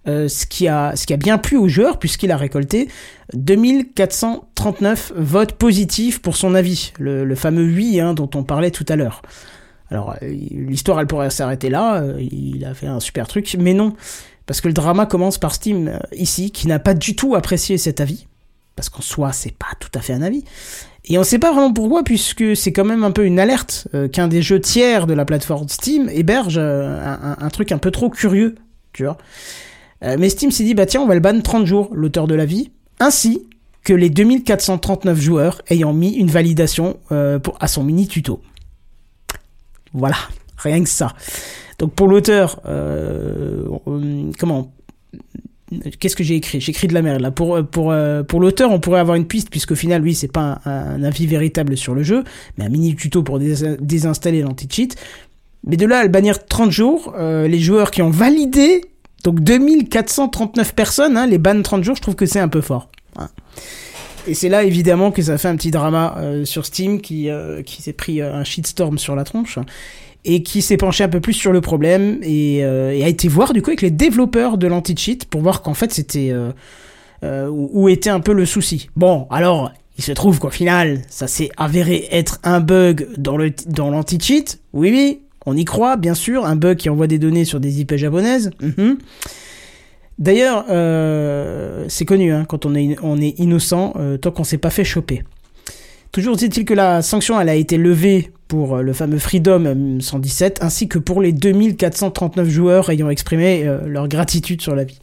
[SPEAKER 1] euh, ce, qui a, ce qui a bien plu aux joueurs puisqu'il a récolté 2439 votes positifs pour son avis, le, fameux oui hein, dont on parlait tout à l'heure. Alors euh, l'histoire elle pourrait s'arrêter là, euh, il a fait un super truc, mais non, parce que le drama commence par Steam ici qui n'a pas du tout apprécié cet avis, parce qu'en soi c'est pas tout à fait un avis. Et on sait pas vraiment pourquoi, puisque c'est quand même un peu une alerte qu'un des jeux tiers de la plateforme Steam héberge un- un truc un peu trop curieux, tu vois. Euh, mais Steam s'est dit, bah tiens, on va le ban 30 jours, l'auteur de l'avis, ainsi que les 2439 joueurs ayant mis une validation euh, pour, à son mini tuto. Voilà, rien que ça. Donc pour l'auteur, euh, euh, comment? Qu'est-ce que j'ai écrit? J'ai écrit de la merde là. Pour pour euh, pour l'auteur, on pourrait avoir une piste puisqu'au final, lui, c'est pas un, avis véritable sur le jeu, mais un mini tuto pour dés- désinstaller l'anti-cheat. Mais de là à le bannir 30 jours, euh, les joueurs qui ont validé, donc 2439 personnes, hein, les bans 30 jours, je trouve que c'est un peu fort. Et c'est là évidemment que ça fait un petit drama euh, sur Steam qui euh, qui s'est pris euh, un shitstorm sur la tronche et qui s'est penché un peu plus sur le problème et, a été voir du coup avec les développeurs de l'anti-cheat pour voir qu'en fait c'était où, où était un peu le souci. Bon, alors il se trouve qu'au final ça s'est avéré être un bug dans le dans l'anti-cheat. Oui, oui, on y croit bien sûr, un bug qui envoie des données sur des IP japonaises. Mhm. D'ailleurs, euh, c'est connu, hein, quand on est, on est innocent, euh, tant qu'on s'est pas fait choper. Toujours dit-il que la sanction, elle a été levée pour euh, le fameux Freedom euh, 117, ainsi que pour les 2439 joueurs ayant exprimé leur gratitude sur la vie.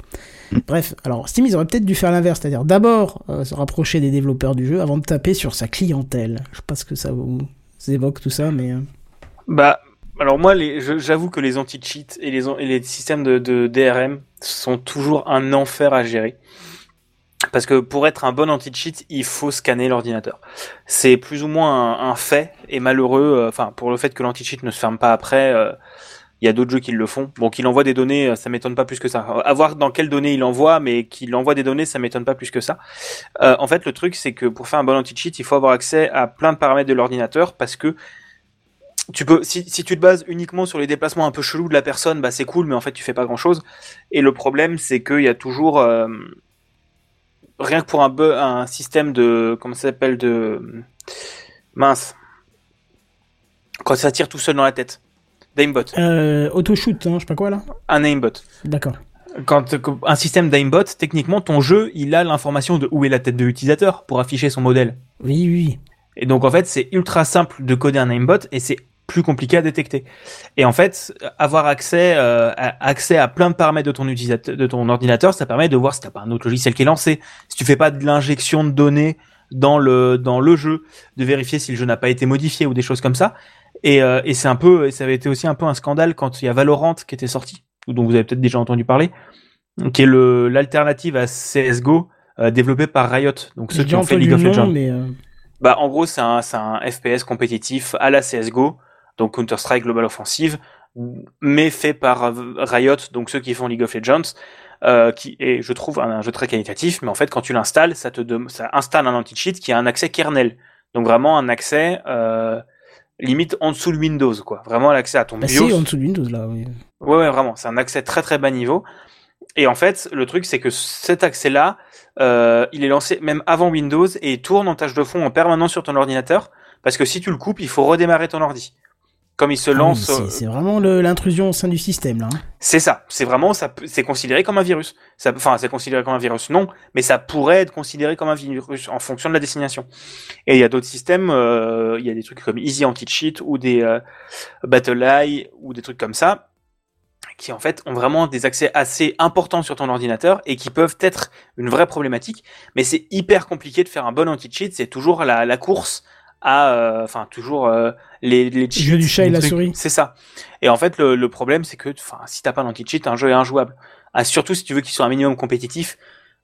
[SPEAKER 1] Bref, alors Steam, ils auraient peut-être dû faire l'inverse, c'est-à-dire d'abord se rapprocher des développeurs du jeu avant de taper sur sa clientèle. Je sais pas ce que ça vous évoque tout ça, mais...
[SPEAKER 7] Bah, alors moi, j'avoue que les anti-cheats et les, et systèmes de, DRM sont toujours un enfer à gérer. Parce que pour être un bon anti-cheat, il faut scanner l'ordinateur. C'est plus ou moins un, fait, et malheureux, euh, enfin, pour le fait que l'anti-cheat ne se ferme pas après, euh, il y a d'autres jeux qui le font. Bon, qu'il envoie des données, euh, ça m'étonne pas plus que ça. À voir dans quelles données il envoie, mais qu'il envoie des données, ça m'étonne pas plus que ça. Euh, en fait, le truc, c'est que pour faire un bon anti-cheat, il faut avoir accès à plein de paramètres de l'ordinateur, parce que tu peux, si, si tu te bases uniquement sur les déplacements un peu chelous de la personne, bah c'est cool, mais en fait tu fais pas grand chose. Et le problème, c'est qu'il y a toujours, euh, rien que pour un, un système de, comment ça s'appelle, de, mince, quand ça tire tout seul dans la tête, d'aimbot,
[SPEAKER 1] Euh, auto-shoot, hein, je sais pas quoi là.
[SPEAKER 7] un aimbot.
[SPEAKER 1] D'accord.
[SPEAKER 7] Quand un système d'aimbot, techniquement, ton jeu, il a l'information de où est la tête de l'utilisateur pour afficher son modèle.
[SPEAKER 1] Oui, oui.
[SPEAKER 7] Et donc en fait, c'est ultra simple de coder un aimbot et c'est plus compliqué à détecter. Et en fait, avoir accès euh, à, accès à plein de paramètres de ton utilisateur, de ton ordinateur, ça permet de voir si t'as pas un autre logiciel qui est lancé, si tu fais pas de l'injection de données dans le dans le jeu, de vérifier si le jeu n'a pas été modifié ou des choses comme ça. Et, euh, et c'est un peu, et ça avait été aussi un peu un scandale quand il y a Valorant qui était sorti, dont vous avez peut-être déjà entendu parler, qui est le l'alternative à CS:GO euh, développé par Riot, donc ceux qui ont fait League of Legends.
[SPEAKER 1] mais euh,
[SPEAKER 7] Bah, en gros, c'est un, un FPS compétitif à la CSGO, donc Counter-Strike Global Offensive, mais fait par Riot, donc ceux qui font League of Legends, euh, qui est, je trouve, un, un jeu très qualitatif, mais en fait, quand tu l'installes, ça te ça installe un anti-cheat qui a un accès kernel. Donc vraiment un accès euh, limite en dessous de Windows, quoi. Vraiment l'accès à ton
[SPEAKER 1] bah,
[SPEAKER 7] BIOS.
[SPEAKER 1] en dessous de Windows là. Oui.
[SPEAKER 7] Ouais, ouais, vraiment. C'est un accès très très bas niveau. Et en fait, le truc, c'est que cet accès-là, euh, il est lancé même avant Windows et il tourne en tâche de fond en permanence sur ton ordinateur. Parce que si tu le coupes, il faut redémarrer ton ordi. Comme il se
[SPEAKER 1] Ah oui,
[SPEAKER 7] lance,
[SPEAKER 1] c'est-
[SPEAKER 7] euh,
[SPEAKER 1] vraiment l'intrusion au sein du système là. hein.
[SPEAKER 7] c'est ça. C'est vraiment, ça, c'est considéré comme un virus. Enfin, c'est considéré comme un virus, non, mais ça pourrait être considéré comme un virus en fonction de la destination. Et il y a d'autres systèmes, euh, il y a des trucs comme Easy Anti-Cheat ou des euh, BattleEye ou des trucs comme ça, qui en fait ont vraiment des accès assez importants sur ton ordinateur et qui peuvent être une vraie problématique. Mais c'est hyper compliqué de faire un bon anti-cheat. C'est toujours la, la course à, euh, enfin, toujours euh, les, les cheats,
[SPEAKER 1] jeu du chat et la
[SPEAKER 7] trucs.
[SPEAKER 1] souris.
[SPEAKER 7] C'est ça. Et en fait, le, le problème, c'est que, enfin, si t'as pas d'anti-cheat, un jeu est injouable. Ah, surtout si tu veux qu'il soit un minimum compétitif,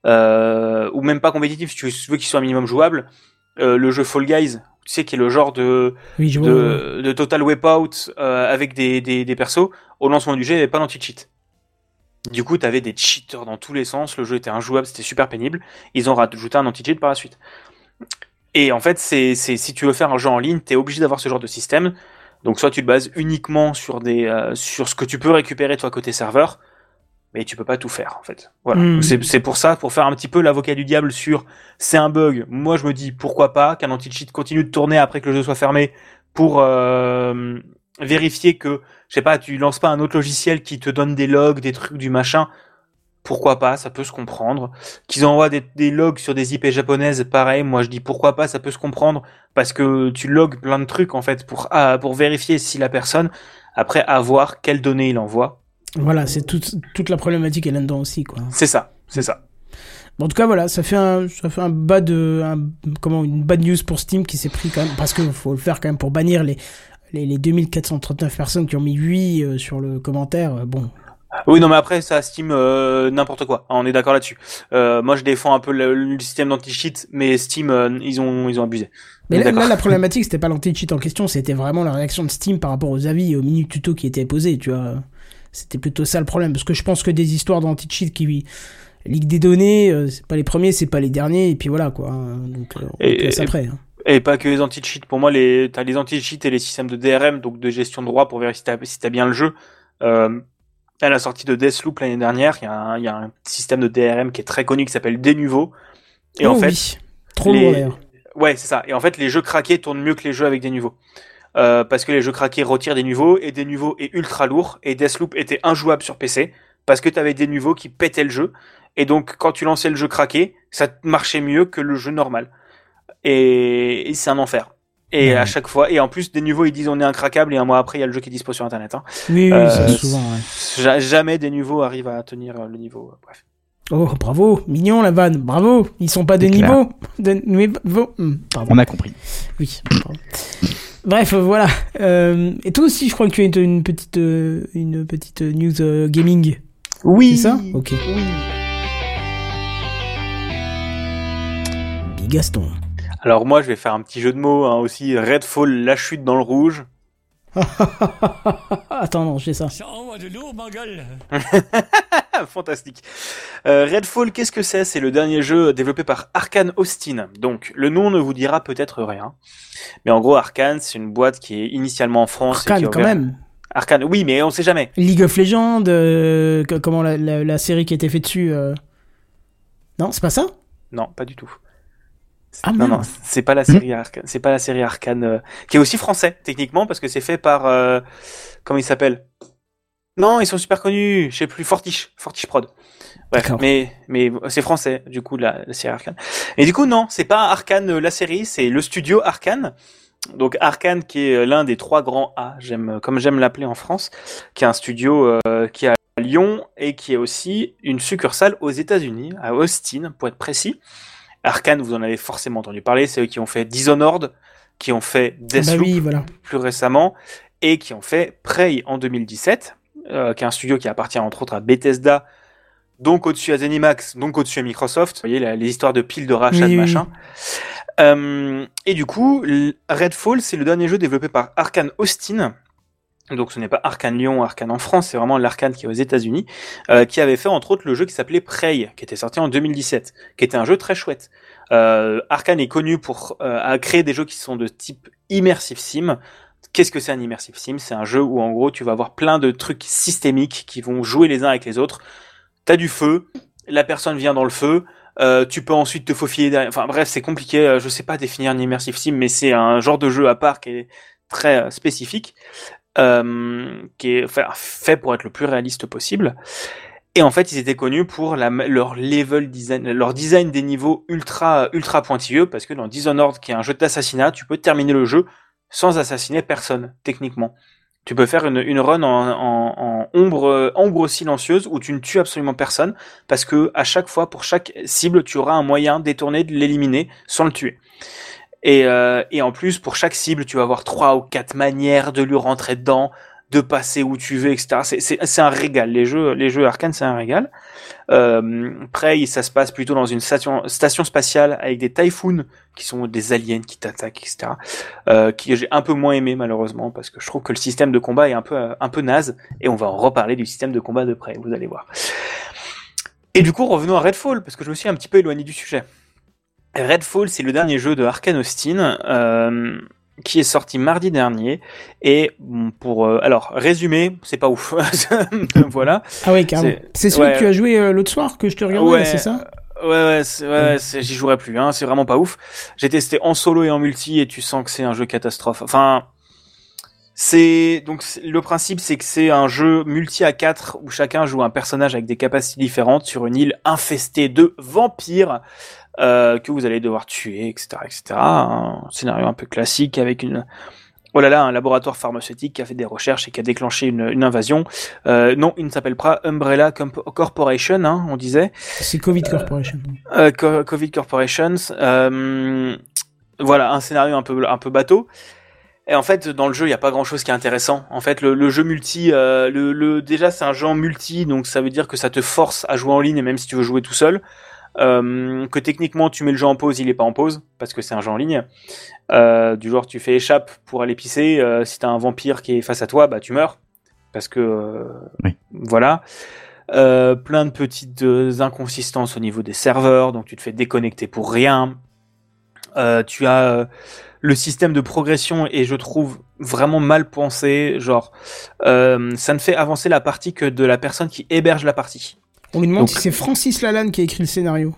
[SPEAKER 7] euh, ou même pas compétitif, si tu veux qu'il soit un minimum jouable, euh, le jeu Fall Guys, tu sais, qui est le genre de,
[SPEAKER 1] Oui,
[SPEAKER 7] de, de Total Wipeout euh, avec des, des, des persos, au lancement du jeu, il n'y avait pas d'anti-cheat. Du coup, t'avais des cheaters dans tous les sens, le jeu était injouable, c'était super pénible. Ils ont rajouté un anti-cheat par la suite. Et en fait, c'est, si tu veux faire un jeu en ligne, t'es obligé d'avoir ce genre de système. Donc, soit tu te bases uniquement sur des, euh, sur ce que tu peux récupérer toi côté serveur, mais tu peux pas tout faire en fait. Voilà.
[SPEAKER 1] Mm.
[SPEAKER 7] C'est, c'est pour ça, pour faire un petit peu l'avocat du diable sur c'est un bug. Moi, je me dis pourquoi pas qu'un anti-cheat continue de tourner après que le jeu soit fermé pour euh, vérifier que, je sais pas, tu lances pas un autre logiciel qui te donne des logs, des trucs, du machin. Pourquoi pas, ça peut se comprendre. Qu'ils envoient des, des logs sur des IP japonaises, pareil, moi je dis pourquoi pas, ça peut se comprendre, parce que tu logs plein de trucs en fait pour, ah, pour vérifier si la personne, après avoir quelles données il envoie.
[SPEAKER 1] Voilà, c'est toute, toute la problématique est là-dedans aussi quoi.
[SPEAKER 7] C'est ça, c'est ça.
[SPEAKER 1] Bon, en tout cas, voilà, ça fait un, ça fait un bad, un, comment, une bad news pour Steam qui s'est pris quand même, parce qu'il faut le faire quand même pour bannir les, les, les 2439 personnes qui ont mis 8 euh, sur le commentaire. euh, Bon,
[SPEAKER 7] Oui, non, mais après, ça Steam euh, n'importe quoi. On est d'accord là-dessus. Euh, moi, je défends un peu le, le système d'anti-cheat, mais Steam, euh, ils ont, ils ont abusé.
[SPEAKER 1] Mais là, la problématique, c'était pas l'anti-cheat en question, c'était vraiment la réaction de Steam par rapport aux avis et aux minutes tuto qui étaient posées, tu vois. C'était plutôt ça le problème, parce que je pense que des histoires d'anti-cheat qui liquent des données, c'est pas les premiers, c'est pas les derniers, et puis voilà, quoi. hein. Donc, on
[SPEAKER 7] et-
[SPEAKER 1] après. hein.
[SPEAKER 7] Et pas que les anti-cheats. Pour moi, les, t'as les anti-cheats et les systèmes de DRM, donc de gestion de droit pour vérifier si t'as, si t'as bien le jeu. Euh, à la sortie de Deathloop l'année dernière, il y, a un- il y a un système de DRM qui est très connu qui s'appelle Denuvo. Et en
[SPEAKER 1] Oh
[SPEAKER 7] fait,
[SPEAKER 1] oui. Trop
[SPEAKER 7] les-. Ouais, c'est ça. Et en fait, les jeux craqués tournent mieux que les jeux avec des niveaux. Euh, parce que les jeux craqués retirent des niveaux et des niveaux est ultra lourd et Deathloop était injouable sur PC parce que t'avais des niveaux qui pétaient le jeu et donc quand tu lançais le jeu craqué, ça marchait mieux que le jeu normal. Et, et c'est un enfer. Et à chaque fois, et en plus des niveaux ils disent on est incraquable et un mois après il y a le jeu qui est dispo sur internet. Hein.
[SPEAKER 1] Oui, oui,
[SPEAKER 7] Euh,
[SPEAKER 1] ça, souvent, ouais.
[SPEAKER 7] Ja- Jamais des niveaux arrivent à tenir euh, le niveau. euh, Bref.
[SPEAKER 1] Oh, bravo, mignon la vanne, bravo. Ils sont pas de niveau. De niveau.
[SPEAKER 3] On a compris.
[SPEAKER 1] Oui. Bref, euh, voilà. Euh, et toi aussi, je crois que tu as une, petite, euh, une petite news euh, gaming.
[SPEAKER 7] Oui.
[SPEAKER 1] C'est ça? Ok. Bigaston.
[SPEAKER 7] Alors moi je vais faire un petit jeu de mots hein, aussi. Redfall, la chute dans le rouge.
[SPEAKER 1] Attends, non, j'ai ça.
[SPEAKER 6] De lourd, ma gueule.
[SPEAKER 7] Fantastique. Euh, Redfall, qu'est-ce que c'est? C'est le dernier jeu développé par Arkane Austin. Donc, le nom ne vous dira peut-être rien. Mais en gros, Arkane, c'est une boîte qui est initialement en France. et qui
[SPEAKER 1] Arkane, quand même.
[SPEAKER 7] Arkane, oui, mais on sait jamais.
[SPEAKER 1] League of Legends, euh, comment la, la, la série qui a été faite dessus. euh, Non, c'est pas ça?
[SPEAKER 7] Non, pas du tout.
[SPEAKER 1] Ah,
[SPEAKER 7] non, non, c'est pas la série Arcane. C'est pas la série Arcane euh, qui est aussi français techniquement parce que c'est fait par euh, comment il s'appelle? Non, ils sont super connus. Je sais plus. Fortiche, Fortiche Prod. Bref, mais mais c'est français du coup la, la série Arcane. Et du coup non, c'est pas Arcane euh, la série, c'est le studio Arcane. Donc Arcane qui est euh, l'un des trois grands A, j'aime comme j'aime l'appeler en France, qui est un studio euh, qui est à Lyon et qui est aussi une succursale aux États-Unis, à Austin pour être précis. Arcane, vous en avez forcément entendu parler, c'est eux qui ont fait Dishonored, qui ont fait Deathloop
[SPEAKER 1] bah oui, voilà.
[SPEAKER 7] plus récemment et qui ont fait Prey en 2017, euh, qui est un studio qui appartient entre autres à Bethesda, donc au-dessus à Zenimax, donc au-dessus à Microsoft. Vous voyez la- les histoires de piles de rachat
[SPEAKER 1] Oui,
[SPEAKER 7] de
[SPEAKER 1] oui,
[SPEAKER 7] machin. Euh, et du coup, Redfall, c'est le dernier jeu développé par Arkane Austin. Donc ce n'est pas Arkane Lyon, Arkane en France, c'est vraiment l'Arkane qui est aux États-Unis, euh, qui avait fait entre autres le jeu qui s'appelait Prey, qui était sorti en 2017, qui était un jeu très chouette. Euh, Arkane est connu pour euh, créer des jeux qui sont de type immersive sim. Qu'est-ce que c'est un immersive sim? C'est un jeu où en gros tu vas avoir plein de trucs systémiques qui vont jouer les uns avec les autres. T'as du feu, la personne vient dans le feu, euh, tu peux ensuite te faufiler derrière. Enfin bref, c'est compliqué. euh, Je sais pas définir un immersive sim, mais c'est un genre de jeu à part qui est très spécifique, euh, qui est fait, fait pour être le plus réaliste possible. Et en fait, ils étaient connus pour leur level design, leur design des niveaux ultra ultra pointilleux, parce que dans Dishonored, qui est un jeu d'assassinat, tu peux terminer le jeu sans assassiner personne, techniquement. Tu peux faire une, une run en, en, en ombre, ombre silencieuse où tu ne tues absolument personne, parce que à chaque fois, pour chaque cible, tu auras un moyen détourné de l'éliminer sans le tuer. Et, euh, et en plus, pour chaque cible, tu vas avoir trois ou quatre manières de lui rentrer dedans, de passer où tu veux, etc. C'est- un régal. Les jeux, les jeux arcane, c'est un régal. Euh, Prey, ça se passe plutôt dans une station, station spatiale avec des typhoons qui sont des aliens qui t'attaquent, etc. Euh, qui j'ai un peu moins aimé malheureusement parce que je trouve que le système de combat est un peu un peu naze et on va en reparler du système de combat de Prey, vous allez voir. Et du coup, revenons à Redfall parce que je me suis un petit peu éloigné du sujet. Redfall, c'est le dernier jeu de Arkane Austin. Euh, qui est sorti mardi dernier et pour euh, alors résumer c'est pas ouf voilà
[SPEAKER 1] Ah ouais, carrément.
[SPEAKER 7] C'est-
[SPEAKER 1] celui
[SPEAKER 7] ouais.
[SPEAKER 1] que tu as joué euh, l'autre soir que je te regardais,
[SPEAKER 7] Ouais.
[SPEAKER 1] c'est ça?
[SPEAKER 7] Ouais, ouais, ouais, c'est- j'y jouerai plus, hein, c'est vraiment pas ouf. J'ai testé en solo et en multi et tu sens que c'est un jeu catastrophe. Enfin, c'est donc le principe, c'est que c'est un jeu multi à 4 où chacun joue un personnage avec des capacités différentes sur une île infestée de vampires euh, que vous allez devoir tuer, etc., etc. Un scénario un peu classique avec une Oh là là, un laboratoire pharmaceutique qui a fait des recherches et qui a déclenché une, une invasion. Euh, non, il ne s'appelle pas Umbrella Corporation, hein, on disait.
[SPEAKER 1] C'est Covid Corporation.
[SPEAKER 7] Euh, Co- Covid Corporations. Euh, voilà, un scénario un peu un peu bateau. Et en fait, dans le jeu, il n'y a pas grand-chose qui est intéressant. En fait, le, le jeu multi, euh, le, le déjà c'est un jeu en multi, donc ça veut dire que ça te force à jouer en ligne, même si tu veux jouer tout seul. Euh, que techniquement, tu mets le jeu en pause, il est pas en pause parce que c'est un jeu en ligne. Euh, du genre, tu fais échappe pour aller pisser. Euh, si t'as un vampire qui est face à toi, bah tu meurs parce que euh,
[SPEAKER 3] Oui.
[SPEAKER 7] voilà. Plein de petites inconsistances au niveau des serveurs, donc tu te fais déconnecter pour rien. Tu as le système de progression et je trouve vraiment mal pensé. Genre, ça ne fait avancer la partie que de la personne qui héberge la partie.
[SPEAKER 1] On lui demande
[SPEAKER 7] Donc-
[SPEAKER 1] si c'est Francis Lalanne qui a écrit le scénario.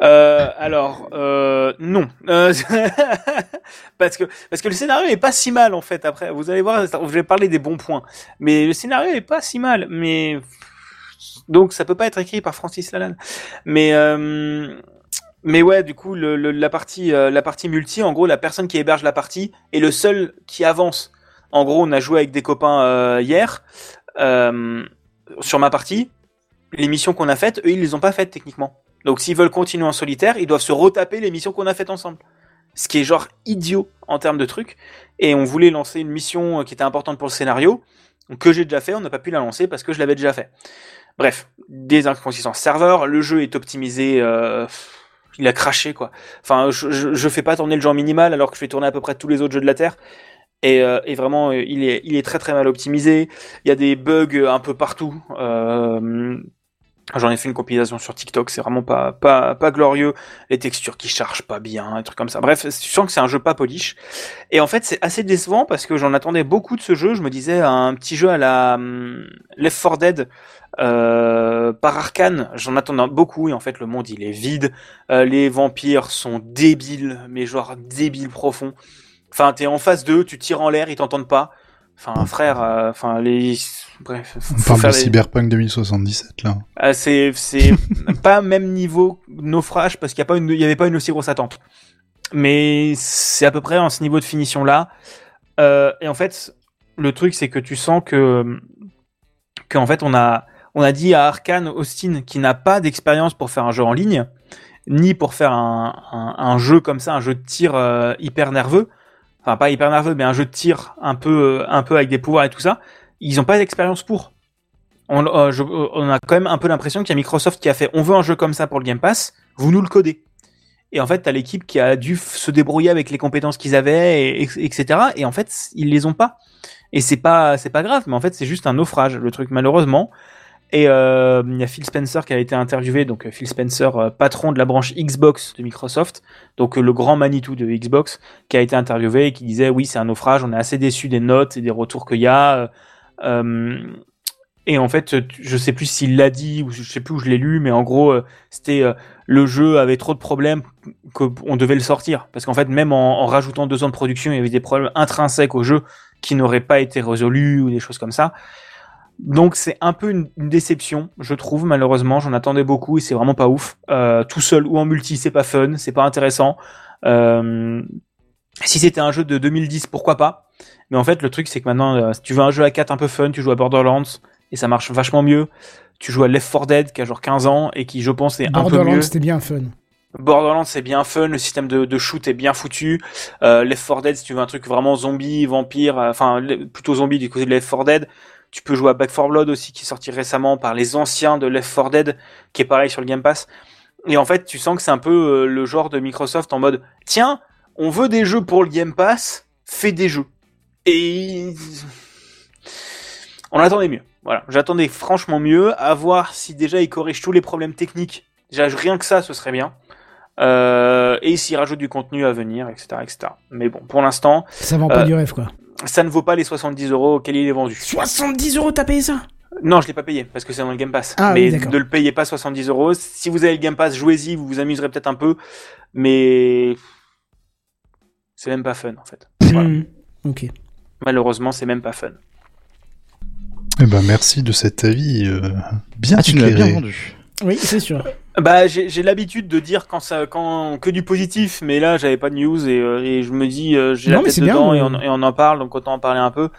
[SPEAKER 7] Euh, alors, euh, non. Euh, parce que parce que le scénario est pas si mal en fait. Après, vous allez voir, je vais parler des bons points. Mais le scénario est pas si mal. Mais donc ça peut pas être écrit par Francis Lalanne. Mais euh, mais ouais, du coup, le, le- la partie euh, la partie multi, en gros, la personne qui héberge la partie est le seul qui avance. En gros, on a joué avec des copains euh, hier euh, sur ma partie. Les missions qu'on a faites, eux, ils les ont pas faites techniquement. Donc s'ils veulent continuer en solitaire, ils doivent se retaper les missions qu'on a faites ensemble. Ce qui est genre idiot en termes de trucs. Et on voulait lancer une mission euh, qui était importante pour le scénario, que j'ai déjà fait, on n'a pas pu la lancer parce que je l'avais déjà fait. Bref, des inconsistances serveurs, le jeu est optimisé, euh, il a craché quoi. Enfin, je, fais pas tourner le en minimal alors que je fais tourner à peu près tous les autres jeux de la Terre. Et, euh, vraiment, il est, très très mal optimisé. Il y a des bugs un peu partout. J'en ai fait une compilation sur TikTok, c'est vraiment pas, pas, pas glorieux. Les textures qui chargent pas bien, des trucs comme ça. Bref, tu sens que c'est un jeu pas polish. Et en fait, c'est assez décevant parce que j'en attendais beaucoup de ce jeu. Je me disais, un petit jeu à la hum, Left 4 Dead euh, par Arkane, j'en attendais beaucoup. Et en fait, le monde, il est vide. Euh, les vampires sont débiles, mais genre débiles profonds. Enfin, t'es en face d'eux, tu tires en l'air, ils t'entendent pas. Enfin, frère, euh, enfin, les... Bref,
[SPEAKER 4] On parle de
[SPEAKER 7] les-
[SPEAKER 4] Cyberpunk 2077 là.
[SPEAKER 7] ah, c'est pas même niveau naufrage parce qu'il y a pas une il y avait pas une aussi grosse attente. Mais c'est à peu près en ce niveau de finition là. Euh, et en fait, le truc c'est que tu sens que qu'en fait on a on a dit à Arkane Austin qui n'a pas d'expérience pour faire un jeu en ligne ni pour faire un, un, un jeu comme ça, un jeu de tir euh, hyper nerveux. Enfin pas hyper nerveux mais un jeu de tir un peu euh, un peu avec des pouvoirs et tout ça. Ils ont pas d'expérience pour on, euh, euh, on a quand même un peu l'impression qu'il y a Microsoft qui a fait on veut un jeu comme ça pour le Game Pass, vous nous le codez. Et en fait, t'as l'équipe qui a dû se débrouiller avec les compétences qu'ils avaient, et, et- etc. Et en fait, ils les ont pas. Et c'est pas, c'est pas grave, mais en fait, c'est juste un naufrage, le truc, malheureusement. Et euh, il y a Phil Spencer qui a été interviewé, donc euh, Phil Spencer, euh, patron de la branche Xbox de Microsoft, donc le grand Manitou de Xbox, qui a été interviewé et qui disait oui, c'est un naufrage, on est assez déçu des notes et des retours qu'il y a. euh, et en fait, je sais plus s'il l'a dit ou je sais plus où je l'ai lu, mais en gros, c'était euh, le jeu avait trop de problèmes qu'on devait le sortir. Parce qu'en fait, même en rajoutant deux ans de production, il y avait des problèmes intrinsèques au jeu qui n'auraient pas été résolus ou des choses comme ça. Donc c'est un peu une, une déception, je trouve malheureusement. J'en attendais beaucoup et c'est vraiment pas ouf. Euh, tout seul ou en multi, c'est pas fun, c'est pas intéressant. Euh, si c'était un jeu de 2010, pourquoi pas? Mais en fait, le truc c'est que maintenant, euh, si tu veux un jeu à 4 un peu fun, tu joues à Borderlands et ça marche vachement mieux. Tu joues à Left 4 Dead qui a genre 15 ans et qui, je pense, est un peu mieux.
[SPEAKER 1] Borderlands, c'était bien fun.
[SPEAKER 7] Borderlands c'est bien fun, le système de, de shoot est bien foutu. Euh, Left 4 Dead si tu veux un truc vraiment zombie, vampire, euh, enfin plutôt zombie du côté de Left 4 Dead. Tu peux jouer à Back 4 Blood aussi qui est sorti récemment par les anciens de Left 4 Dead qui est pareil sur le Game Pass. Et en fait tu sens que c'est un peu euh, le genre de Microsoft en mode tiens on veut des jeux pour le Game Pass, fais des jeux. Et on attendait mieux. Voilà, j'attendais franchement mieux, à voir si déjà ils corrigent tous les problèmes techniques. Déjà rien que ça, ce serait bien. Euh, et s'ils rajoutent du contenu à venir, etc., etc. Mais bon, pour l'instant,
[SPEAKER 1] Ça vend pas
[SPEAKER 7] Euh,
[SPEAKER 1] du rêve, quoi.
[SPEAKER 7] Ça ne vaut pas les 70 euros auxquels il est vendu.
[SPEAKER 1] 70 euros, t'as payé ça?
[SPEAKER 7] Non, je l'ai pas payé parce que c'est dans le Game Pass.
[SPEAKER 1] Ah oui,
[SPEAKER 7] mais
[SPEAKER 1] d'accord.
[SPEAKER 7] ne le payez pas 70 euros. Si vous avez le Game Pass, jouez-y, vous vous amuserez peut-être un peu, mais c'est même pas fun en fait. Voilà.
[SPEAKER 1] Hmm. Ok.
[SPEAKER 7] Malheureusement, c'est même pas fun.
[SPEAKER 4] Eh ben merci de cet avis euh, bien
[SPEAKER 3] Ah, tu l'as bien vendu.
[SPEAKER 1] Oui, c'est sûr.
[SPEAKER 7] Bah, j'ai l'habitude de dire quand ça, quand que du positif, mais là, j'avais pas de news et, euh, et je me dis, euh, j'ai la tête
[SPEAKER 1] bien,
[SPEAKER 7] dedans et, on, et on en parle, donc autant en parler un peu.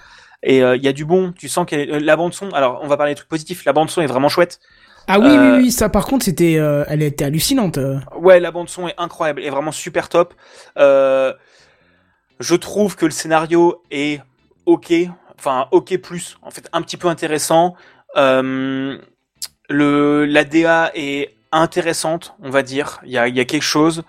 [SPEAKER 7] Et euh, il y a du bon. Tu sens que la bande son. Alors, on va parler des trucs positifs. La bande son est vraiment chouette.
[SPEAKER 1] Ah oui, oui, oui, ça par contre, c'était, elle était hallucinante.
[SPEAKER 7] Ouais, la bande son est incroyable, est vraiment super top. Je trouve que le scénario est ok, enfin ok plus, en fait un petit peu intéressant. Le la DA est intéressante, on va dire. Il y a, y a quelque chose.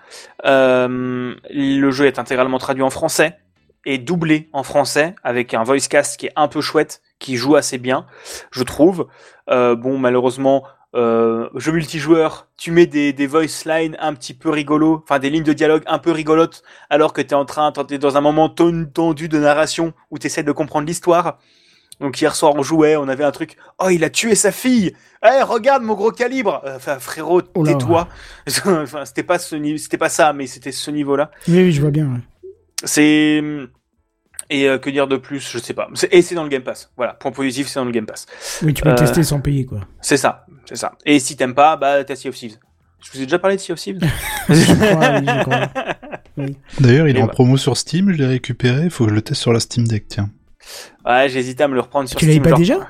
[SPEAKER 7] Euh, le jeu est intégralement traduit en français et doublé en français avec un voice cast qui est un peu chouette, qui joue assez bien, je trouve. Euh, bon, malheureusement, euh, jeu multijoueur, tu mets des, des voice lines un petit peu rigolos, enfin des lignes de dialogue un peu rigolotes, alors que t'es en train, t'es dans un moment tendu de narration où t'essaies de comprendre l'histoire. Donc hier soir on jouait, on avait un truc, oh il a tué sa fille, eh regarde mon gros calibre, Euh, enfin frérot
[SPEAKER 1] Oh
[SPEAKER 7] tais-toi, enfin c'était pas ce c'était pas ça, mais c'était ce niveau-là.
[SPEAKER 1] Oui, oui, je vois bien. ouais.
[SPEAKER 7] C'est et euh, que dire de plus, je sais pas. C'est- Et c'est dans le Game Pass. Voilà, point positif, c'est dans le Game Pass.
[SPEAKER 1] Oui, tu peux
[SPEAKER 7] Euh,
[SPEAKER 1] tester sans payer, quoi.
[SPEAKER 7] C'est ça, c'est ça. Et si t'aimes pas, bah t'as Sea of Thieves. Je vous ai déjà parlé de Sea of Thieves.
[SPEAKER 1] Je crois, oui, je crois.
[SPEAKER 4] D'ailleurs, il est en
[SPEAKER 7] bah.
[SPEAKER 4] promo sur Steam, je l'ai récupéré, il faut que je le teste sur la Steam Deck, tiens.
[SPEAKER 7] Ouais, j'hésitais à me le reprendre sur
[SPEAKER 1] Tu l'avais
[SPEAKER 7] Steam.
[SPEAKER 1] pas
[SPEAKER 7] genre-
[SPEAKER 1] déjà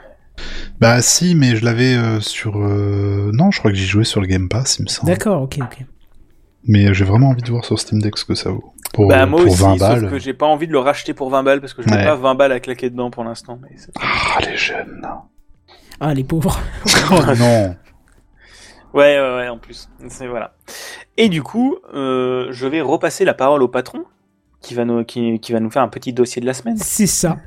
[SPEAKER 4] Bah si, mais je l'avais euh, sur... euh, Non, je crois que j'y jouais sur le Game Pass, il me semble.
[SPEAKER 1] D'accord, ok, ok.
[SPEAKER 4] Mais euh, j'ai vraiment envie de voir sur Steam Deck ce que ça vaut. Pour,
[SPEAKER 7] Bah moi
[SPEAKER 4] pour
[SPEAKER 7] aussi,
[SPEAKER 4] 20
[SPEAKER 7] sauf
[SPEAKER 4] balles.
[SPEAKER 7] que j'ai pas envie de le racheter pour 20 balles parce que je n'ai
[SPEAKER 4] Ouais.
[SPEAKER 7] pas 20 balles à claquer dedans pour l'instant. Mais
[SPEAKER 4] Ah, les jeunes.
[SPEAKER 1] Ah, les pauvres.
[SPEAKER 4] oh non
[SPEAKER 7] ouais, ouais, ouais, en plus. C'est voilà. Et du coup, euh, je vais repasser la parole au patron qui va nous qui, qui va nous faire un petit dossier de la semaine.
[SPEAKER 1] C'est ça.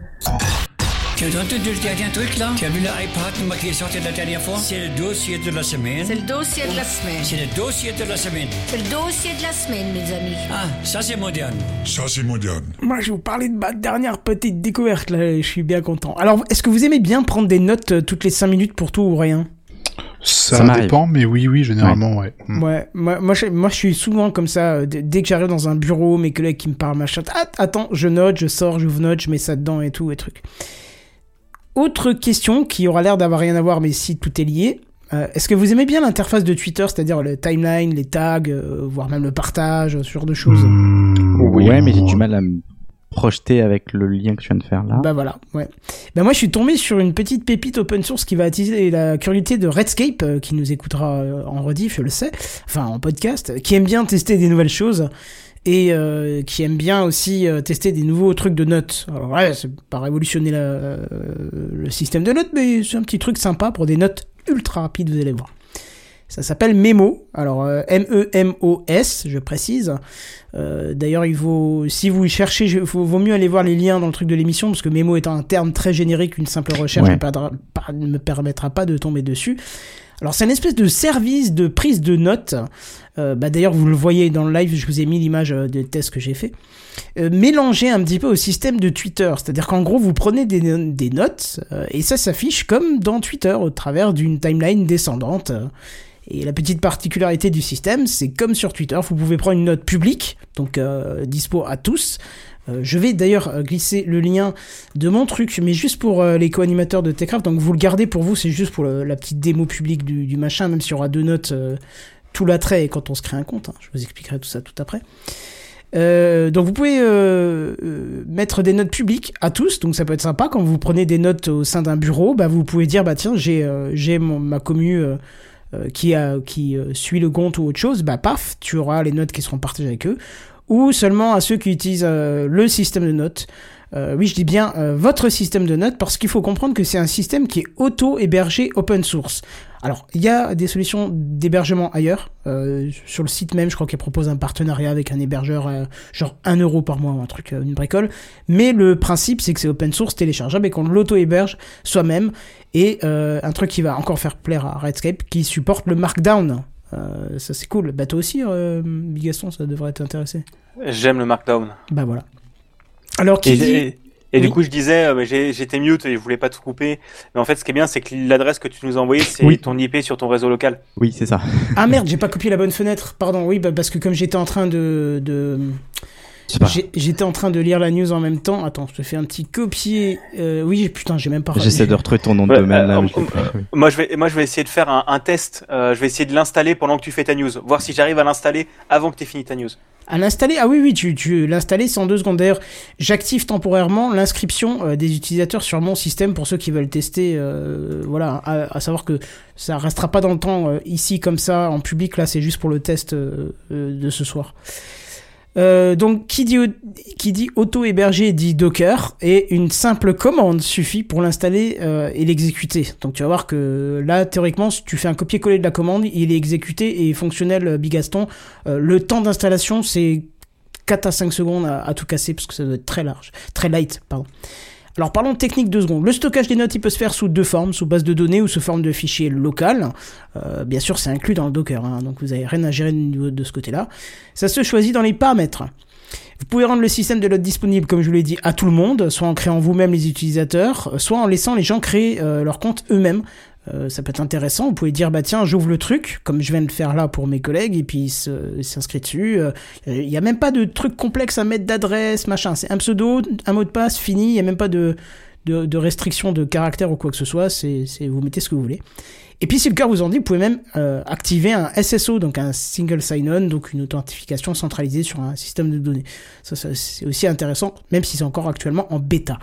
[SPEAKER 8] Tu as entendu le dernier truc là Tu as vu l'iPad qui est sorti la dernière fois? C'est le dossier de la semaine.
[SPEAKER 5] C'est le dossier de la semaine.
[SPEAKER 8] C'est le dossier de la semaine.
[SPEAKER 5] C'est le dossier de la semaine, mes amis.
[SPEAKER 8] Ah, ça c'est moderne.
[SPEAKER 9] Ça, c'est moderne.
[SPEAKER 1] Moi, je vais vous parler de ma dernière petite découverte, là, je suis bien content. Alors, est-ce que vous aimez bien prendre des notes euh, toutes les 5 minutes pour tout ou rien?
[SPEAKER 4] Ça, dépend, mais oui, oui, généralement, ouais.
[SPEAKER 1] Ouais, moi, moi, je, moi, je suis souvent comme ça, euh, dès que j'arrive dans un bureau, mes collègues qui me parlent, machin, ah, attends, je note, je sors, j'ouvre note, je mets ça dedans et tout, et trucs. Autre question qui aura l'air d'avoir rien à voir, mais si tout est lié. euh, Est-ce que vous aimez bien l'interface de Twitter, c'est-à-dire le timeline, les tags, euh, voire même le partage, ce genre de choses?
[SPEAKER 4] Mm,
[SPEAKER 3] Ouais, mais j'ai du mal à me projeter avec le lien que tu viens de faire là.
[SPEAKER 1] Bah voilà, ouais. Bah moi je suis tombé sur une petite pépite open source qui va attiser la curiosité de Redscape, euh, qui nous écoutera euh, en rediff, je le sais, enfin en podcast, qui aime bien tester des nouvelles choses et euh, qui aime bien aussi tester des nouveaux trucs de notes. Alors ouais, c'est pas révolutionner le système de notes, mais c'est un petit truc sympa pour des notes ultra rapides, vous allez voir. Ça s'appelle Memo. Alors euh, M-E-M-O-S, je précise. Euh, D'ailleurs, il vaut, si vous cherchez, il vaut, mieux aller voir les liens dans le truc de l'émission parce que Memo étant un terme très générique, une simple recherche
[SPEAKER 3] Ouais.
[SPEAKER 1] ne, me permettra pas de tomber dessus. Alors c'est une espèce de service de prise de notes. Euh, bah, D'ailleurs, vous le voyez dans le live, je vous ai mis l'image des tests que j'ai fait. Euh, mélangé un petit peu au système de Twitter. C'est-à-dire qu'en gros, vous prenez des, des notes et ça s'affiche comme dans Twitter au travers d'une timeline descendante. Et la petite particularité du système, c'est comme sur Twitter, vous pouvez prendre une note publique, donc euh, dispo à tous. Euh, je vais d'ailleurs euh, glisser le lien de mon truc, mais juste pour les co-animateurs de Techcraft, donc vous le gardez pour vous, c'est juste pour la petite démo publique du, machin, même s'il y aura deux notes, tout l'attrait quand on se crée un compte, hein. je vous expliquerai tout ça tout après. Donc vous pouvez mettre des notes publiques à tous, donc ça peut être sympa quand vous prenez des notes au sein d'un bureau, bah vous pouvez dire bah tiens j'ai ma commu euh, qui a qui euh, suit le compte ou autre chose, bah paf tu auras les notes qui seront partagées avec eux, ou seulement à ceux qui utilisent euh, le système de notes. Oui, je dis bien votre système de notes parce qu'il faut comprendre que c'est un système qui est auto-hébergé open source. Alors, il y a des solutions d'hébergement ailleurs. Euh, sur le site même, je crois qu'ils proposent un partenariat avec un hébergeur, euh, genre 1 euro par mois ou un truc, euh, une bricole. Mais le principe, c'est que c'est open source, téléchargeable et qu'on l'auto-héberge soi-même. Et un truc qui va encore faire plaire à Redscape, qui supporte le Markdown. Ça, c'est cool. Bah, toi aussi, Bigaston, ça devrait t'intéresser.
[SPEAKER 7] J'aime le Markdown.
[SPEAKER 1] Bah, voilà. Alors, qui
[SPEAKER 7] Et,
[SPEAKER 1] dit...
[SPEAKER 7] et-
[SPEAKER 1] Oui.
[SPEAKER 7] du coup, je disais, euh, mais j'ai- j'étais mute et je voulais pas tout couper. Mais en fait, ce qui est bien, c'est que l'adresse que tu nous as envoyée, c'est
[SPEAKER 3] Oui.
[SPEAKER 7] ton IP sur ton réseau local.
[SPEAKER 3] Oui, c'est ça.
[SPEAKER 1] Ah merde, j'ai pas copié la bonne fenêtre. Pardon, oui, bah, parce que comme j'étais en train de... de...
[SPEAKER 3] Pas.
[SPEAKER 1] J'étais en train de lire la news en même temps. Attends, je te fais un petit copier. Euh, oui, putain, j'ai même pas.
[SPEAKER 3] J'essaie de retrouver ton nom de domaine là.
[SPEAKER 7] euh, euh. Moi, je vais, moi, je vais essayer de faire un, un test. Euh, je vais essayer de l'installer pendant que tu fais ta news. Voir si j'arrive à l'installer avant que tu aies fini ta news.
[SPEAKER 1] À l'installer? Ah oui, oui, tu, tu l'installer c'est en deux secondes. D'ailleurs, j'active temporairement l'inscription euh, des utilisateurs sur mon système pour ceux qui veulent tester. euh, voilà, à, à savoir que ça restera pas dans le temps euh, ici comme ça en public. Là, c'est juste pour le test euh, euh, de ce soir. Euh, donc, qui dit, au- qui dit Docker, et une simple commande suffit pour l'installer euh, et l'exécuter. Donc, tu vas voir que là, théoriquement, si tu fais un copier-coller de la commande, il est exécuté et fonctionnel euh, Bigaston. Le temps d'installation, c'est 4 à 5 secondes à, à tout casser, parce que ça doit être très large, très light, pardon. Alors parlons technique deux secondes. Le stockage des notes, il peut se faire sous deux formes, sous base de données ou sous forme de fichier local. Euh, bien sûr, c'est inclus dans le Docker, hein, donc vous avez rien à gérer de ce côté-là. Ça se choisit dans les paramètres. Vous pouvez rendre le système de notes disponible, comme je vous l'ai dit, à tout le monde, soit en créant vous-même les utilisateurs, soit en laissant les gens créer euh, leur compte eux-mêmes. Euh, ça peut être intéressant. Vous pouvez dire, bah tiens, j'ouvre le truc, comme je viens de faire là pour mes collègues, et puis ils s'inscrivent dessus. Euh, Il n'y a même pas de truc complexe à mettre d'adresse, machin. C'est un pseudo, un mot de passe, fini. Il n'y a même pas de, de, de restriction de caractère ou quoi que ce soit. Vous mettez ce que vous voulez. Et puis, si le cœur vous en dit, vous pouvez même euh, activer un SSO, donc un Single Sign-On, donc une authentification centralisée sur un système de données. Ça, ça, c'est aussi intéressant, même si c'est encore actuellement en bêta.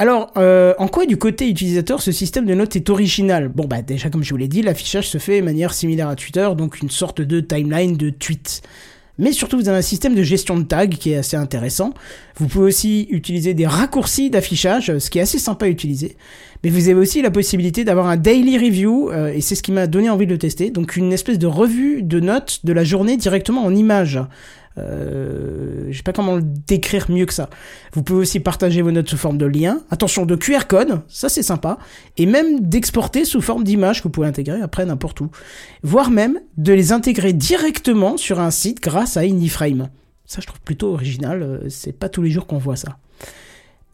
[SPEAKER 1] Alors, euh, en quoi du côté utilisateur ce système de notes est original? Bon, bah déjà comme je vous l'ai dit, l'affichage se fait de manière similaire à Twitter, donc une sorte de timeline de tweets. Mais surtout, vous avez un système de gestion de tags qui est assez intéressant. Vous pouvez aussi utiliser des raccourcis d'affichage, ce qui est assez sympa à utiliser. Mais vous avez aussi la possibilité d'avoir un daily review, euh, et c'est ce qui m'a donné envie de le tester. Donc une espèce de revue de notes de la journée directement en images. Euh, sais pas comment le décrire mieux que ça. Vous pouvez aussi partager vos notes sous forme de liens. Attention, de QR code, ça c'est sympa. Et même d'exporter sous forme d'image que vous pouvez intégrer après n'importe où. Voire même de les intégrer directement sur un site grâce à Anyframe. Ça je trouve plutôt original, euh, c'est pas tous les jours qu'on voit ça.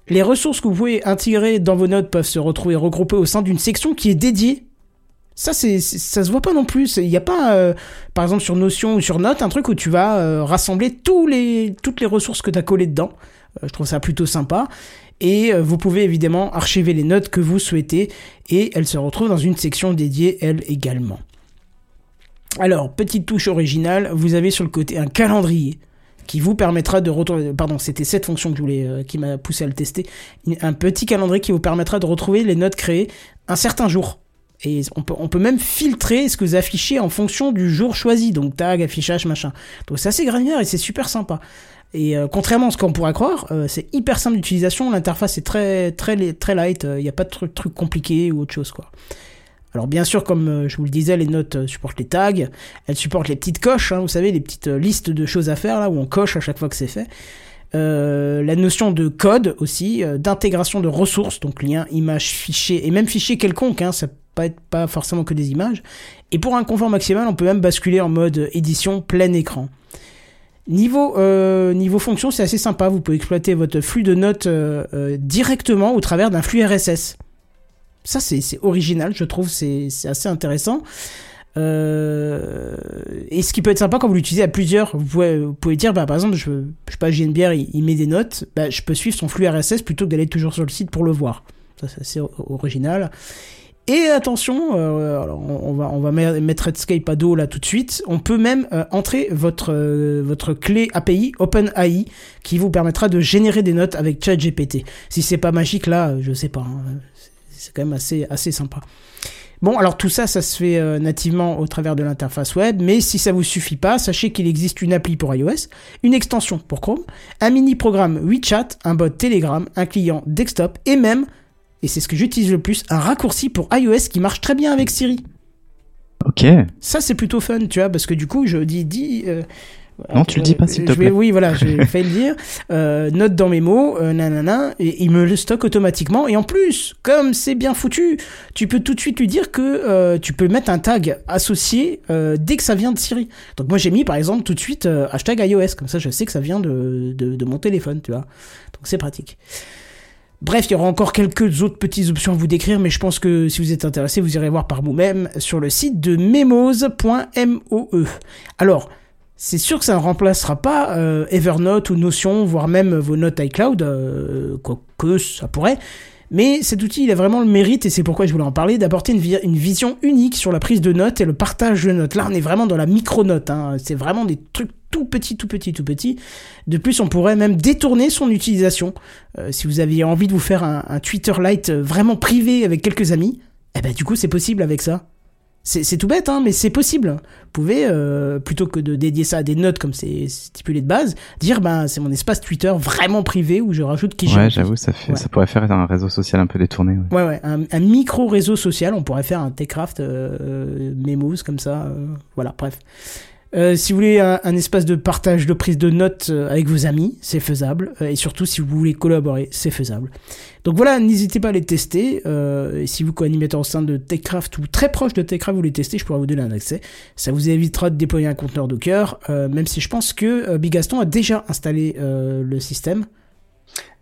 [SPEAKER 1] Les ressources que vous pouvez intégrer dans vos notes peuvent se retrouver regroupées au sein d'une section qui est dédiée ça, c'est, ça se voit pas non plus. Il n'y a pas, euh, par exemple, sur Notion ou sur Note, un truc où tu vas euh, rassembler toutes les ressources que tu as collées dedans. Euh, je trouve ça plutôt sympa. Et vous pouvez évidemment archiver les notes que vous souhaitez et elles se retrouvent dans une section dédiée, elle également. Alors, petite touche originale, vous avez sur le côté un calendrier qui vous permettra de retrouver, pardon, c'était cette fonction que je voulais, euh, qui m'a poussé à le tester, un petit calendrier qui vous permettra de retrouver les notes créées un certain jour. Et on peut, on peut même filtrer ce que vous affichez en fonction du jour choisi, donc tag, affichage, machin. Donc c'est assez granulaire et c'est super sympa. Et euh, contrairement à ce qu'on pourrait croire, euh, c'est hyper simple d'utilisation, l'interface est très très très light, il n'y a pas de truc, truc compliqué ou autre chose quoi. Alors bien sûr, comme euh, je vous le disais, les notes euh, supportent les tags, elles supportent les petites coches, hein, vous savez, les petites euh, listes de choses à faire là où on coche à chaque fois que c'est fait. Euh, la notion de code aussi, euh, d'intégration de ressources, donc liens, images, fichiers, et même fichiers quelconques, hein, ça pas être pas forcément que des images. Et pour un confort maximal, on peut même basculer en mode édition plein écran. Niveau, euh, niveau fonction, c'est assez sympa, vous pouvez exploiter votre flux de notes euh, euh, directement au travers d'un flux RSS. Ça, c'est original, je trouve, c'est assez intéressant. Et ce qui peut être sympa quand vous l'utilisez à plusieurs, vous pouvez, dire, bah, par exemple, je, je sais pas, bière, il, il met des notes, bah, je peux suivre son flux RSS plutôt que d'aller toujours sur le site pour le voir. Ça, c'est original. Et attention, euh, on, va, mettre Redscape à dos là tout de suite. On peut même euh, entrer votre, euh, votre clé API OpenAI qui vous permettra de générer des notes avec ChatGPT. Si c'est pas magique là, je sais pas. hein. C'est quand même assez, assez sympa. Bon, alors tout ça, ça se fait euh, nativement au travers de l'interface web, mais si ça vous suffit pas, sachez qu'il existe une appli pour iOS, une extension pour Chrome, un mini-programme WeChat, un bot Telegram, un client desktop et même, et c'est ce que j'utilise le plus, un raccourci pour iOS qui marche très bien avec Siri.
[SPEAKER 3] Ok.
[SPEAKER 1] Ça, c'est plutôt fun, tu vois, parce que du coup, je dis, dis. euh,
[SPEAKER 3] Non, tu le dis pas, s'il te
[SPEAKER 1] vais-
[SPEAKER 3] plaît.
[SPEAKER 1] Oui, voilà, j'ai failli le dire. Euh, note dans mes mots, euh, nanana, et il me le stocke automatiquement. Et en plus, comme c'est bien foutu, tu peux tout de suite lui dire que tu peux mettre un tag associé dès que ça vient de Siri. Donc moi, j'ai mis par exemple tout de suite hashtag iOS, comme ça, je sais que ça vient de, de, de mon téléphone, tu vois. Donc c'est pratique. Bref, il y aura encore quelques autres petites options à vous décrire, mais je pense que si vous êtes intéressé, vous irez voir par vous-même sur le site de memos.moe. Alors, c'est sûr que ça ne remplacera pas euh, Evernote ou Notion, voire même vos notes iCloud, euh, ça pourrait. Mais cet outil, il a vraiment le mérite, et c'est pourquoi je voulais en parler, d'apporter une vision unique sur la prise de notes et le partage de notes. Là, on est vraiment dans la micro-note, hein. c'est vraiment des trucs tout petits, tout petits, tout petits. De plus, on pourrait même détourner son utilisation. Euh, si vous aviez envie de vous faire un, un Twitter Lite euh, vraiment privé avec quelques amis, eh ben du coup, c'est possible avec ça. C'est tout bête, hein, mais c'est possible. Vous pouvez, euh, plutôt que de dédier ça à des notes comme c'est stipulé de base, dire ben c'est mon espace Twitter vraiment privé où je rajoute qui
[SPEAKER 3] Ouais, j'avoue, ça fait,
[SPEAKER 1] Ouais.
[SPEAKER 3] ça pourrait faire un réseau social un peu détourné. ouais.
[SPEAKER 1] Ouais, ouais, un, un micro réseau social, on pourrait faire un Techcraft euh, Memos comme ça, euh, voilà, bref. Euh, si vous voulez un, un espace de partage de prise de notes euh, avec vos amis, c'est faisable. Euh, et surtout, si vous voulez collaborer, c'est faisable. Donc voilà, n'hésitez pas à les tester. Euh, et si vous, co-animateur au sein de Techcraft ou très proche de Techcraft, vous les testez, je pourrais vous donner un accès. Ça vous évitera de déployer un conteneur Docker, euh, même si je pense que Bigaston a déjà installé le système.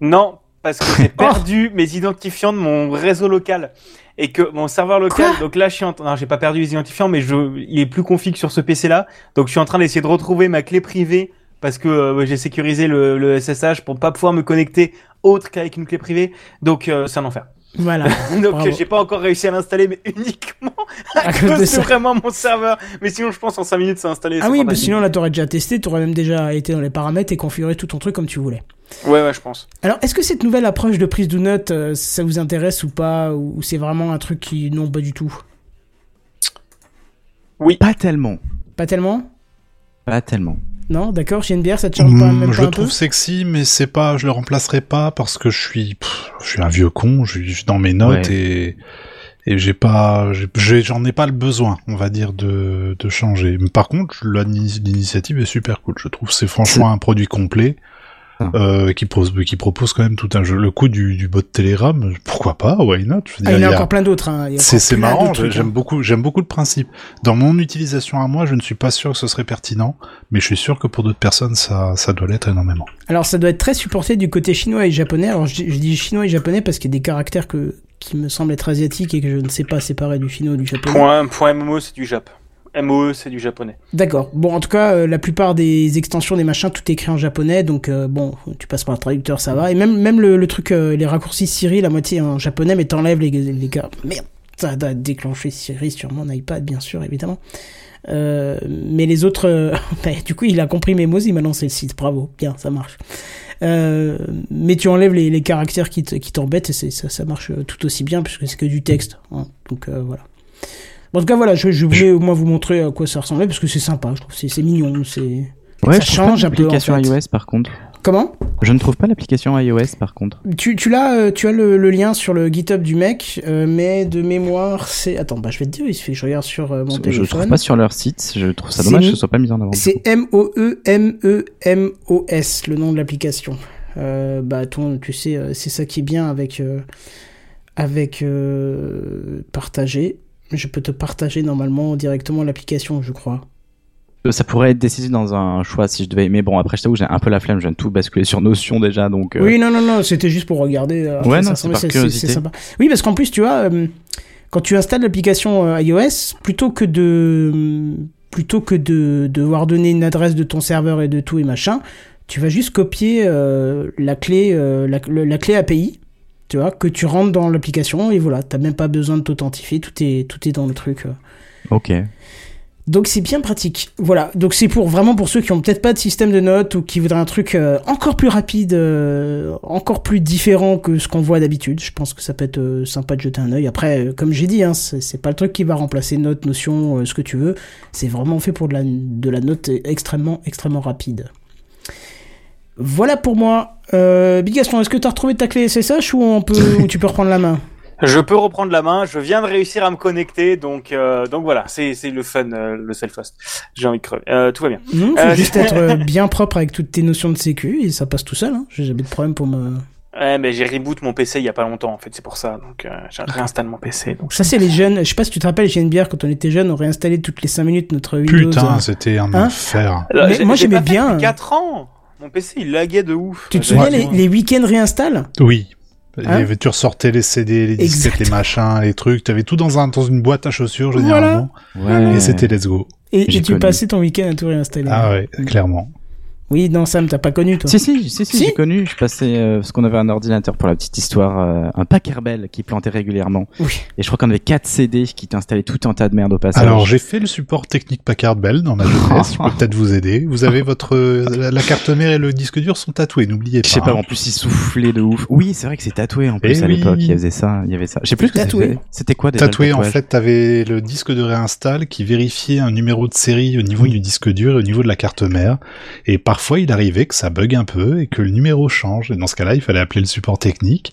[SPEAKER 7] Non, parce que j'ai perdu mes identifiants de mon réseau local et que mon serveur local.
[SPEAKER 1] Quoi
[SPEAKER 7] donc là, je suis en train. J'ai pas perdu les identifiants, mais je, il est plus config sur ce PC-là. Donc je suis en train d'essayer de retrouver ma clé privée parce que euh, j'ai sécurisé le, le SSH pour pas pouvoir me connecter autre qu'avec une clé privée. Donc euh, c'est un enfer.
[SPEAKER 1] Voilà.
[SPEAKER 7] Donc j'ai pas encore réussi à l'installer, mais uniquement à,
[SPEAKER 1] À cause
[SPEAKER 7] cause
[SPEAKER 1] de
[SPEAKER 7] de
[SPEAKER 1] ça.
[SPEAKER 7] vraiment mon serveur. Mais sinon, je pense en 5 minutes, c'est installé.
[SPEAKER 1] Ah oui, mais
[SPEAKER 7] fantastique.
[SPEAKER 1] sinon là t'aurais déjà testé, t'aurais même déjà été dans les paramètres et configuré tout ton truc comme tu voulais.
[SPEAKER 7] Ouais, ouais, je pense.
[SPEAKER 1] Alors, est-ce que cette nouvelle approche de prise de notes, euh, ça vous intéresse ou pas Ou c'est vraiment un truc qui. Non, pas du tout?
[SPEAKER 3] Pas tellement.
[SPEAKER 1] Pas tellement?
[SPEAKER 3] Pas tellement.
[SPEAKER 1] Non D'accord, chez une bière, ça te charme pas, même
[SPEAKER 4] je
[SPEAKER 1] pas
[SPEAKER 4] le
[SPEAKER 1] un peu
[SPEAKER 4] trouve sexy, mais c'est pas, je le remplacerai pas parce que je suis, pff, je suis un vieux con, je suis dans mes notes
[SPEAKER 3] Ouais.
[SPEAKER 4] et et j'ai pas, j'en ai pas le besoin, on va dire, de de changer. Mais par contre, l'initiative est super cool. Je trouve que c'est franchement un produit complet.
[SPEAKER 3] Ah.
[SPEAKER 4] Euh, qui, propose, qui propose quand même tout un jeu. Le coup du, du bot Telegram, pourquoi pas, why not? Je veux
[SPEAKER 1] Ah, il y en a encore plein d'autres. Hein.
[SPEAKER 4] C'est marrant, j'aime
[SPEAKER 1] hein.
[SPEAKER 4] beaucoup, j'aime beaucoup le principe. Dans mon utilisation à moi, je ne suis pas sûr que ce serait pertinent, mais je suis sûr que pour d'autres personnes, ça, ça doit l'être énormément.
[SPEAKER 1] Alors ça doit être très supporté du côté chinois et japonais. Alors je, dis- je dis chinois et japonais parce qu'il y a des caractères que, qui me semblent être asiatiques et que je ne sais pas séparer du finno et du japonais.
[SPEAKER 7] Point, point MMO, c'est du Jap. MOE, c'est du japonais.
[SPEAKER 1] D'accord. Bon, en tout cas, euh, la plupart des extensions, des machins, tout est écrit en japonais, donc euh, bon, tu passes par le traducteur, ça va. Et même, même le, truc, euh, les raccourcis Siri, la moitié en japonais, mais t'enlèves les, les gars. Merde, ça a déclenché Siri sur mon iPad, bien sûr, évidemment. Mais les autres, bah, du coup, il a compris mes mots, il m'a lancé le site. Bravo, bien, ça marche. Mais tu enlèves les, caractères qui te- qui t'embêtent et ça, ça marche tout aussi bien puisque c'est que du texte. hein. Donc voilà. Bon, en tout cas, voilà, je, je voulais au moins vous montrer à quoi ça ressemblait parce que c'est sympa, je trouve, c'est mignon, c'est.
[SPEAKER 3] Ouais,
[SPEAKER 1] ça
[SPEAKER 3] je trouve
[SPEAKER 1] change
[SPEAKER 3] pas
[SPEAKER 1] un peu. En
[SPEAKER 3] l'application
[SPEAKER 1] fait.
[SPEAKER 3] iOS par contre.
[SPEAKER 1] Comment?
[SPEAKER 3] Je ne trouve pas l'application iOS par contre.
[SPEAKER 1] Tu, tu l'as, euh, tu as le, le lien sur le GitHub du mec, euh, mais de mémoire, c'est. Attends, bah je vais te dire, il suffit que je regarde sur euh, mon
[SPEAKER 3] Je
[SPEAKER 1] téléphone.
[SPEAKER 3] trouve pas sur leur site. Je trouve ça dommage que ce soit pas mis en avant.
[SPEAKER 1] C'est
[SPEAKER 3] coup.
[SPEAKER 1] E M-O-E-M-E-M-O-S, le nom de l'application. Euh, bah, ton, tu sais, c'est ça qui est bien avec, avec partager. Je peux te partager normalement directement l'application, je crois.
[SPEAKER 3] Ça pourrait être décisif dans un choix si je devais. Mais bon, après, je t'avoue, j'ai un peu la flemme. Je viens de tout basculer sur Notion déjà, donc. euh,
[SPEAKER 1] Oui, non, non, non, c'était juste pour regarder. euh,
[SPEAKER 3] Ouais, non, c'est par curiosité.
[SPEAKER 1] sympa. Oui, parce qu'en plus, tu vois, euh, quand tu installes l'application iOS, plutôt que de plutôt que de devoir donner une adresse de ton serveur et de tout et machin, tu vas juste copier euh, la clé euh, la clé API, tu vois, que tu rentres dans l'application et voilà, t'as même pas besoin de t'authentifier, tout est tout est dans le truc. euh.
[SPEAKER 3] Ok.
[SPEAKER 1] Donc c'est bien pratique. Voilà. Donc c'est pour vraiment pour ceux qui ont peut-être pas de système de notes ou qui voudraient un truc euh, encore plus rapide, euh, encore plus différent que ce qu'on voit d'habitude. Je pense que ça peut être euh, sympa de jeter un œil. Après, comme j'ai dit, hein, c'est pas le truc qui va remplacer note, notion, ce que tu veux. C'est vraiment fait pour de la, de la note extrêmement, extrêmement rapide. Voilà pour moi. Euh, Big Gaston, est-ce que tu as retrouvé ta clé SSH ou, on peut, ou tu peux reprendre la main?
[SPEAKER 7] Je peux reprendre la main, je viens de réussir à me connecter, donc euh, donc voilà, c'est c'est le fun, euh, le self-host. J'ai envie de crever. Euh, tout va bien.
[SPEAKER 1] Non, faut
[SPEAKER 7] Euh,
[SPEAKER 1] juste être euh, bien propre avec toutes tes notions de sécu et ça passe tout seul. Hein. J'ai jamais de problème pour me.
[SPEAKER 7] Ouais, mais j'ai reboot mon PC il y a pas longtemps, en fait, c'est pour ça. Donc euh, j'ai réinstallé mon PC. Donc
[SPEAKER 1] Ça, c'est les jeunes. Je sais pas si tu te rappelles, JNBR, quand on était jeunes, on réinstallait toutes les 5 minutes notre Windows.
[SPEAKER 4] Putain, c'était un
[SPEAKER 1] Hein?
[SPEAKER 4] enfer.
[SPEAKER 7] Alors,
[SPEAKER 1] mais
[SPEAKER 7] j'ai-
[SPEAKER 1] moi,
[SPEAKER 7] j'ai
[SPEAKER 1] j'aimais bien.
[SPEAKER 7] depuis 4 ans. Mon PC il laguait de ouf.
[SPEAKER 1] Tu te
[SPEAKER 7] J'ai-
[SPEAKER 1] souviens, les, les week-ends réinstall
[SPEAKER 4] Oui.
[SPEAKER 1] Hein
[SPEAKER 4] tu ressortais les CD, les disquettes, les machins, les trucs. Tu avais tout dans, un, dans une boîte à chaussures, généralement.
[SPEAKER 3] Ouais.
[SPEAKER 4] Et c'était let's go.
[SPEAKER 1] Et,
[SPEAKER 3] J'ai
[SPEAKER 1] et tu
[SPEAKER 3] connu.
[SPEAKER 1] passais ton week-end à tout réinstaller.
[SPEAKER 4] Ah ouais, clairement.
[SPEAKER 1] Oui, non, Sam, t'as pas connu, toi.
[SPEAKER 3] Si, si, si, si,
[SPEAKER 1] Si
[SPEAKER 3] j'ai connu. Je passais, euh, parce qu'on avait un ordinateur pour la petite histoire, euh, un Packerbell qui plantait régulièrement.
[SPEAKER 1] Oui.
[SPEAKER 3] Et je crois qu'on avait 4 CD qui t'installaient tout un tas de merde au passage.
[SPEAKER 4] Alors, j'ai fait le support technique Packard Bell dans ma jeunesse. je peux peut-être vous aider. Vous avez votre, euh, la, la carte mère et le disque dur sont tatoués, n'oubliez pas.
[SPEAKER 3] Je sais pas,
[SPEAKER 4] hein.
[SPEAKER 3] en plus il soufflait de ouf. Oui, c'est vrai que c'est tatoué en plus
[SPEAKER 4] Eh
[SPEAKER 3] à
[SPEAKER 4] oui.
[SPEAKER 3] l'époque, il faisait ça, il y avait ça. Je sais plus ce que
[SPEAKER 1] Tatoué.
[SPEAKER 3] c'était. C'était quoi déjà le
[SPEAKER 4] Tatoué, en fait, t'avais le disque de réinstall qui vérifiait un numéro de série au niveau
[SPEAKER 3] Oui.
[SPEAKER 4] du disque dur et au niveau de la carte mère. Et parfois, il arrivait que ça bug un peu et que le numéro change. Et dans ce cas-là, il fallait appeler le support technique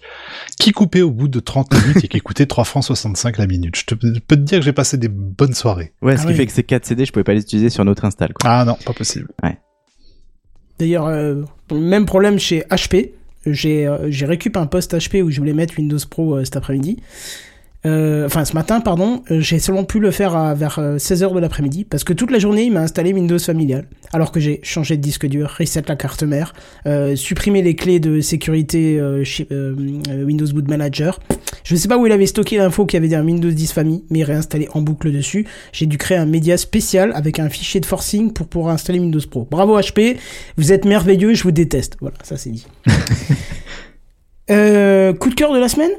[SPEAKER 4] qui coupait au bout de 30 minutes et qui coûtait 3 francs 65 la minute. Je te, peux te dire que j'ai passé des bonnes soirées.
[SPEAKER 3] Ouais, ce
[SPEAKER 1] Ah
[SPEAKER 3] qui
[SPEAKER 1] oui.
[SPEAKER 3] fait que ces 4 CD, je pouvais pas les utiliser sur notre install quoi.
[SPEAKER 4] Ah non, pas possible.
[SPEAKER 1] D'ailleurs, euh, même problème chez HP. J'ai euh, j'ai récup un post HP où je voulais mettre Windows Pro euh, cet après-midi. Euh, enfin, ce matin, pardon. Euh, J'ai seulement pu le faire à, vers 16h de l'après-midi parce que toute la journée, il m'a installé Windows familial. Alors que j'ai changé de disque dur, reset la carte mère, euh, supprimé les clés de sécurité euh, chez, euh, euh, Windows Boot Manager. Je ne sais pas où il avait stocké l'info qu'il y avait un Windows 10 famille, mais réinstallé en boucle dessus. J'ai dû créer un média spécial avec un fichier de forcing pour pouvoir installer Windows Pro. Bravo HP, vous êtes merveilleux, je vous déteste. Voilà, ça c'est dit. euh, coup de cœur de la semaine?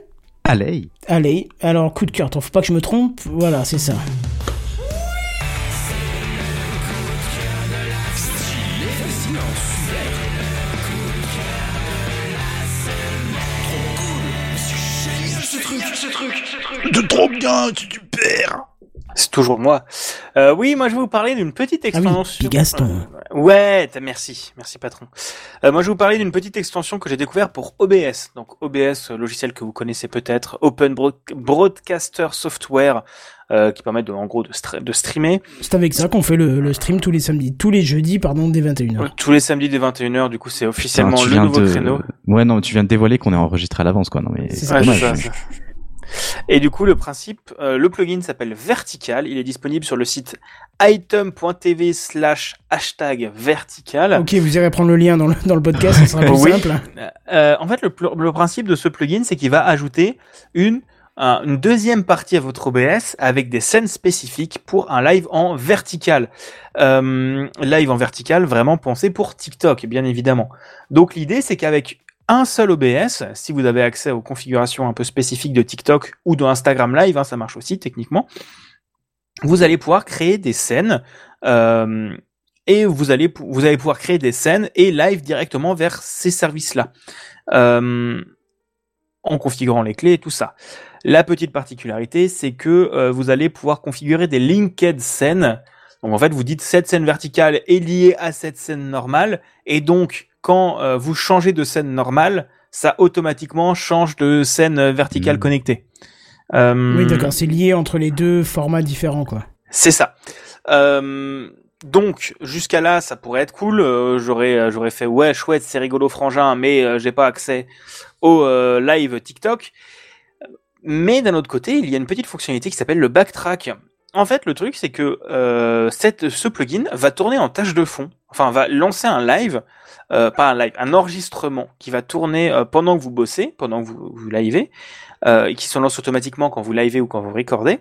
[SPEAKER 3] Allez.
[SPEAKER 1] Allez, alors coup de cœur, attends, faut pas que je me trompe. Voilà, c'est ça.
[SPEAKER 4] De trop bien, super.
[SPEAKER 7] C'est toujours moi. Euh, oui, moi je vais vous parler d'une petite
[SPEAKER 1] Ah oui, Gaston.
[SPEAKER 7] Euh, Ouais, merci, merci patron. Euh, moi, je vais vous parler d'une petite extension que j'ai découvert pour OBS. Donc OBS, euh, logiciel que vous connaissez peut-être, Open Broad- Broadcaster Software, euh, qui permet de, en gros de, streamer
[SPEAKER 1] C'est avec ça qu'on fait le, le stream tous les samedis, tous les jeudis, pardon, dès 21h.
[SPEAKER 7] Euh, tous les samedis dès 21h. Du coup, c'est officiellement le nouveau
[SPEAKER 3] de...
[SPEAKER 7] créneau.
[SPEAKER 3] Ouais, non, tu viens de dévoiler qu'on est enregistré à l'avance, quoi. Non, mais
[SPEAKER 1] C'est
[SPEAKER 7] ça. Et du coup, le principe, euh, le plugin s'appelle Vertical. Il est disponible sur le site item.tv slash hashtag vertical.
[SPEAKER 1] Ok, vous irez prendre le lien dans le, dans le podcast, ça sera plus
[SPEAKER 7] Oui.
[SPEAKER 1] simple.
[SPEAKER 7] Euh, en fait, le, principe de ce plugin, c'est qu'il va ajouter une, un- une deuxième partie à votre OBS avec des scènes spécifiques pour un live en vertical. Euh, live en vertical, vraiment pensé pour TikTok, bien évidemment. Donc l'idée, c'est qu'avec un seul OBS, si vous avez accès aux configurations un peu spécifiques de TikTok ou de Instagram Live, hein, ça marche aussi techniquement, vous allez pouvoir créer des scènes euh, et vous allez, pouvoir créer des scènes et live directement vers ces services-là, euh, en configurant les clés et tout ça. La petite particularité, c'est que euh, vous allez pouvoir configurer des linked scènes. Donc en fait, vous dites cette scène verticale est liée à cette scène normale, et donc quand euh, vous changez de scène normale, ça automatiquement change de scène euh, verticale
[SPEAKER 3] Mhm.
[SPEAKER 7] connectée. Euh,
[SPEAKER 1] Oui, d'accord, c'est lié entre les deux formats différents, quoi.
[SPEAKER 7] c'est ça. Euh, donc jusqu'à là, ça pourrait être cool. Euh, j'aurais euh, j'aurais fait ouais chouette, c'est rigolo frangin, mais euh, j'ai pas accès au euh, live TikTok. Mais d'un autre côté, il y a une petite fonctionnalité qui s'appelle le backtrack. En fait, le truc c'est que euh, cette ce plugin va tourner en tâche de fond. Enfin, va lancer un live, euh, pas un live, un enregistrement qui va tourner euh, pendant que vous bossez, pendant que vous vous livez, euh, et qui se lance automatiquement quand vous livez ou quand vous recordez.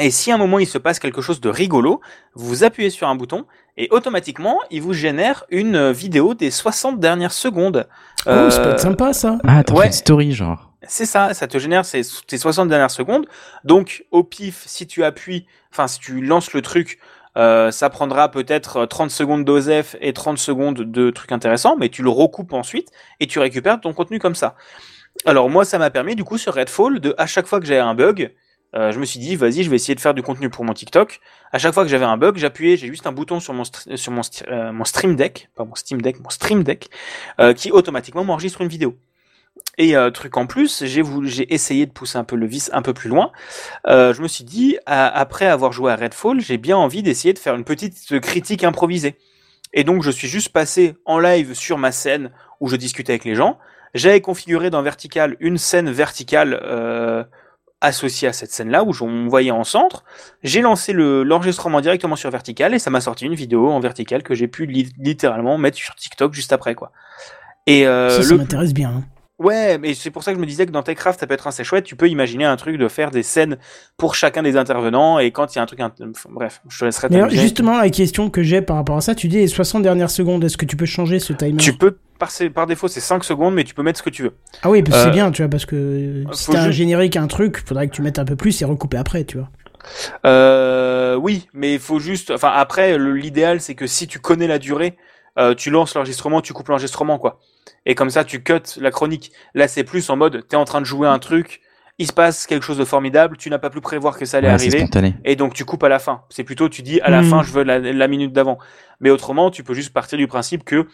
[SPEAKER 7] Et si à un moment il se passe quelque chose de rigolo, vous appuyez sur un bouton et automatiquement il vous génère une euh, vidéo des 60 dernières secondes.
[SPEAKER 1] Oh, ça peut
[SPEAKER 7] Euh,
[SPEAKER 1] être sympa, ça.
[SPEAKER 3] Ah, t'as
[SPEAKER 7] Ouais.
[SPEAKER 3] fait une story, genre.
[SPEAKER 7] C'est ça, ça te génère ces 60 dernières secondes. Donc, au pif, si tu appuies, enfin, si tu lances le truc, euh, ça prendra peut-être euh, 30 secondes d'OSEF et 30 secondes de trucs intéressants, mais tu le recoupes ensuite et tu récupères ton contenu comme ça. Alors, moi, ça m'a permis, du coup, sur Redfall, de, à chaque fois que j'avais un bug, euh, je me suis dit, vas-y, je vais essayer de faire du contenu pour mon TikTok. À chaque fois que j'avais un bug, j'appuyais, j'ai juste un bouton sur mon, sur mon, euh, mon Stream Deck, pas mon Steam Deck, mon Stream Deck, euh, qui automatiquement m'enregistre une vidéo. Et euh, truc en plus, j'ai voulu- j'ai essayé de pousser un peu le vis un peu plus loin. Euh, je me suis dit, à- après avoir joué à Redfall, j'ai bien envie d'essayer de faire une petite critique improvisée. Et donc, je suis juste passé en live sur ma scène où je discutais avec les gens. J'avais configuré dans Vertical une scène verticale euh, associée à cette scène-là où on me voyait en centre. J'ai lancé le- l'enregistrement directement sur Vertical et ça m'a sorti une vidéo en vertical que j'ai pu li- littéralement mettre sur TikTok juste après, quoi. Et euh,
[SPEAKER 1] ça, ça
[SPEAKER 7] le
[SPEAKER 1] m'intéresse bien. hein.
[SPEAKER 7] Ouais, mais c'est pour ça que je me disais que dans Techcraft, ça peut être assez chouette. Tu peux imaginer un truc de faire des scènes pour chacun des intervenants et quand il y a un truc. enfin, Bref, je te laisserai t'amuser.
[SPEAKER 1] justement, la question que j'ai par rapport à ça, tu dis les 60 dernières secondes, est-ce que tu peux changer ce timer?
[SPEAKER 7] Tu peux, par, par défaut, c'est 5 secondes, mais tu peux mettre ce que tu veux.
[SPEAKER 1] Ah oui, parce que
[SPEAKER 7] Euh,
[SPEAKER 1] c'est bien, tu vois, parce que si t'as un générique, un truc, faudrait que tu mettes un peu plus et recouper après, tu vois.
[SPEAKER 7] Euh, oui, mais il faut juste. Enfin, après, l'idéal, c'est que si tu connais la durée, euh, tu lances l'enregistrement, tu coupes l'enregistrement, quoi. Et comme ça, tu cuts la chronique. Là, c'est plus en mode, t'es en train de jouer un truc, il se passe quelque chose de formidable, tu n'as pas pu prévoir que ça allait
[SPEAKER 3] Ouais,
[SPEAKER 7] arriver.
[SPEAKER 3] spontané.
[SPEAKER 7] et donc tu coupes à la fin. C'est plutôt tu dis à la
[SPEAKER 1] Mhm.
[SPEAKER 7] fin je veux la, la minute d'avant. Mais autrement, tu peux juste partir du principe que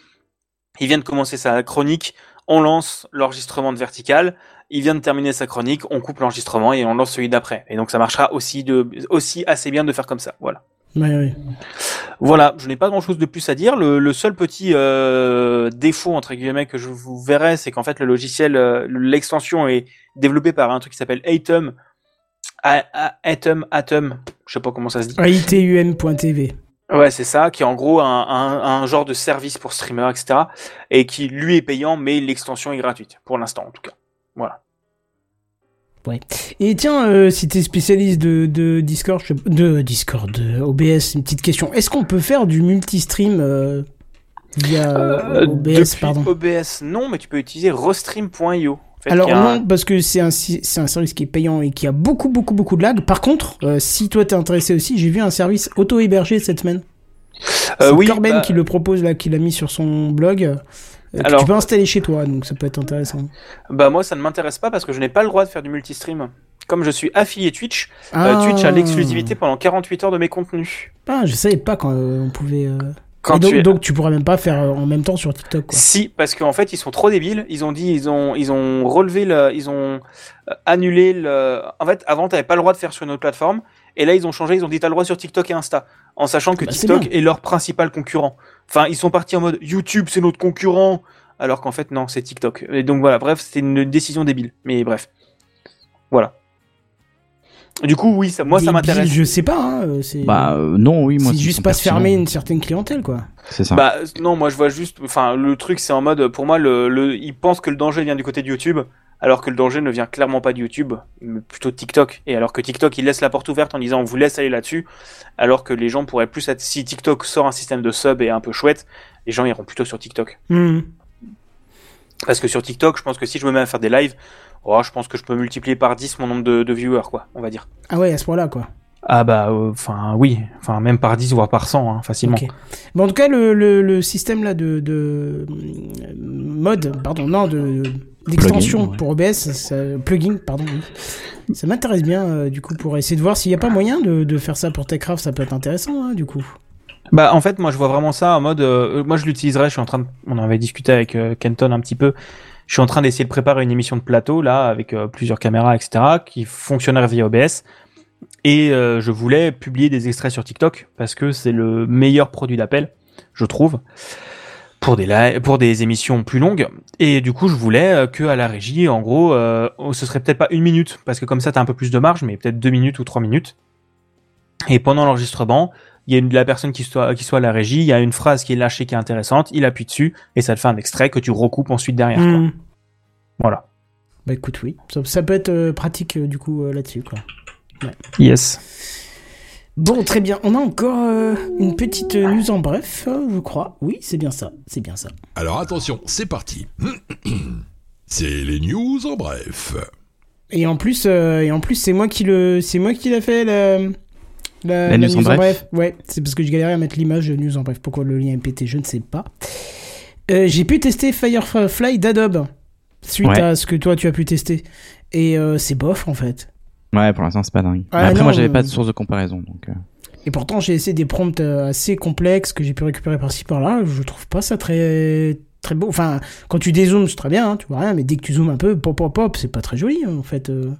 [SPEAKER 7] il vient de commencer sa chronique, on lance l'enregistrement de vertical, il vient de terminer sa chronique, on coupe l'enregistrement et on lance celui d'après. Et donc ça marchera aussi de aussi assez bien de faire comme ça. Voilà.
[SPEAKER 1] Ouais.
[SPEAKER 7] Voilà, je n'ai pas grand chose de plus à dire. Le, le seul petit euh, défaut entre guillemets que je vous verrai, c'est qu'en fait le logiciel, euh, l'extension est développé par un truc qui s'appelle Atom, A- A- Atom, Atom, je sais pas comment ça se dit.
[SPEAKER 1] ITUM.tv.
[SPEAKER 7] Ouais, c'est ça, qui est en gros un, un, un genre de service pour streamers, etc. Et qui lui est payant, mais l'extension est gratuite, pour l'instant en tout cas. Voilà.
[SPEAKER 1] Et tiens, euh, si t'es spécialiste de, de Discord, je sais- de Discord, de OBS, une petite question. Est-ce qu'on peut faire du multistream euh, via euh, OBS, pardon
[SPEAKER 7] OBS, non, mais tu peux utiliser restream.io. En fait,
[SPEAKER 1] Alors non, parce que c'est un, si- c'est un service qui est payant et qui a beaucoup, beaucoup, beaucoup de lag. Par contre, euh, si toi t'es intéressé aussi, j'ai vu un service auto-hébergé cette semaine.
[SPEAKER 7] Euh,
[SPEAKER 1] C'est
[SPEAKER 7] oui,
[SPEAKER 1] Corben
[SPEAKER 7] bah-
[SPEAKER 1] qui le propose là, qui l'a mis sur son blog. Euh, que
[SPEAKER 7] Alors-
[SPEAKER 1] tu peux installer chez toi, donc ça peut être intéressant.
[SPEAKER 7] Bah moi, ça ne m'intéresse pas parce que je n'ai pas le droit de faire du multistream. Comme je suis affilié Twitch, euh,
[SPEAKER 1] Ah.
[SPEAKER 7] Twitch a l'exclusivité pendant 48 heures de mes contenus.
[SPEAKER 1] Ah, je savais pas quand euh, on pouvait. euh,
[SPEAKER 7] Quand
[SPEAKER 1] donc,
[SPEAKER 7] tu es-
[SPEAKER 1] donc tu pourrais même pas faire en même temps sur TikTok. Quoi.
[SPEAKER 7] Si, parce qu'en fait, ils sont trop débiles. Ils ont dit, ils ont, ils ont relevé le, ils ont annulé le. En fait, avant, t'avais pas le droit de faire sur une autre plateforme, et là, ils ont changé. Ils ont dit, t'as le droit sur TikTok et Insta, en sachant que
[SPEAKER 1] Bah, c'est
[SPEAKER 7] TikTok est leur principal concurrent. Enfin, ils sont partis en mode YouTube, c'est notre concurrent, alors qu'en fait, non, c'est TikTok. Et donc voilà, bref, c'était une décision débile. Mais bref, voilà. Du coup, oui, ça, moi, ça m'intéresse.
[SPEAKER 1] Je sais pas. Hein, euh, c'est
[SPEAKER 3] Bah euh, non, oui, moi
[SPEAKER 1] c'est juste pas se fermer une certaine clientèle, quoi.
[SPEAKER 3] C'est ça.
[SPEAKER 7] Bah non, moi je vois juste, enfin le truc c'est en mode, pour moi le, le, ils pensent que le danger vient du côté de YouTube, alors que le danger ne vient clairement pas de YouTube, mais plutôt de TikTok. Et alors que TikTok il laisse la porte ouverte en disant on vous laisse aller là-dessus, alors que les gens pourraient plus être, si TikTok sort un système de sub et un peu chouette, les gens iront plutôt sur TikTok.
[SPEAKER 1] Hmm.
[SPEAKER 7] Parce que sur TikTok, je pense que si je me mets à faire des lives, oh, je pense que je peux multiplier par 10 mon nombre de, de viewers quoi, on va dire.
[SPEAKER 1] Ah ouais, à ce point-là, quoi.
[SPEAKER 7] Ah bah enfin oui, enfin même par 10 voire par 100 hein, facilement.
[SPEAKER 1] Bon, en tout cas, le, le, le système là de, de euh, mode, pardon, non, de d'extension
[SPEAKER 3] ouais.
[SPEAKER 1] pour OBS, ça, plugin, pardon, oui. ça m'intéresse bien euh, du coup pour essayer de voir s'il n'y a pas moyen de, de faire ça pour Techcraft, ça peut être intéressant hein, du coup.
[SPEAKER 7] Bah en fait moi je vois vraiment ça en mode euh, moi je l'utiliserai je suis en train de on en avait discuté avec euh, Kenton un petit peu je suis en train d'essayer de préparer une émission de plateau là avec plusieurs caméras etc qui fonctionnerait via OBS et je voulais publier des extraits sur TikTok parce que c'est le meilleur produit d'appel je trouve pour des pour des émissions plus longues et du coup je voulais euh, que à la régie en gros euh, oh, ce serait peut-être pas une minute parce que comme ça t'as un peu plus de marge mais peut-être deux minutes ou trois minutes et pendant l'enregistrement il y a une, la personne qui soit, qui soit à la régie, il y a une phrase qui est lâchée qui est intéressante, il appuie dessus et ça te fait un extrait que tu recoupes ensuite derrière. quoi.
[SPEAKER 1] Hmm.
[SPEAKER 7] Voilà.
[SPEAKER 1] Bah écoute, oui, ça, ça peut être euh, pratique euh, du coup là-dessus quoi.
[SPEAKER 7] Yes.
[SPEAKER 1] Bon, très bien, on a encore euh, une petite euh, news en bref, euh, je crois. Oui, c'est bien ça, c'est bien ça.
[SPEAKER 9] Alors attention, c'est parti. C'est les news en bref.
[SPEAKER 1] Et en plus, euh, et en plus, c'est moi qui le, c'est moi qui l'a fait la, la,
[SPEAKER 3] La news en bref
[SPEAKER 1] Ouais, c'est parce que je galérais à mettre l'image de news en bref. Pourquoi le lien est pété, je ne sais pas. Euh, j'ai pu tester Firefly d'Adobe suite
[SPEAKER 3] Ouais.
[SPEAKER 1] à ce que toi tu as pu tester, et euh, c'est bof en fait.
[SPEAKER 3] Ouais, pour l'instant c'est pas dingue.
[SPEAKER 1] Ah,
[SPEAKER 3] Après
[SPEAKER 1] non,
[SPEAKER 3] moi j'avais
[SPEAKER 1] euh,
[SPEAKER 3] pas de source de comparaison donc. euh,
[SPEAKER 1] Et pourtant, j'ai essayé des prompts euh, assez complexes que j'ai pu récupérer par-ci par-là. Je trouve pas ça très très beau. Enfin, quand tu dézoomes, c'est très bien, hein, tu vois rien. Mais dès que tu zoomes un peu, pop pop pop, c'est pas très joli hein, en fait. euh.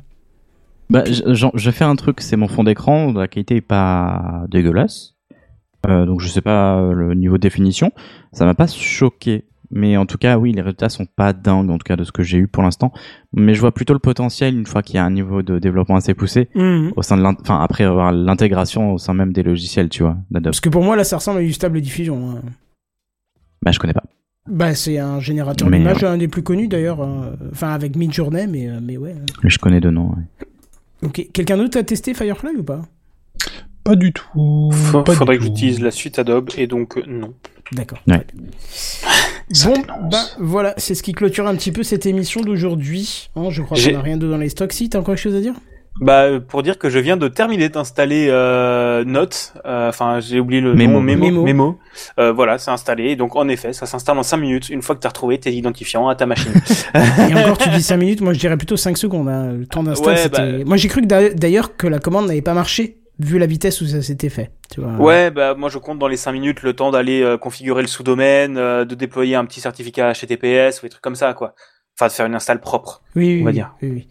[SPEAKER 3] Bah, je, fais un truc, c'est mon fond d'écran, la qualité est pas dégueulasse. Euh, donc je sais pas euh, le niveau de définition. Ça m'a pas choqué. Mais en tout cas, oui, les résultats sont pas dingues, en tout cas de ce que j'ai eu pour l'instant. Mais je vois plutôt le potentiel une fois qu'il y a un niveau de développement assez poussé
[SPEAKER 1] Mhm.
[SPEAKER 3] au sein de enfin après avoir l'intégration au sein même des logiciels, tu vois.
[SPEAKER 1] Parce que pour moi, là, ça ressemble à du stable diffusion. hein.
[SPEAKER 3] Bah je connais pas.
[SPEAKER 1] Bah, c'est un générateur
[SPEAKER 3] Mais,
[SPEAKER 1] d'image,
[SPEAKER 3] ouais.
[SPEAKER 1] un des plus connus d'ailleurs. hein. Enfin, avec Midjourney, mais, euh, mais ouais.
[SPEAKER 3] Mais je connais deux noms. ouais.
[SPEAKER 1] Ok. Quelqu'un d'autre a testé Firefly ou pas?
[SPEAKER 4] Pas du tout. Pas
[SPEAKER 7] faudrait
[SPEAKER 4] du
[SPEAKER 7] que j'utilise la suite Adobe et donc euh, non.
[SPEAKER 1] D'accord.
[SPEAKER 3] Ouais.
[SPEAKER 1] Bon, bah voilà, c'est ce qui clôture un petit peu cette émission d'aujourd'hui. Hein, je crois qu'on n'a rien de dans les stocks. Si, t'as encore quelque chose à dire?
[SPEAKER 7] Bah pour dire que je viens de terminer d'installer euh, Note, euh, enfin j'ai oublié le
[SPEAKER 3] Mémo.
[SPEAKER 7] nom, Mémo,
[SPEAKER 1] Mémo.
[SPEAKER 7] Mémo. Euh, voilà, c'est installé. Donc en effet, ça s'installe en 5 minutes une fois que tu as retrouvé tes identifiants à ta machine.
[SPEAKER 1] Et encore, tu dis 5 minutes, moi je dirais plutôt 5 secondes. hein. Le temps d'install,
[SPEAKER 7] Ouais, bah-
[SPEAKER 1] Moi j'ai cru d'ailleurs que la commande n'avait pas marché, vu la vitesse où ça s'était fait. Tu vois.
[SPEAKER 7] Ouais, bah moi je compte dans les 5 minutes le temps d'aller euh, configurer le sous-domaine, euh, de déployer un petit certificat HTTPS ou des trucs comme ça quoi. Enfin de faire une install propre.
[SPEAKER 1] Oui, oui,
[SPEAKER 7] on va
[SPEAKER 1] oui,
[SPEAKER 7] dire.
[SPEAKER 1] oui, oui.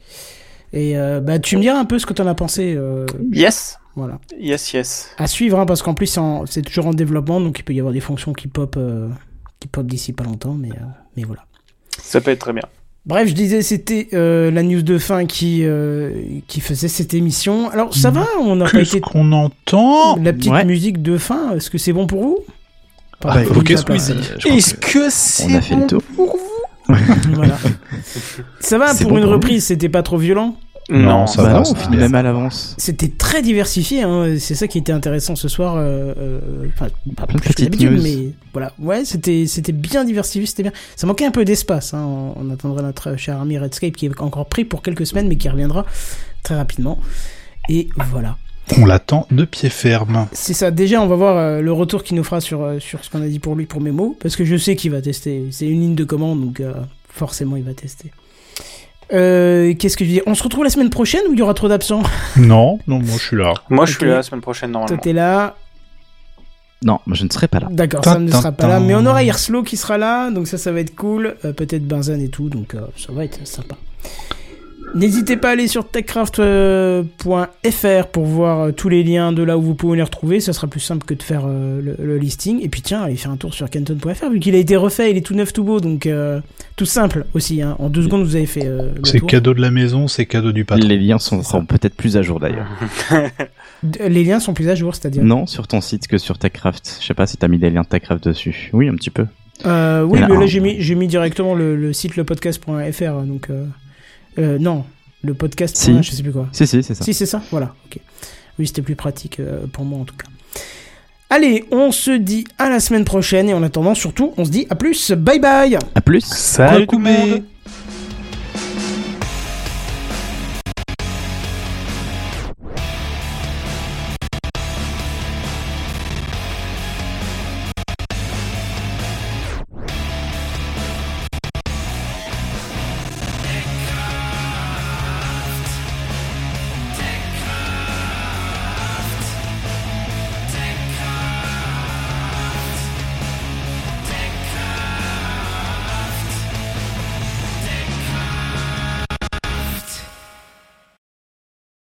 [SPEAKER 1] Et euh, bah, tu me diras un peu ce que t'en as pensé. euh,
[SPEAKER 7] Yes.
[SPEAKER 1] voilà.
[SPEAKER 7] Yes, yes.
[SPEAKER 1] À suivre, hein, parce qu'en plus c'est en- toujours en développement, donc il peut y avoir des fonctions qui pop, qui pop d'ici pas longtemps, mais, mais voilà.
[SPEAKER 7] Ça peut être très bien.
[SPEAKER 1] Bref, je disais, c'était euh, la news de fin qui, euh, qui faisait cette émission. Alors ça va, on n'a pas
[SPEAKER 4] Qu'est-ce
[SPEAKER 1] été
[SPEAKER 4] qu'on entend
[SPEAKER 1] la petite
[SPEAKER 3] Ouais.
[SPEAKER 1] musique de fin. Est-ce que c'est bon pour vous
[SPEAKER 4] Ah,
[SPEAKER 3] crois
[SPEAKER 7] Est-ce
[SPEAKER 3] que
[SPEAKER 7] c'est
[SPEAKER 3] on a fait le
[SPEAKER 7] bon
[SPEAKER 3] tour.
[SPEAKER 7] pour vous
[SPEAKER 1] Voilà. Ça va pour
[SPEAKER 3] bon
[SPEAKER 1] une
[SPEAKER 3] pour
[SPEAKER 1] reprise, c'était pas trop violent.
[SPEAKER 4] Non, ça
[SPEAKER 3] Bah
[SPEAKER 4] va,
[SPEAKER 3] non,
[SPEAKER 4] ça
[SPEAKER 3] on finit même à l'avance.
[SPEAKER 1] C'était très diversifié, hein. c'est ça qui était intéressant ce soir. euh, euh, Enfin, pas
[SPEAKER 3] Plein de
[SPEAKER 1] plus que
[SPEAKER 3] news.
[SPEAKER 1] mais voilà. Ouais, c'était c'était bien diversifié, c'était bien. Ça manquait un peu d'espace. Hein. On, on attendrait notre cher ami Redscape qui est encore pris pour quelques semaines, mais qui reviendra très rapidement. Et voilà.
[SPEAKER 4] On l'attend de pied ferme.
[SPEAKER 1] C'est ça. Déjà, on va voir euh, le retour qu'il nous fera sur, euh, sur ce qu'on a dit pour lui pour Memo, parce que je sais qu'il va tester. C'est une ligne de commande, donc euh, forcément, il va tester. Euh, Qu'est-ce que je dis On se retrouve la semaine prochaine ou il y aura trop d'absents?
[SPEAKER 4] Non, non, moi je suis là.
[SPEAKER 7] Moi je suis là la semaine prochaine
[SPEAKER 1] Toi,
[SPEAKER 7] normalement.
[SPEAKER 1] t'es là?
[SPEAKER 3] Non, moi je ne serai pas là.
[SPEAKER 1] D'accord, Sam ne sera pas là, mais on aura Hirslo qui sera là, donc ça, ça va être cool. Euh, Peut-être Benzen et tout, donc euh, ça va être sympa. N'hésitez pas à aller sur techcraft.fr pour voir euh, tous les liens de là où vous pouvez les retrouver. Ça sera plus simple que de faire euh, le, le listing. Et puis tiens, allez faire un tour sur canton.fr vu qu'il a été refait, il est tout neuf, tout beau, donc euh, tout simple aussi. hein. En deux secondes, vous avez fait euh,
[SPEAKER 4] C'est cadeau de la maison, c'est cadeau du patron.
[SPEAKER 3] Les liens sont, seront peut-être plus à jour d'ailleurs.
[SPEAKER 1] Les liens sont plus à jour, c'est-à-dire?
[SPEAKER 3] Non, sur ton site que sur TechCraft. Je sais pas si t'as mis des liens de TechCraft dessus. Oui, un petit peu.
[SPEAKER 1] Euh, oui, mais là
[SPEAKER 3] un.
[SPEAKER 1] j'ai mis, j'ai mis directement le, le site lepodcast.fr, donc euh, non, le podcast.
[SPEAKER 3] Si.
[SPEAKER 1] Je sais plus quoi.
[SPEAKER 3] Si, si, c'est ça.
[SPEAKER 1] Si c'est ça, voilà. Ok. Oui, c'était plus pratique euh, pour moi en tout cas. Allez, on se dit à la semaine prochaine et en attendant surtout, on se dit à plus. Bye bye.
[SPEAKER 3] À plus.
[SPEAKER 4] Salut tout le monde